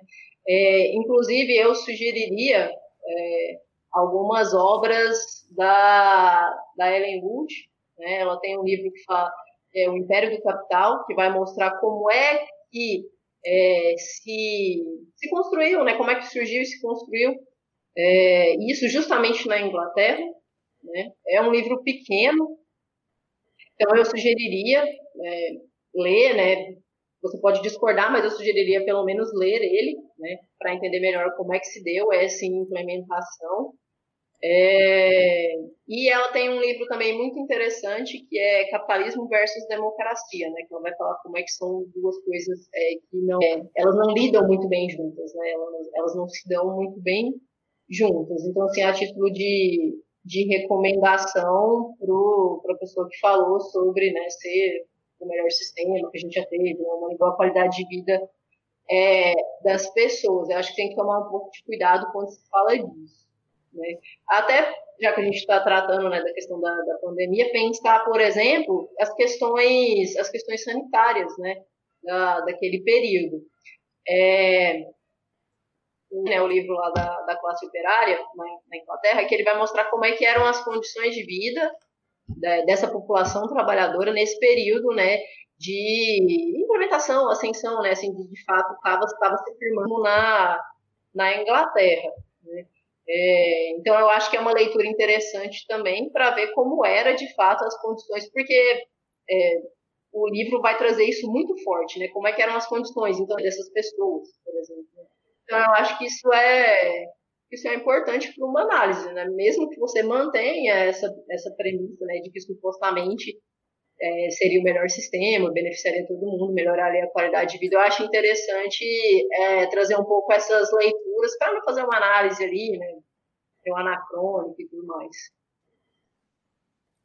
É, inclusive, eu sugeriria é, algumas obras da, da Ellen Wood, né? Ela tem um livro que fala é, O Império do Capital, que vai mostrar como é que é, se, se construiu, né? Como é que surgiu e se construiu é, isso justamente na Inglaterra. Né? É um livro pequeno, então eu sugeriria é, ler, né? Você pode discordar, mas eu sugeriria pelo menos ler ele, né? Para entender melhor como é que se deu essa implementação. É, e ela tem um livro também muito interessante que é Capitalismo versus Democracia, né? Que ela vai falar como é que são duas coisas é, que não, é, elas não lidam muito bem juntas, né? Elas, elas não se dão muito bem juntas. Então, assim, a título de, de recomendação para a pessoa que falou sobre né, ser o melhor sistema que a gente já teve, né, uma igual qualidade de vida é, das pessoas. Eu acho que tem que tomar um pouco de cuidado quando se fala disso. Né? Até já que a gente está tratando né, da questão da, da, pandemia, pensar, por exemplo, as questões, as questões sanitárias né, da, daquele período. É, né, o livro lá da, da classe operária na, na, Inglaterra, que ele vai mostrar como é que eram as condições de vida da, dessa população trabalhadora nesse período, né, de implementação, ascensão, né, assim, de, de fato estava se firmando na, na Inglaterra, né. É, então eu acho que é uma leitura interessante também para ver como era de fato as condições, porque é, o livro vai trazer isso muito forte, né? Como é que eram as condições então dessas pessoas, por exemplo. Então, eu acho que isso é, isso é importante para uma análise, né? Mesmo que você mantenha essa, essa premissa, né, de que supostamente é, seria o melhor sistema, beneficiaria todo mundo, melhoraria a qualidade de vida, eu acho interessante é, trazer um pouco essas leituras para não fazer uma análise ali, né? Ter um anacrônico e tudo mais.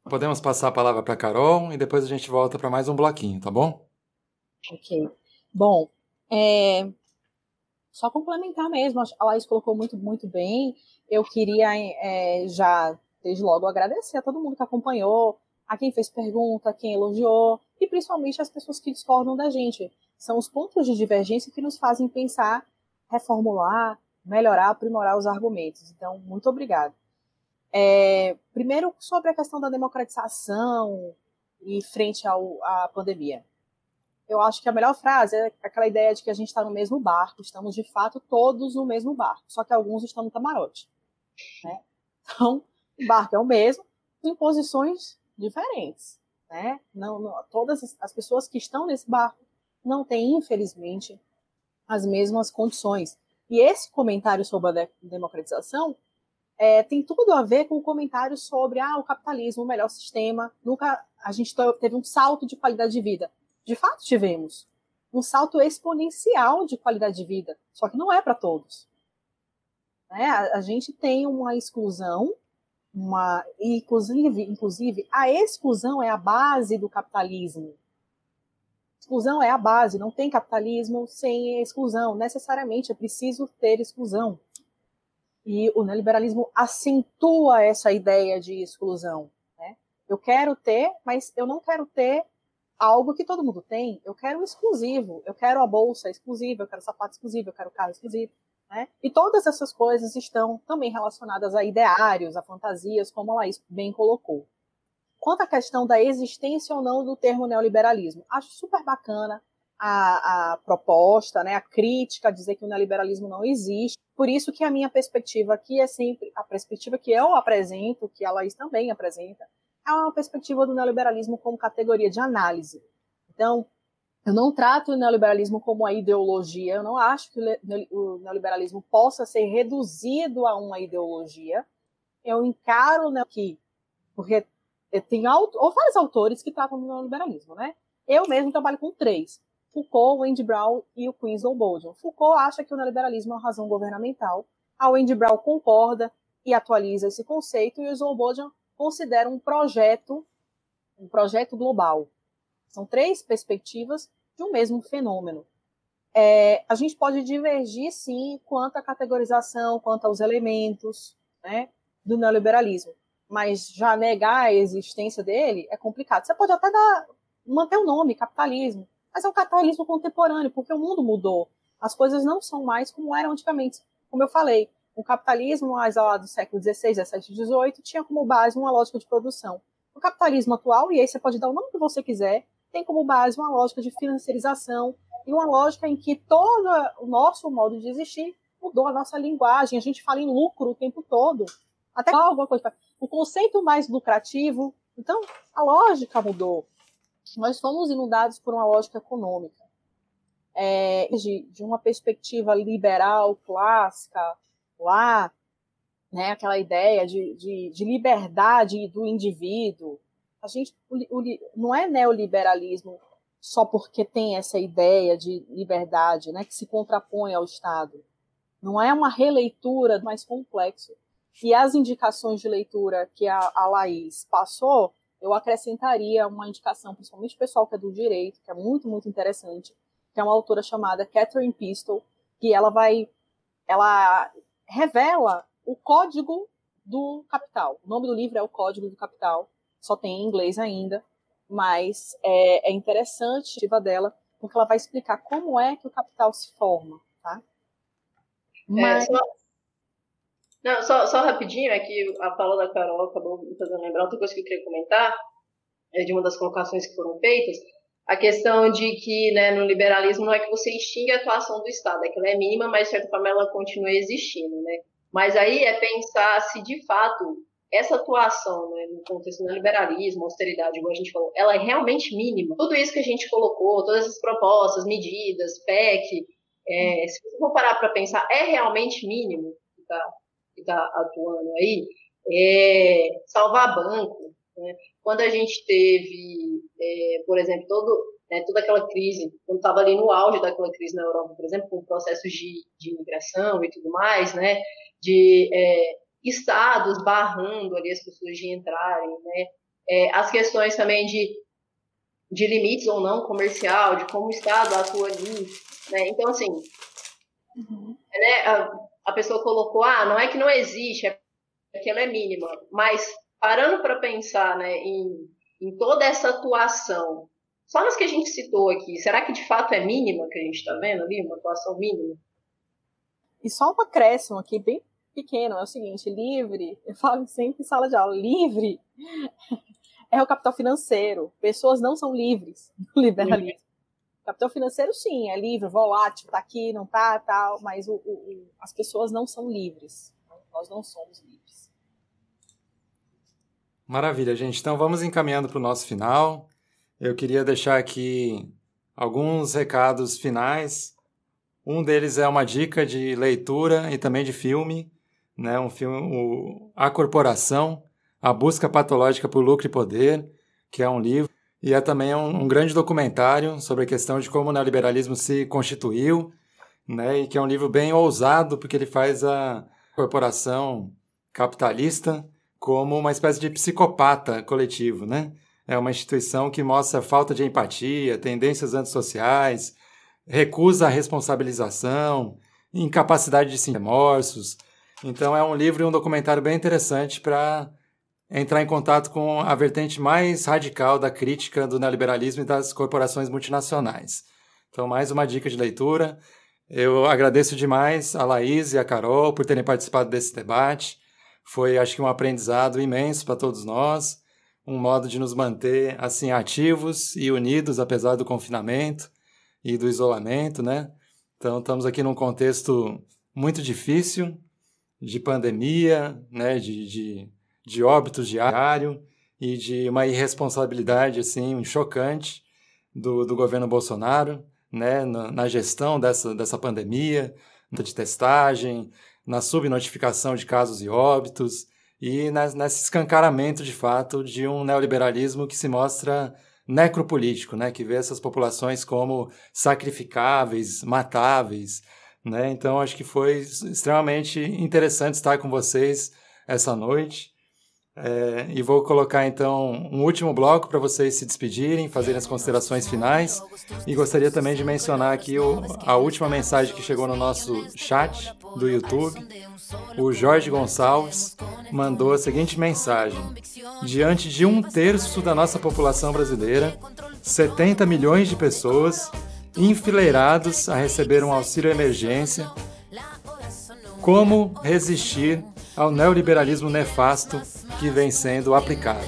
Podemos passar a palavra para a Carol e depois a gente volta para mais um bloquinho, tá bom? Ok. Bom, é, só complementar mesmo, a Laís colocou muito, muito bem. Eu queria é, já, desde logo, agradecer a todo mundo que acompanhou, a quem fez pergunta, a quem elogiou, e principalmente as pessoas que discordam da gente. São os pontos de divergência que nos fazem pensar, reformular, melhorar, aprimorar os argumentos. Então, muito obrigado. É, primeiro, sobre a questão da democratização e frente ao, à pandemia eu acho que a melhor frase é aquela ideia de que a gente está no mesmo barco, estamos de fato todos no mesmo barco, só que alguns estão no camarote. Né? Então, o barco é o mesmo, em posições diferentes. Né? Não, não, todas as pessoas que estão nesse barco não têm, infelizmente, as mesmas condições. E esse comentário sobre a democratização é, tem tudo a ver com o comentário sobre ah, o capitalismo, o melhor sistema. Nunca a gente teve um salto de qualidade de vida de fato tivemos um salto exponencial de qualidade de vida, só que não é para todos. Né? A, a, gente tem uma exclusão, uma inclusive, inclusive a exclusão é a base do capitalismo. Exclusão é a base, não tem capitalismo sem exclusão. Necessariamente é preciso ter exclusão. E o neoliberalismo acentua essa ideia de exclusão. Né? Eu quero ter, mas eu não quero ter algo que todo mundo tem, eu quero exclusivo, eu quero a bolsa exclusiva, eu quero sapato exclusivo, eu quero carro exclusivo, né? E todas essas coisas estão também relacionadas a ideários, a fantasias, como a Laís bem colocou. Quanto à questão da existência ou não do termo neoliberalismo, acho super bacana a, a proposta, né, a crítica, a dizer que o neoliberalismo não existe. Por isso que a minha perspectiva aqui é sempre a perspectiva que eu apresento, que a Laís também apresenta, uma perspectiva do neoliberalismo como categoria de análise. Então, eu não trato o neoliberalismo como uma ideologia, eu não acho que o neoliberalismo possa ser reduzido a uma ideologia. Eu encaro né, que Porque tem ou vários autores que tratam do neoliberalismo, né? Eu mesmo trabalho com três. Foucault, Wendy Brown e o Queens Bolden. Foucault acha que o neoliberalismo é uma razão governamental. A Wendy Brown concorda e atualiza esse conceito e o Zolbojan considera um projeto, um projeto global. São três perspectivas de um mesmo fenômeno. É, a gente pode divergir, sim, quanto à categorização, quanto aos elementos né, do neoliberalismo, mas já negar a existência dele é complicado. Você pode até dar, manter o nome, capitalismo, mas é um capitalismo contemporâneo, porque o mundo mudou. As coisas não são mais como eram antigamente. Como eu falei, o capitalismo mais lá do século XVI, XVII, XVIII tinha como base uma lógica de produção. O capitalismo atual, e aí você pode dar o nome que você quiser, tem como base uma lógica de financiarização e uma lógica em que todo o nosso modo de existir mudou a nossa linguagem. A gente fala em lucro o tempo todo. Até alguma coisa. O conceito mais lucrativo. Então, a lógica mudou. Nós fomos inundados por uma lógica econômica. É, de, de uma perspectiva liberal, clássica, lá, né, aquela ideia de, de, de liberdade do indivíduo. A gente o, o, não é neoliberalismo só porque tem essa ideia de liberdade, né, que se contrapõe ao Estado. Não é uma releitura mais complexo. E as indicações de leitura que a, a Laís passou, eu acrescentaria uma indicação, principalmente pessoal que é do direito, que é muito, muito interessante, que é uma autora chamada Catherine Pistol, que ela vai, ela revela o código do capital. O nome do livro é o Código do Capital, só tem em inglês ainda, mas é, é interessante a dela, porque ela vai explicar como é que o capital se forma, tá? É, mas... É, só... Não, só, só rapidinho, é que a fala da Carol acabou me fazendo lembrar outra coisa que eu queria comentar, é de uma das colocações que foram feitas, a questão de que né, no liberalismo não é que você extingue a atuação do Estado, é que ela é mínima, mas de certa forma ela continua existindo. Né? Mas aí é pensar se de fato essa atuação né, no contexto do liberalismo, austeridade, como a gente falou, ela é realmente mínima. Tudo isso que a gente colocou, todas as propostas, medidas, PEC, é, se você for parar para pensar, é realmente mínimo que está tá atuando aí? É, salvar banco. Né? Quando a gente teve é, por exemplo, todo, né, toda aquela crise, quando estava ali no auge daquela crise na Europa, por exemplo, com processos de, de imigração e tudo mais, né, de é, estados barrando ali as pessoas de entrarem, né, é, as questões também de, de limites ou não comercial, de como o Estado atua ali, né, então assim, uhum. né, a, a pessoa colocou, ah, não é que não existe, é que ela é mínima, mas parando para pensar, né, em em toda essa atuação, só nas que a gente citou aqui, será que de fato é mínima que a gente está vendo ali, uma atuação mínima? E só um acréscimo aqui, bem pequeno, é o seguinte, livre, eu falo sempre em sala de aula, livre [laughs] é o capital financeiro. Pessoas não são livres no [laughs] liberalismo. Capital financeiro, sim, é livre, volátil, tá aqui, não tá, tal, mas o, o, as pessoas não são livres. Nós não somos livres. Maravilha, gente. Então vamos encaminhando para o nosso final. Eu queria deixar aqui alguns recados finais. Um deles é uma dica de leitura e também de filme, né? Um filme, o A Corporação, A Busca Patológica por Lucro e Poder, que é um livro e é também um, um grande documentário sobre a questão de como o neoliberalismo se constituiu, né? E que é um livro bem ousado porque ele faz a corporação capitalista como uma espécie de psicopata coletivo, né? É uma instituição que mostra falta de empatia, tendências antissociais, recusa a responsabilização, incapacidade de sentir remorsos. Então é um livro e um documentário bem interessante para entrar em contato com a vertente mais radical da crítica do neoliberalismo e das corporações multinacionais. Então, mais uma dica de leitura. Eu agradeço demais a Laís e a Carol por terem participado desse debate. Foi, acho que, um aprendizado imenso para todos nós, um modo de nos manter assim ativos e unidos apesar do confinamento e do isolamento, né? Então, estamos aqui num contexto muito difícil de pandemia, né? De, de, de óbitos diário e de uma irresponsabilidade assim chocante do, do governo Bolsonaro, né? Na, na gestão dessa, dessa pandemia, de testagem, na subnotificação de casos e óbitos e nesse escancaramento, de fato, de um neoliberalismo que se mostra necropolítico, né, que vê essas populações como sacrificáveis, matáveis, né? Então acho que foi extremamente interessante estar com vocês essa noite. É, e vou colocar então um último bloco para vocês se despedirem, fazerem as considerações finais. E gostaria também de mencionar aqui o, a última mensagem que chegou no nosso chat do YouTube. O Jorge Gonçalves mandou a seguinte mensagem: Diante de um terço da nossa população brasileira, 70 milhões de pessoas enfileirados a receber um auxílio emergência, como resistir ao neoliberalismo nefasto que vem sendo aplicado.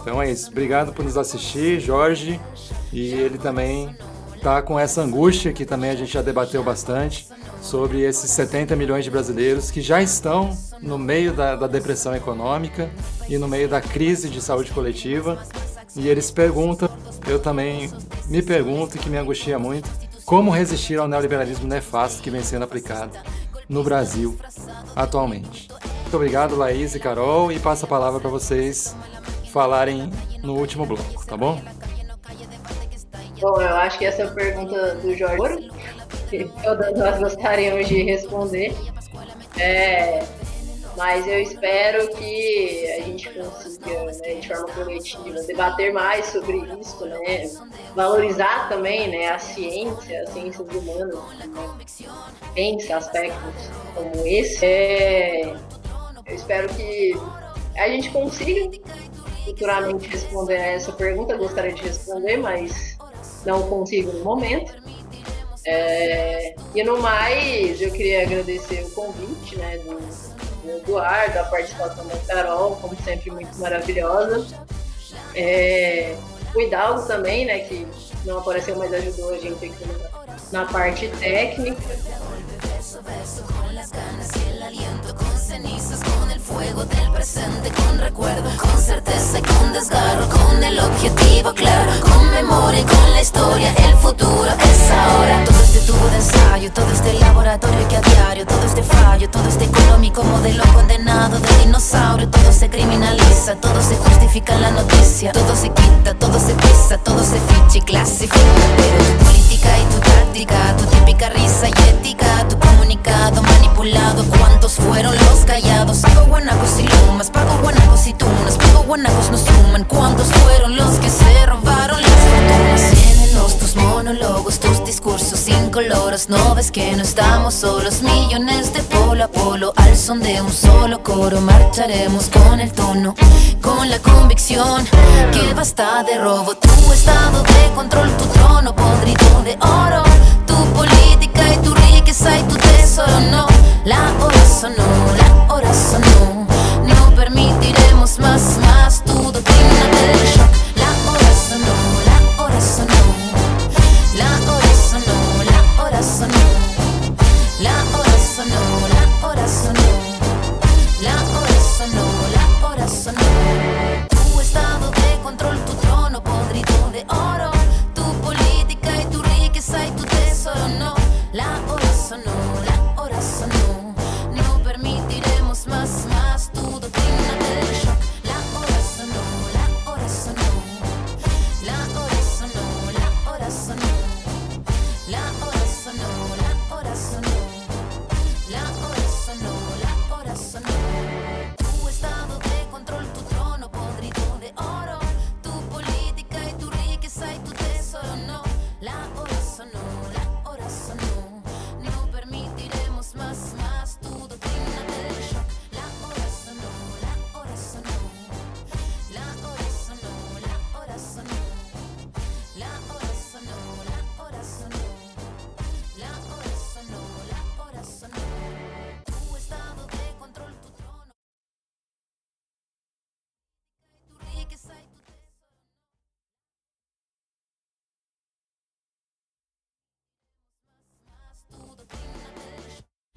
Então é isso. Obrigado por nos assistir, Jorge. E ele também está com essa angústia que também a gente já debateu bastante sobre esses 70 milhões de brasileiros que já estão no meio da, da depressão econômica e no meio da crise de saúde coletiva. E eles perguntam, eu também me pergunto que me angustia muito, como resistir ao neoliberalismo nefasto que vem sendo aplicado no Brasil atualmente. Muito obrigado, Laís e Carol, e passo a palavra para vocês falarem no último bloco, tá bom? Bom, eu acho que essa é a pergunta do Jorge, que todas nós gostaríamos de responder. É, mas eu espero que a gente consiga, né, de forma coletiva, debater mais sobre isso, né, valorizar também né, a ciência, as ciências humanas, né, pensa aspectos como esse. É, eu espero que a gente consiga futuramente responder essa pergunta. Eu gostaria de responder, mas não consigo no momento. É, e no mais, eu queria agradecer o convite né, do, do Eduardo, a participação da Carol, como sempre, muito maravilhosa. É, o Hidalgo também, né, que não apareceu, mas ajudou a gente aqui na, na parte técnica. Fuego del presente con recuerdo, con certeza y con desgarro, con el objetivo claro, con memoria y con la historia, el futuro es ahora. Todo este tubo de ensayo, todo este laboratorio que a diario, todo este fallo, todo este económico modelo condenado de dinosaurio, todo se criminaliza, todo se justifica en la noticia, todo se quita, todo se pisa, todo se ficha y clasifica. Y tu táctica, tu típica risa y ética, tu comunicado manipulado, ¿cuántos fueron los callados? Pago guanacos y lumas, pago guanacos y tunas, pago guanacos no suman, ¿cuántos fueron los que se robaron las fortunas? tus monólogos, tus discursos incoloros, no ves que no estamos solos, millones de polo a polo, al son de un solo coro, marcharemos con el tono, con la convicción. Que basta de robo, tu estado de control, tu trono podrido de oro. Tu política y tu riqueza y tu tesoro no. La hora sonó, la hora sonó. No permitiremos más, más tu doctrina del